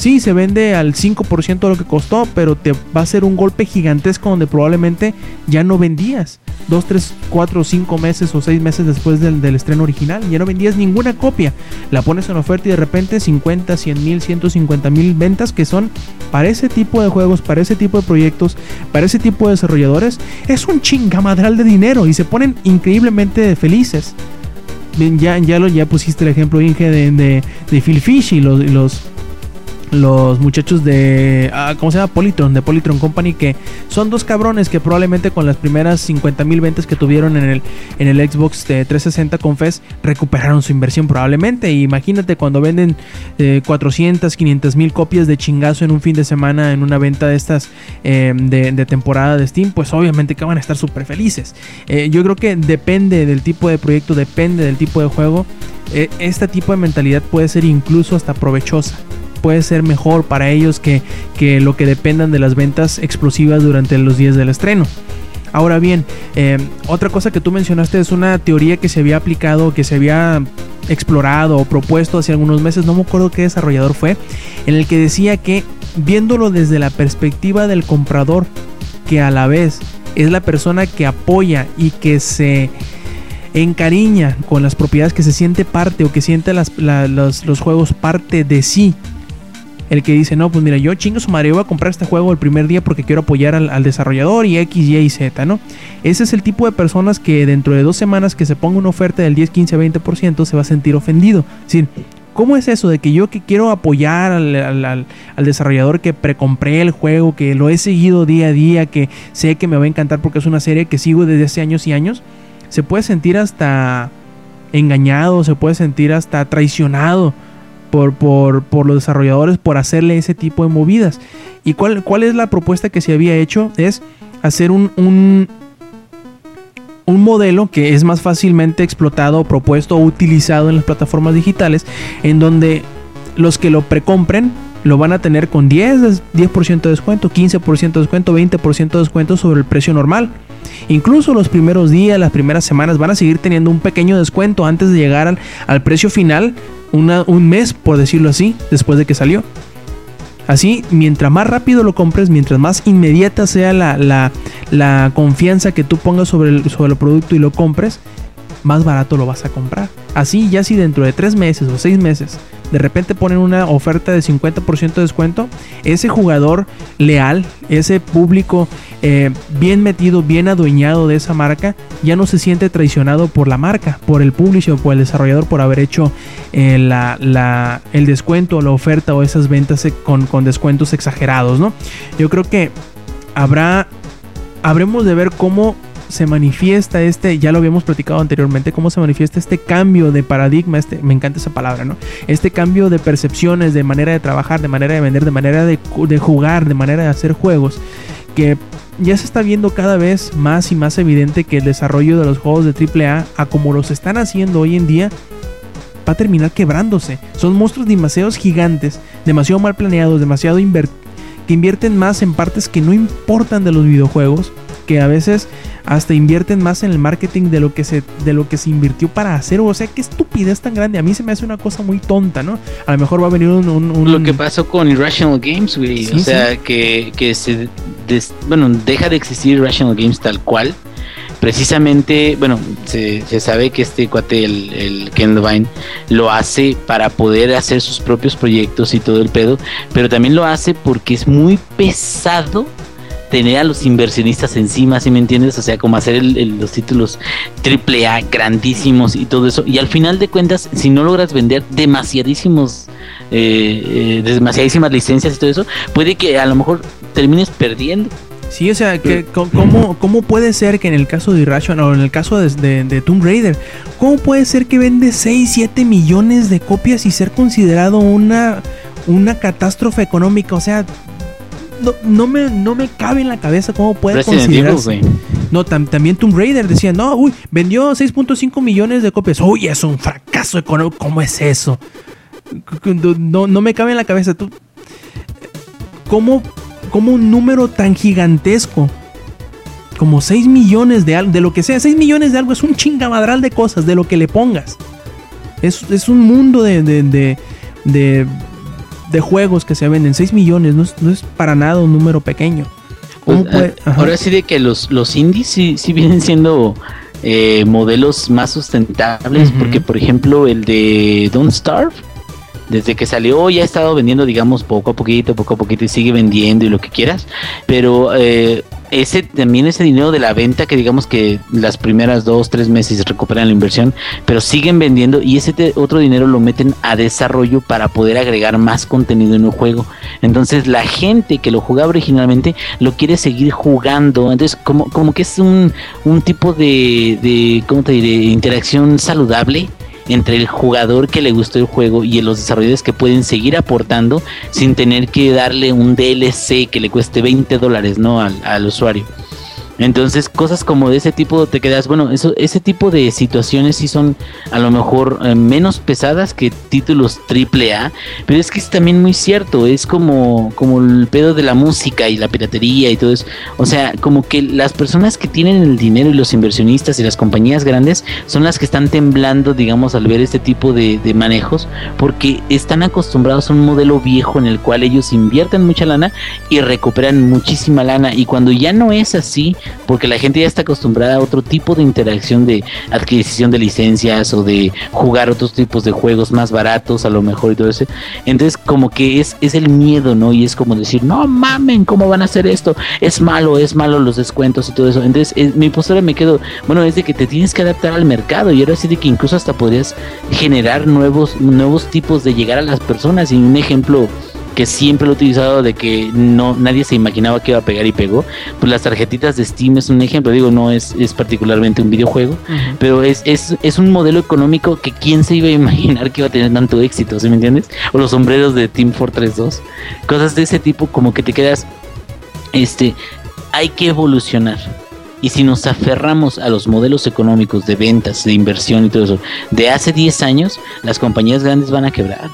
Sí, se vende al 5% de lo que costó, pero te va a ser un golpe gigantesco donde probablemente ya no vendías. 2, 3, 4, 5 meses o 6 meses después del, estreno original. Ya no vendías ninguna copia. La pones en oferta y de repente 50, 100 mil, 150 mil ventas que son para ese tipo de juegos, para ese tipo de proyectos, para ese tipo de desarrolladores. Es un chingamadral de dinero y se ponen increíblemente felices. Ya, ya, lo, ya pusiste el ejemplo, Inge, de, de, Phil Fish y los los muchachos de ah, ¿cómo se llama? Polytron, de Polytron Company que son dos cabrones que probablemente con las primeras 50 mil ventas que tuvieron en el, en el Xbox de 360 con FES recuperaron su inversión probablemente. imagínate cuando venden 400, 500 mil copias de chingazo en un fin de semana en una venta de estas em, de, temporada de Steam, pues obviamente que van a estar súper felices. Eh, yo creo que depende del tipo de proyecto, depende del tipo de juego. Eh, este tipo de mentalidad puede ser incluso hasta provechosa puede ser mejor para ellos que, lo que dependan de las ventas explosivas durante los días del estreno. Ahora bien, eh, otra cosa que tú mencionaste es una teoría que se había aplicado, que se había explorado o propuesto hace algunos meses, no me acuerdo qué desarrollador fue, en el que decía que viéndolo desde la perspectiva del comprador, que a la vez es la persona que apoya y que se encariña con las propiedades, que se siente parte o que siente los juegos parte de sí, el que dice, no, pues mira, yo chingo su madre, voy a comprar este juego el primer día porque quiero apoyar al, desarrollador y X, Y y Z, ¿no? Ese es el tipo de personas que dentro de dos semanas que se ponga una oferta del 10, 15, 20% se va a sentir ofendido. Es decir, ¿Cómo es eso de que yo que quiero apoyar al, desarrollador que precompré el juego, que lo he seguido día a día, que sé que me va a encantar porque es una serie que sigo desde hace años y años? Se puede sentir hasta engañado, se puede sentir hasta traicionado por, por, los desarrolladores por hacerle ese tipo de movidas. ¿Y cuál, cuál es la propuesta que se había hecho? Es hacer un, un, modelo que es más fácilmente explotado, propuesto o utilizado en las plataformas digitales, en donde los que lo precompren lo van a tener con 10, 10% de descuento, 15% de descuento, 20% de descuento sobre el precio normal. Incluso los primeros días, las primeras semanas van a seguir teniendo un pequeño descuento antes de llegar al, al precio final un mes, por decirlo así, después de que salió. Así, mientras más rápido lo compres, mientras más inmediata sea la, la, confianza que tú pongas sobre el, sobre el producto y lo compres, más barato lo vas a comprar. Así, ya si dentro de tres meses o seis meses de repente ponen una oferta de 50% de descuento, ese jugador leal, ese público eh, bien metido, bien adueñado de esa marca, ya no se siente traicionado por la marca, por el publisher, por el desarrollador, por haber hecho eh, la, el descuento, la oferta o esas ventas eh, con, con descuentos exagerados, ¿no? Yo creo que habrá, habremos de ver cómo se manifiesta este, ya lo habíamos platicado anteriormente, cómo se manifiesta este cambio de paradigma, este, me encanta esa palabra, ¿no? Este cambio de percepciones, de manera de trabajar, de manera de vender, de manera de, de jugar, de manera de hacer juegos, que ya se está viendo cada vez más y más evidente que el desarrollo de los juegos de AAA, a como los están haciendo hoy en día, va a terminar quebrándose. Son monstruos demasiados gigantes, demasiado mal planeados, demasiado que invierten más en partes que no importan de los videojuegos, que a veces hasta invierten más en el marketing de lo que se de lo que se invirtió para hacer, o sea, qué estupidez tan grande. A mí se me hace una cosa muy tonta, ¿no? A lo mejor va a venir un, un- un- Lo que pasó con Irrational Games, güey. Sí, o sea, que, que se. des- bueno, deja de existir Irrational Games tal cual. Precisamente, bueno, se, se sabe que este cuate, el, el Ken Levine, lo hace para poder hacer sus propios proyectos y todo el pedo. Pero también lo hace porque es muy pesado tener a los inversionistas encima, ¿sí me entiendes? O sea, como hacer el- el- los títulos triple A grandísimos y todo eso. Y al final de cuentas, si no logras vender demasiadísimos, eh, eh, demasiadísimas licencias y todo eso, puede que a lo mejor termines perdiendo. Sí, o sea, que, ¿cómo, ¿cómo puede ser que en el caso de Irrational o en el caso de, de- de Tomb Raider, cómo puede ser que vende 6, 7 millones de copias y ser considerado una, una catástrofe económica? O sea, no, no me, no me cabe en la cabeza cómo puede Resident Evil, considerarse. güey. No, tam- también Tomb Raider decía, no, uy, vendió 6.5 millones de copias. Uy, es un fracaso económico. ¿Cómo es eso? No, no me cabe en la cabeza. Tú, ¿Cómo, cómo un número tan gigantesco? Como 6 millones de algo, de lo que sea. 6 millones de algo es un chingamadral de cosas, de lo que le pongas. Es, es un mundo de, de, de, de, de juegos que se venden. 6 millones, no es, no es para nada un número pequeño. ¿Cómo Pues, puede- ajá. ahora sí de que los, los indies sí, sí vienen siendo eh, modelos más sustentables, porque por ejemplo el de Don't Starve, desde que salió ya ha estado vendiendo, digamos, poco a poquito, poco a poquito y sigue vendiendo y lo que quieras, pero eh, ese también ese dinero de la venta que digamos que las primeras dos, tres meses recuperan la inversión, pero siguen vendiendo y ese otro dinero lo meten a desarrollo para poder agregar más contenido en el juego. Entonces la gente que lo jugaba originalmente lo quiere seguir jugando. Entonces como, como que es un, un tipo de, de, ¿cómo te diré? Interacción saludable entre el jugador que le gustó el juego y los desarrolladores que pueden seguir aportando sin tener que darle un DLC que le cueste 20 dólares ¿no? al, al usuario. Entonces, cosas como de ese tipo te quedas, bueno, eso, ese tipo de situaciones sí son a lo mejor eh, menos pesadas que títulos triple A, pero es que es también muy cierto, es como, como el pedo de la música y la piratería y todo eso. O sea, como que las personas que tienen el dinero y los inversionistas y las compañías grandes son las que están temblando, digamos, al ver este tipo de, de manejos, porque están acostumbrados a un modelo viejo en el cual ellos invierten mucha lana y recuperan muchísima lana. Y cuando ya no es así, porque la gente ya está acostumbrada a otro tipo de interacción de adquisición de licencias o de jugar otros tipos de juegos más baratos a lo mejor y todo eso. Entonces como que es, es el miedo, ¿no? Y es como decir, no mamen, ¿cómo van a hacer esto? Es malo, es malo los descuentos y todo eso. Entonces es- mi postura me quedo, bueno, es de que te tienes que adaptar al mercado y ahora sí de que incluso hasta podrías generar nuevos, nuevos tipos de llegar a las personas. Y un ejemplo que siempre lo he utilizado de que no nadie se imaginaba que iba a pegar y pegó, pues las tarjetitas de Steam es un ejemplo, digo, no es, es particularmente un videojuego, pero es, es, es un modelo económico que quién se iba a imaginar que iba a tener tanto éxito, ¿sí me entiendes? O los sombreros de Team Fortress 2, cosas de ese tipo como que te quedas, este, hay que evolucionar. Y si nos aferramos a los modelos económicos de ventas, de inversión y todo eso, de hace 10 años, las compañías grandes van a quebrar.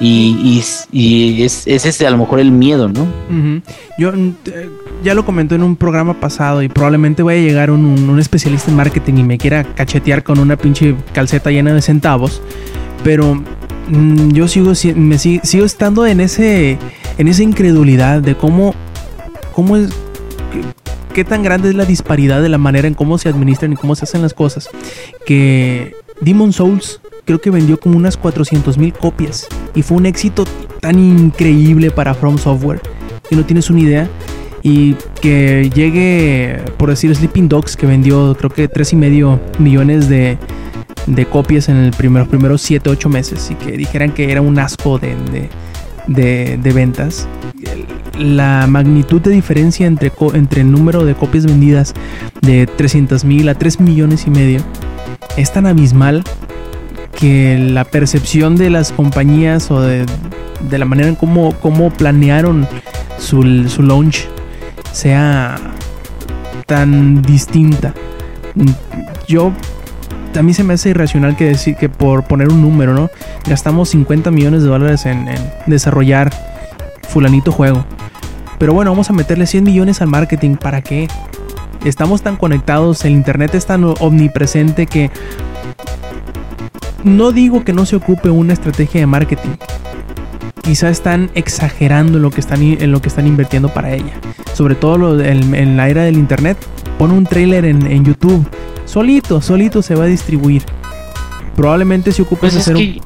Y, y, y es, es ese a lo mejor el miedo, ¿no? Ujú. Yo mm, ya lo comenté en un programa pasado y probablemente vaya a llegar un, un- un especialista en marketing y me quiera cachetear con una pinche calceta llena de centavos. Pero mm, yo sigo, si- me si- sigo estando en ese en esa incredulidad de cómo, cómo es, qué tan grande es la disparidad de la manera en cómo se administran y cómo se hacen las cosas. Que Demon Souls, creo que vendió como unas 400 mil copias. Y fue un éxito tan increíble para From Software que no tienes una idea. Y que llegue, por decir, Sleeping Dogs, que vendió creo que 3,5 millones de, de copias en el primer, los primeros 7, 8 meses. Y que dijeran que era un asco de, de, de- ventas. La magnitud de diferencia entre, entre el número de copias vendidas de 300 mil a 3 millones y medio es tan abismal que la percepción de las compañías o de, de la manera en cómo, cómo planearon su, su launch sea tan distinta. Yo también se me hace irracional que decir que por poner un número, ¿no? Gastamos 50 millones de dólares en, en desarrollar fulanito juego. Pero bueno, vamos a meterle 100 millones al marketing. ¿Para qué? Estamos tan conectados, el internet es tan omnipresente que no digo que no se ocupe una estrategia de marketing. Quizá están exagerando en lo que están, en lo que están invirtiendo para ella. Sobre todo lo en la era del internet. Pon un trailer en, en YouTube. Solito, solito se va a distribuir. Probablemente se ocupe Pues hacer un-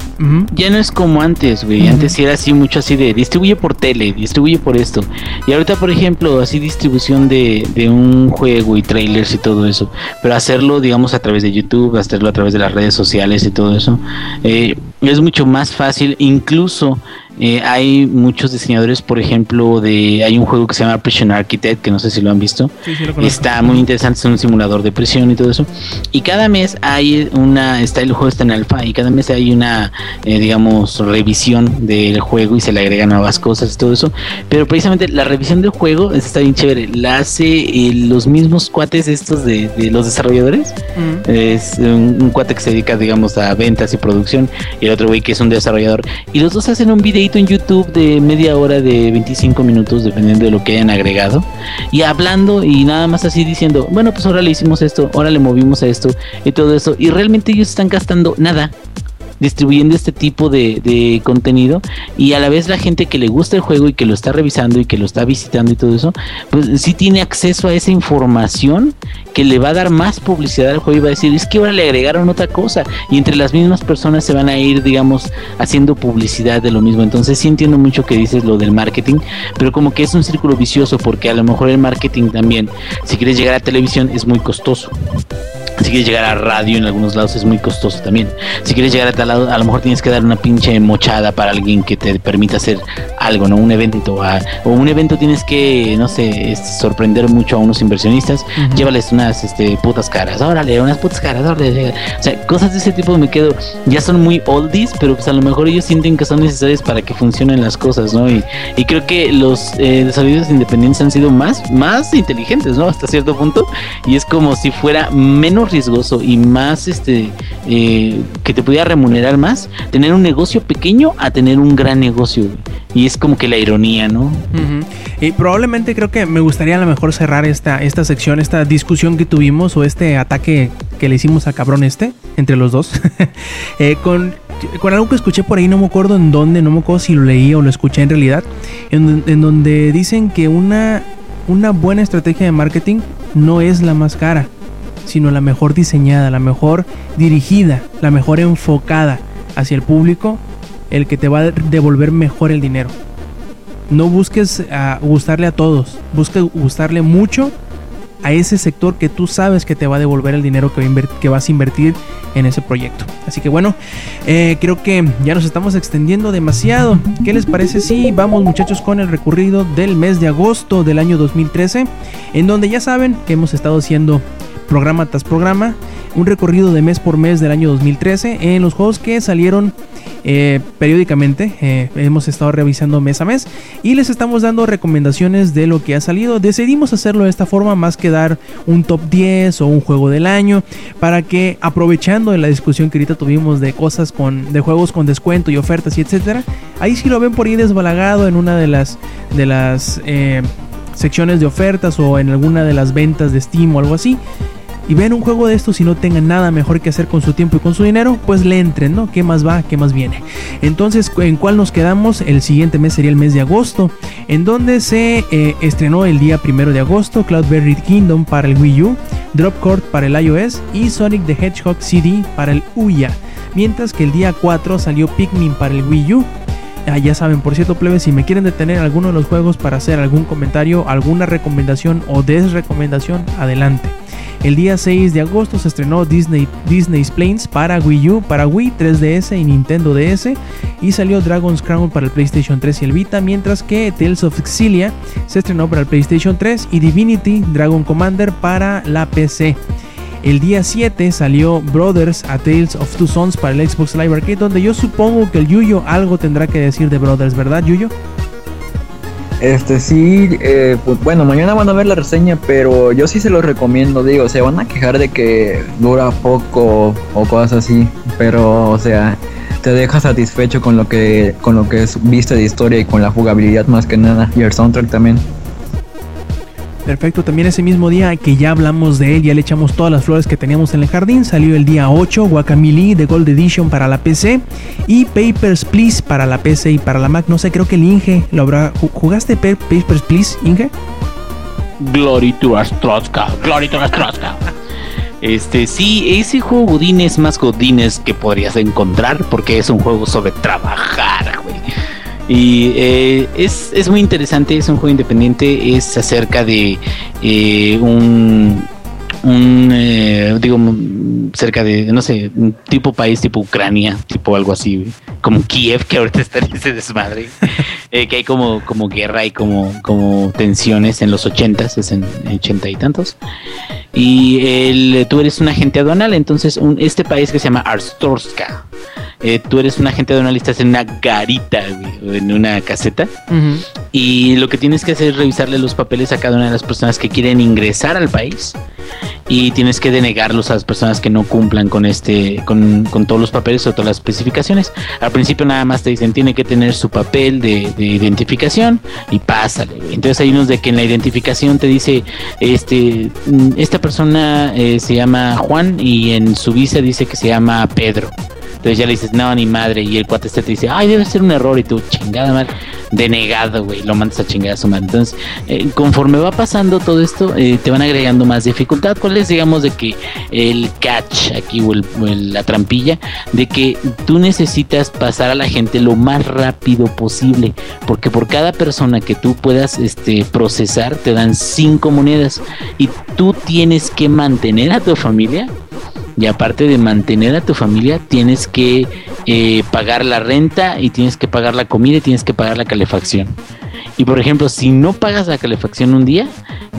ya no es como antes, güey. Ujú. Antes sí era así mucho así de distribuye por tele, distribuye por esto. Y ahorita, por ejemplo, así distribución de, de un juego y trailers y todo eso. Pero hacerlo, digamos, a través de YouTube, hacerlo a través de las redes sociales y todo eso. eh, es mucho más fácil. Incluso eh, hay muchos diseñadores, por ejemplo, de hay un juego que se llama Prison Architect, que no sé si lo han visto. Sí, sí lo. Está muy interesante, es un simulador de prisión y todo eso. Y cada mes hay una, está el juego está en alfa y cada mes hay una, eh, digamos, revisión del juego y se le agregan nuevas cosas y todo eso. Pero precisamente la revisión del juego está bien chévere. La hace eh, los mismos cuates estos de, de los desarrolladores. Ujú. Es un, un cuate que se dedica, digamos, a ventas y producción y el otro güey que es un desarrollador. Y los dos hacen un videito en YouTube de media hora de 25 minutos, dependiendo de lo que hayan agregado. Y hablando y nada más así diciendo, bueno, pues ahora le hicimos esto, ahora le movimos a esto y todo eso. Y realmente ellos están gastando nada distribuyendo este tipo de, contenido y a la vez la gente que le gusta el juego y que lo está revisando y que lo está visitando y todo eso, pues sí tiene acceso a esa información que le va a dar más publicidad al juego y va a decir, es que ahora le agregaron otra cosa y entre las mismas personas se van a ir, digamos, haciendo publicidad de lo mismo. Entonces sí entiendo mucho que dices lo del marketing, pero como que es un círculo vicioso porque a lo mejor el marketing también, si quieres llegar a televisión, es muy costoso. Si quieres llegar a radio en algunos lados es muy costoso también. Si quieres llegar a tal a lo mejor tienes que dar una pinche mochada para alguien que te permita hacer algo, ¿no? Un evento. a- o un evento tienes que, no sé, sorprender mucho a unos inversionistas. Ujú. Llévales unas este, putas caras. Órale, unas putas caras. Órale. O sea, cosas de ese tipo me quedo. Ya son muy oldies, pero pues a lo mejor ellos sienten que son necesarias para que funcionen las cosas, ¿no? Y, y creo que los eh, desarrolladores independientes han sido más, más inteligentes, ¿no? Hasta cierto punto. Y es como si fuera menos riesgoso y más, este, eh, que te pudiera remunerar más, tener un negocio pequeño a tener un gran negocio. Y es como que la ironía, ¿no? Ujú. Y probablemente creo que me gustaría a lo mejor cerrar esta, esta sección, esta discusión que tuvimos o este ataque que le hicimos a cabrón este, entre los dos, eh, con, con algo que escuché por ahí, no me acuerdo en dónde, no me acuerdo si lo leí o lo escuché en realidad, en, en donde dicen que una, una buena estrategia de marketing no es la más cara, sino la mejor diseñada, la mejor dirigida, la mejor enfocada hacia el público, el que te va a devolver mejor el dinero. No busques ah, gustarle a todos, busca gustarle mucho a ese sector que tú sabes que te va a devolver el dinero que, vas a invertir en ese proyecto. Así que bueno, eh, creo que ya nos estamos extendiendo demasiado. ¿Qué les parece si vamos muchachos con el recorrido del mes de agosto del año 2013? En donde ya saben que hemos estado haciendo programa tras programa, un recorrido de mes por mes del año 2013 en los juegos que salieron eh, periódicamente. eh, hemos estado revisando mes a mes y les estamos dando recomendaciones de lo que ha salido. Decidimos hacerlo de esta forma más que dar un top 10 o un juego del año para que aprovechando la discusión que ahorita tuvimos de cosas con de juegos con descuento y ofertas y etcétera, ahí si lo ven por ahí desbalagado en una de las de las eh, secciones de ofertas o en alguna de las ventas de Steam o algo así y ven un juego de estos y no tengan nada mejor que hacer con su tiempo y con su dinero, pues le entren, ¿no? ¿Qué más va? ¿Qué más viene? Entonces, ¿en cuál nos quedamos? El siguiente mes sería el mes de agosto, en donde se eh, estrenó el día primero de agosto Cloudberry Kingdom para el Wii U, Drop Court para el iOS y Sonic the Hedgehog CD para el Uya. Mientras que el día 4 salió Pikmin para el Wii U. Ah, ya saben, por cierto, plebes, si me quieren detener alguno de los juegos para hacer algún comentario, alguna recomendación o desrecomendación, adelante. El día 6 de agosto se estrenó Disney, Disney's Planes para Wii U, para Wii, 3DS y Nintendo DS. Y salió Dragon's Crown para el PlayStation 3 y el Vita, mientras que Tales of Exilia se estrenó para el PlayStation 3 y Divinity Dragon Commander para la PC. El día 7 salió Brothers A Tales of Two Sons para el Xbox Live Arcade, donde yo supongo que el Yuyo algo tendrá que decir de Brothers, ¿verdad, Yuyo? Este sí, eh, pues, bueno, mañana van a ver la reseña, pero yo sí se los recomiendo, digo, se van a quejar de que dura poco o cosas así, pero o sea, te deja satisfecho con lo que con lo que es vista de historia y con la jugabilidad más que nada y el soundtrack también. Perfecto, también ese mismo día que ya hablamos de él, ya le echamos todas las flores que teníamos en el jardín, salió el día 8 Guacamole de Gold Edition para la PC y Papers, Please para la PC y para la Mac. No sé, creo que el Inge lo habrá... ¿Jugaste Papers, Please, Inge? Glory to Astroska, Glory to Astroska. Este, sí, ese juego Godín es más Godines que podrías encontrar porque es un juego sobre trabajar, güey. Y eh, es, es, muy interesante, es un juego independiente, es acerca de eh, un, eh, digo, cerca de, no sé, un tipo país, tipo Ucrania, tipo algo así, como Kiev, que ahorita está desmadre, que hay como, como guerra y como, como tensiones en los ochentas, es en ochenta y tantos. Y el, tú eres un agente aduanal, entonces este país que se llama Arstorska, eh, tú eres un agente aduanal y estás en una garita, güey, en una caseta. Y lo que tienes que hacer es revisarle los papeles a cada una de las personas que quieren ingresar al país. Y tienes que denegarlos a las personas que no cumplan con este, con, con todos los papeles o todas las especificaciones. Al principio nada más te dicen tiene que tener su papel de, de identificación y pásale. Entonces hay unos de que en la identificación te dice este esta persona eh, se llama Juan y en su visa dice que se llama Pedro. Entonces ya le dices, no, ni madre. Y el cuate este te dice, ay, debe ser un error. Y tú, chingada madre, denegado, güey. Lo mandas a chingar a su madre. Entonces, eh, conforme va pasando todo esto, eh, te van agregando más dificultad. ¿Cuál es, digamos, de que el catch aquí o, el, la trampilla? De que tú necesitas pasar a la gente lo más rápido posible. Porque por cada persona que tú puedas este, procesar, te dan cinco monedas. Y tú tienes que mantener a tu familia y aparte de mantener a tu familia, tienes que eh, pagar la renta y tienes que pagar la comida y tienes que pagar la calefacción. Y por ejemplo, si no pagas la calefacción un día,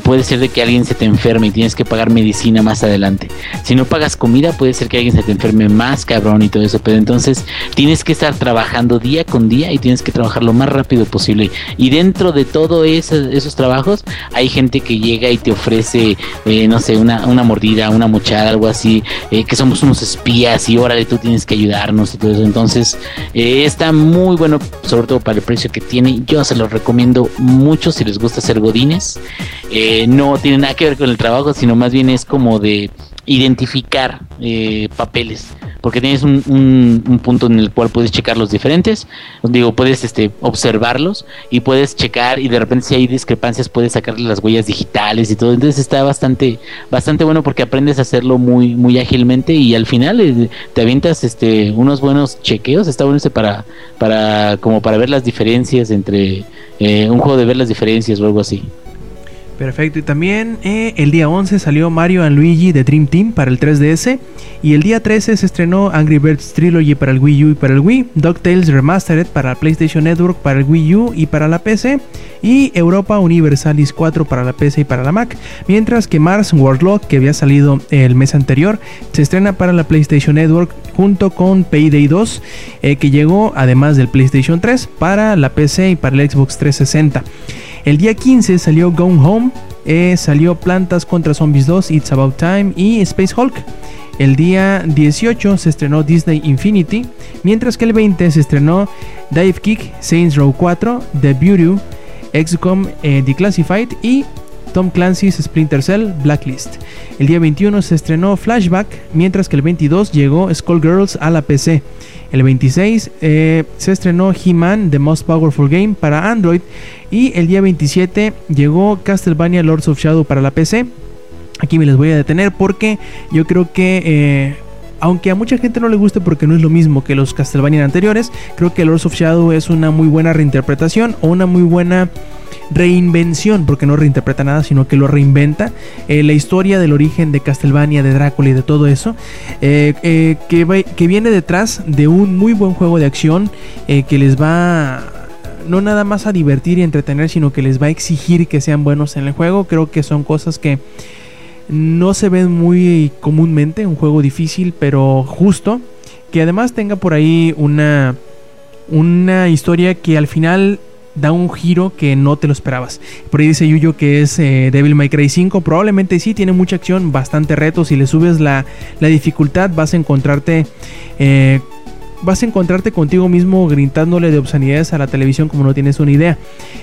puede ser de que alguien se te enferme y tienes que pagar medicina más adelante. Si no pagas comida, puede ser que alguien se te enferme más, cabrón, y todo eso. Pero entonces tienes que estar trabajando día con día y tienes que trabajar lo más rápido posible. Y dentro de todos esos, trabajos, hay gente que llega y te ofrece, eh, no sé, una, una mordida, una mochada, algo así, eh, que somos unos espías y órale, tú tienes que ayudarnos y todo eso. Entonces, eh, está muy bueno, sobre todo para el precio que tiene. Yo se lo recomiendo mucho si les gusta hacer godines. Eh, no tiene nada que ver con el trabajo, sino más bien es como de identificar eh, papeles, porque tienes un, punto en el cual puedes checar los diferentes, digo, puedes este, observarlos y puedes checar y de repente si hay discrepancias puedes sacarle las huellas digitales y todo, entonces está bastante, bastante bueno porque aprendes a hacerlo muy, muy ágilmente y al final eh, te avientas este, unos buenos chequeos, está bueno ese para, para, como para ver las diferencias entre un juego de ver las diferencias o algo así. Perfecto, y también eh, el día 11 salió Mario and Luigi de Dream Team para el 3DS. Y el día 13 se estrenó Angry Birds Trilogy para el Wii U y para el Wii. DuckTales Remastered para PlayStation Network, para el Wii U y para la PC. Y Europa Universalis 4 para la PC y para la Mac. Mientras que Mars Warlock, que había salido el mes anterior, se estrena para la PlayStation Network junto con Payday 2, eh, que llegó además del PlayStation 3 para la PC y para el Xbox 360. El día 15 salió Gone Home, eh, salió Plantas contra Zombies 2, It's About Time y Space Hulk. El día 18 se estrenó Disney Infinity, mientras que el 20 se estrenó Dive Kick, Saints Row 4, The Beauty, XCOM eh, Declassified y Tom Clancy's Splinter Cell Blacklist. El día 21 se estrenó Flashback, mientras que el 22 llegó Skullgirls a la PC. El 26 eh, se estrenó He-Man The Most Powerful Game para Android. Y el día 27 llegó Castlevania Lords of Shadow para la PC. Aquí me les voy a detener porque yo creo que... Eh, aunque a mucha gente no le guste porque no es lo mismo que los Castlevania anteriores, creo que Lords of Shadow es una muy buena reinterpretación o una muy buena reinvención, porque no reinterpreta nada, sino que lo reinventa. Eh, la historia del origen de Castlevania, de Drácula y de todo eso, eh, eh, que, que, viene detrás de un muy buen juego de acción que les va no nada más a divertir y entretener, sino que les va a exigir que sean buenos en el juego. Creo que son cosas que no se ven muy comúnmente, un juego difícil, pero justo. Que además tenga por ahí una, una historia que al final da un giro que no te lo esperabas. Por ahí dice Yuyo que es eh, Devil May Cry 5. Probablemente sí, tiene mucha acción, bastante reto. Si le subes la, la dificultad, vas a encontrarte eh, vas a encontrarte contigo mismo gritándole de obscenidades a la televisión como no tienes una idea.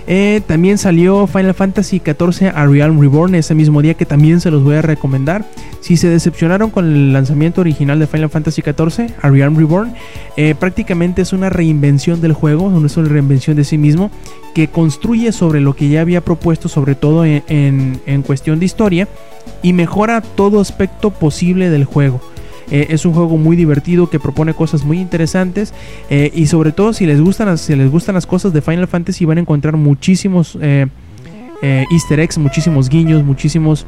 Eh, también salió Final Fantasy XIV a Realm Reborn ese mismo día que también se los voy a recomendar. Si se decepcionaron con el lanzamiento original de Final Fantasy XIV a Realm Reborn, eh, prácticamente es una reinvención del juego, es una reinvención de sí mismo que construye sobre lo que ya había propuesto, sobre todo en, en cuestión de historia, y mejora todo aspecto posible del juego. Eh, es un juego muy divertido que propone cosas muy interesantes eh, y sobre todo si les gustan las, si les gustan las cosas de Final Fantasy van a encontrar muchísimos eh, Easter eggs, muchísimos guiños, muchísimos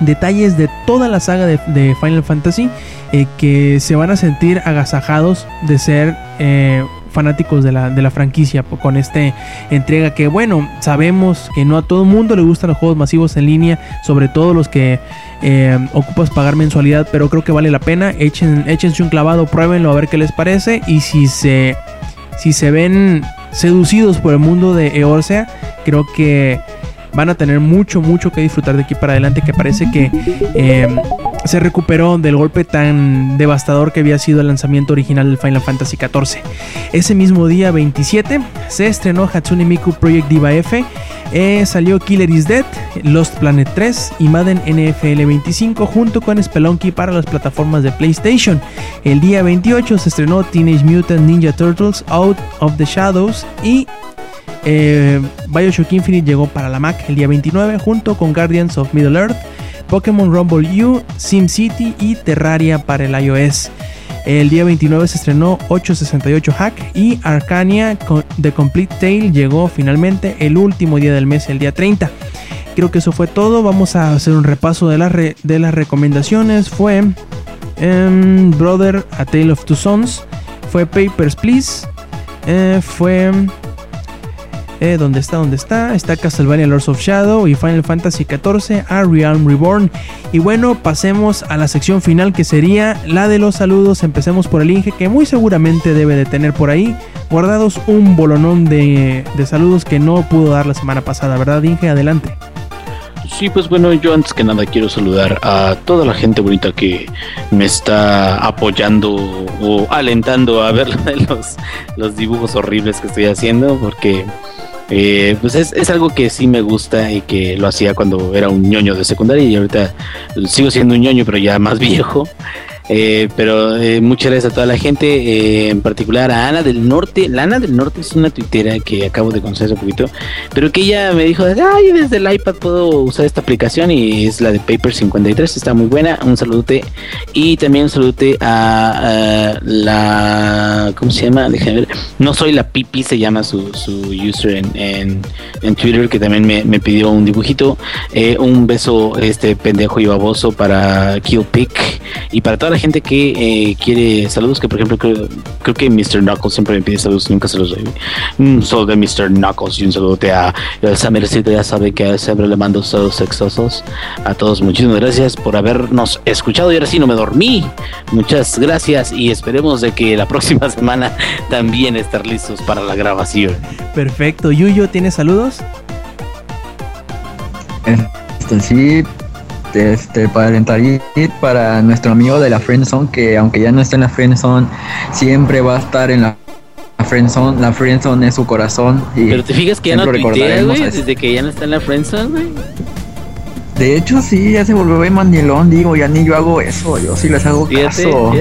detalles de toda la saga de, Final Fantasy que se van a sentir agasajados de ser fanáticos de la, de la franquicia con esta entrega que bueno, sabemos que no a todo mundo le gustan los juegos masivos en línea, sobre todo los que eh, ocupas pagar mensualidad, pero creo que vale la pena. Echen, échense un clavado, pruébenlo a ver qué les parece y si se, si se ven seducidos por el mundo de Eorsea, creo que van a tener mucho, mucho que disfrutar de aquí para adelante, que parece que eh, se recuperó del golpe tan devastador que había sido el lanzamiento original del Final Fantasy XIV. Ese mismo día 27 se estrenó Hatsune Miku Project Diva F, eh, salió Killer is Dead, Lost Planet 3 y Madden NFL 25 junto con Spelunky para las plataformas de PlayStation. El día 28 se estrenó Teenage Mutant Ninja Turtles Out of the Shadows y eh, Bioshock Infinite llegó para la Mac el día 29 junto con Guardians of Middle Earth, Pokémon Rumble U, SimCity y Terraria para el iOS. El día 29 se estrenó 868 Hack y Arcania The Complete Tale llegó finalmente el último día del mes, el día 30. Creo que eso fue todo. Vamos a hacer un repaso de, las de las recomendaciones. Fue em, Brother, A Tale of Two Sons. Fue Papers, Please. Eh, fue eh, ¿Dónde está? ¿Dónde está? Está Castlevania Lords of Shadow y Final Fantasy XIV A Realm Reborn. Y bueno, pasemos a la sección final que sería la de los saludos. Empecemos por el Inge que muy seguramente debe de tener por ahí guardados un bolonón de, de saludos que no pudo dar la semana pasada, ¿verdad Inge? Adelante. Sí, pues bueno, yo antes que nada quiero saludar a toda la gente bonita que me está apoyando o alentando a ver los, los dibujos horribles que estoy haciendo, porque eh, pues es, es, algo que sí me gusta y que lo hacía cuando era un ñoño de secundaria y ahorita sigo siendo un ñoño pero ya más viejo. Eh, pero eh, muchas gracias a toda la gente, eh, en particular a Ana del Norte. La Ana del Norte es una tuitera que acabo de conocer hace poquito, pero que ella me dijo, ay, desde el iPad puedo usar esta aplicación y es la de Paper 53, está muy buena. Un saludote y también un saludote a, la, ¿cómo se llama? No soy la pipi, se llama su, su user en, en, Twitter, que también me, me pidió un dibujito. un beso, este pendejo y baboso para Kill y para toda la gente que eh, quiere saludos, que por ejemplo creo, creo, que Mr. Knuckles siempre me pide saludos, nunca se los doy. Un saludo de Mr. Knuckles y un saludo a Samercito, ya sabe que siempre le mando saludos sexosos a todos. Muchísimas gracias por habernos escuchado y ahora sí no me dormí. Muchas gracias y esperemos de que la próxima semana también estar listos para la grabación. Perfecto. Yuyo, ¿tienes saludos? Este, sí, este, para alentar para nuestro amigo de la Friendzone, que aunque ya no está en la Friendzone, siempre va a estar en la Friendzone. La Friendzone es su corazón. Y Pero te fijas que ya no tuitea, güey, desde que ya no está en la Friendzone, güey. De hecho, sí, ya se volvió mandilón, digo, ya ni yo hago eso, yo sí les hago caso.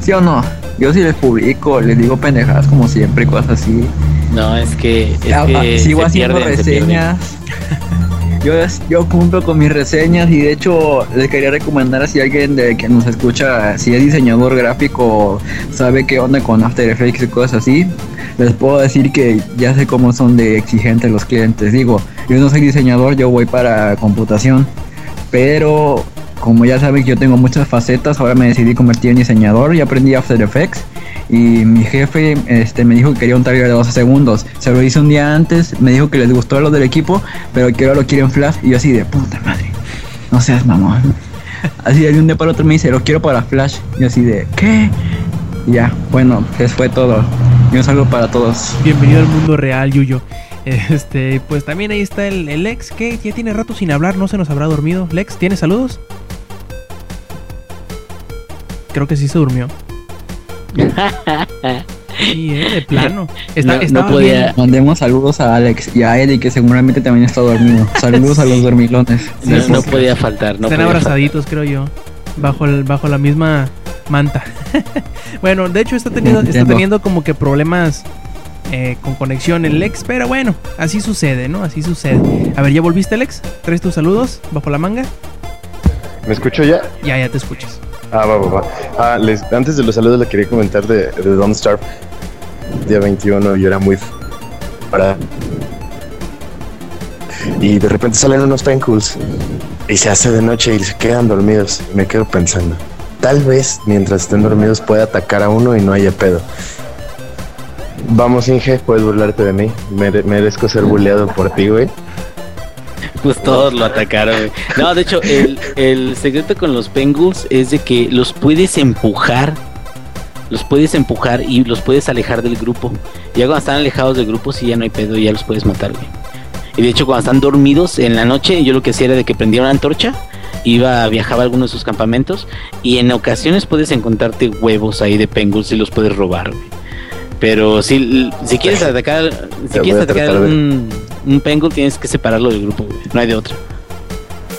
¿Sí o no? Yo sí les publico, les digo pendejadas como siempre, cosas así. No, es que. Es que sigo haciendo reseñas. Yo, yo cumplo con mis reseñas y de hecho les quería recomendar si alguien de que nos escucha, si es diseñador gráfico, sabe qué onda con After Effects y cosas así, les puedo decir que ya sé cómo son de exigentes los clientes. Digo, yo no soy diseñador, yo voy para computación, pero como ya saben que yo tengo muchas facetas, ahora me decidí convertir en diseñador y aprendí After Effects. Y mi jefe este, me dijo que quería un trailer de 12 segundos. Se lo hice un día antes, me dijo que les gustó lo del equipo, pero que ahora lo quieren flash. Y yo así de puta madre, no seas mamón. Así de un día para otro me dice, lo quiero para flash. Y así de, ¿qué? Ya, bueno, eso fue todo. Y un saludo para todos. Bienvenido al mundo real, Yuyo. Este, pues también ahí está el, el Lex, que ya tiene rato sin hablar, no se nos habrá dormido. Lex, ¿tienes saludos? Creo que sí se durmió. Sí, eh, de plano. Está, No- no estaba podía- bien. Mandemos saludos a Alex y a Eddie, que seguramente también está dormido. Saludos a los dormilones. No, Sí, podía faltar, no Están podía abrazaditos, creo yo. Bajo, el, bajo la misma manta. bueno, de hecho está teniendo, está teniendo como que problemas eh, con conexión el Lex, pero bueno, así sucede, ¿no? Así sucede. A ver, ¿ya volviste, Lex? ¿Traes tus saludos bajo la manga? ¿Me escucho ya? Ya, ya te escuchas. Ah, va, va, va. Ah, antes de los saludos le quería comentar de, de Don't Starve. Día 21 yo era muy para... Y de repente salen unos pencools y se hace de noche y se quedan dormidos. Me quedo pensando, tal vez mientras estén dormidos pueda atacar a uno y no haya pedo. Vamos, Inge, puedes burlarte de mí. Mere- merezco ser bulleado por ti, güey. Pues todos lo atacaron. No, de hecho, el, el secreto con los Bengals es de que los puedes empujar. Los puedes empujar y los puedes alejar del grupo. Ya cuando están alejados del grupo, sí ya no hay pedo, ya los puedes matar, güey. Y de hecho, cuando están dormidos en la noche, yo lo que hacía era de que prendía una antorcha, iba, viajaba a alguno de sus campamentos, y en ocasiones puedes encontrarte huevos ahí de Bengals y los puedes robar, güey. Pero si, si quieres atacar, si quieres atacar un, un Bengal, tienes que separarlo del grupo, güey. No hay de otra.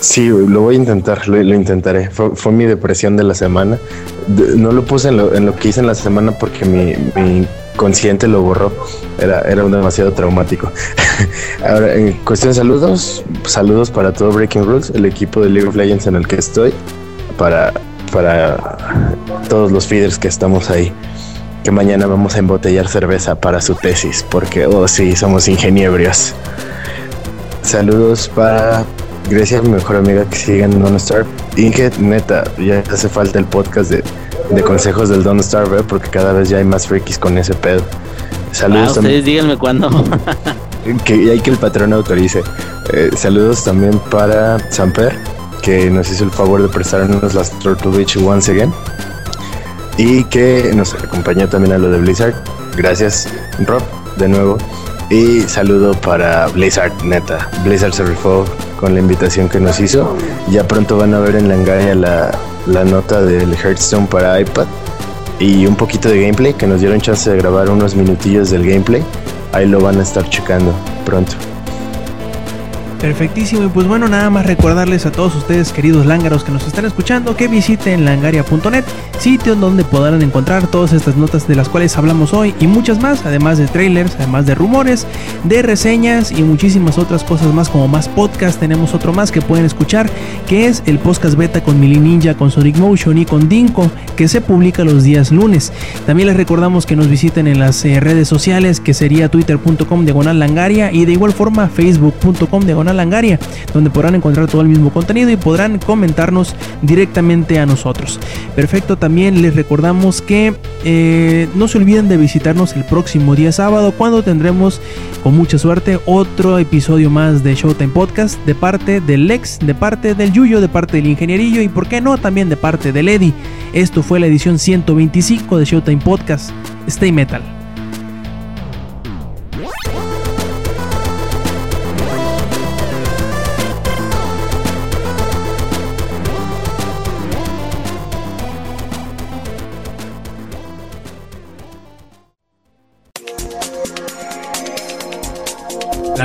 Sí, lo voy a intentar, lo, lo intentaré. Fue, fue mi depresión de la semana. De- no lo puse en lo, en lo que hice en la semana porque mi, mi consciente lo borró. Era, era demasiado traumático. Ahora, en cuestión de saludos, saludos para todo Breaking Rules, el equipo de League of Legends en el que estoy, para, para todos los feeders que estamos ahí. Que mañana vamos a embotellar cerveza para su tesis, porque, oh sí, somos ingeniebrios. Saludos para Grecia, mi mejor amiga que sigue en Don't Starve. Inge, neta, ya hace falta el podcast de, de consejos del Don't Starve, ¿eh? porque cada vez ya hay más frikis con ese pedo. Ah, Saludos también. ustedes díganme cuándo. Que hay que el patrón autorice. Eh, saludos también para Samper, que nos hizo el favor de prestarnos las Turtle Beach once again. Y que nos acompañó también a lo de Blizzard. Gracias, Rob, de nuevo. Y saludo para Blizzard, neta. Blizzard se rifó con la invitación que nos hizo. Ya pronto van a ver en la engaña la, la nota del Hearthstone para iPad. Y un poquito de gameplay, que nos dieron chance de grabar unos minutillos del gameplay. Ahí lo van a estar checando pronto. Perfectísimo, y pues bueno, nada más recordarles a todos ustedes, queridos lángaros que nos están escuchando, que visiten langaria.net, sitio donde podrán encontrar todas estas notas de las cuales hablamos hoy y muchas más, además de trailers, además de rumores, de reseñas y muchísimas otras cosas más, como más podcast. Tenemos otro más que pueden escuchar, que es el podcast beta con Mili Ninja, con Sonic Motion y con Dinko, que se publica los días lunes. También les recordamos que nos visiten en las eh, redes sociales, que sería twitter.com diagonal langaria y de igual forma facebook.com diagonal langaria, donde podrán encontrar todo el mismo contenido y podrán comentarnos directamente a nosotros. Perfecto, también les recordamos que eh, no se olviden de visitarnos el próximo día sábado, cuando tendremos con mucha suerte otro episodio más de Showtime Podcast de parte del Lex, de parte del Yuyo, de parte del Ingenierillo y por qué no también de parte del Eddie. Esto fue la edición 125 de Showtime Podcast. Stay Metal.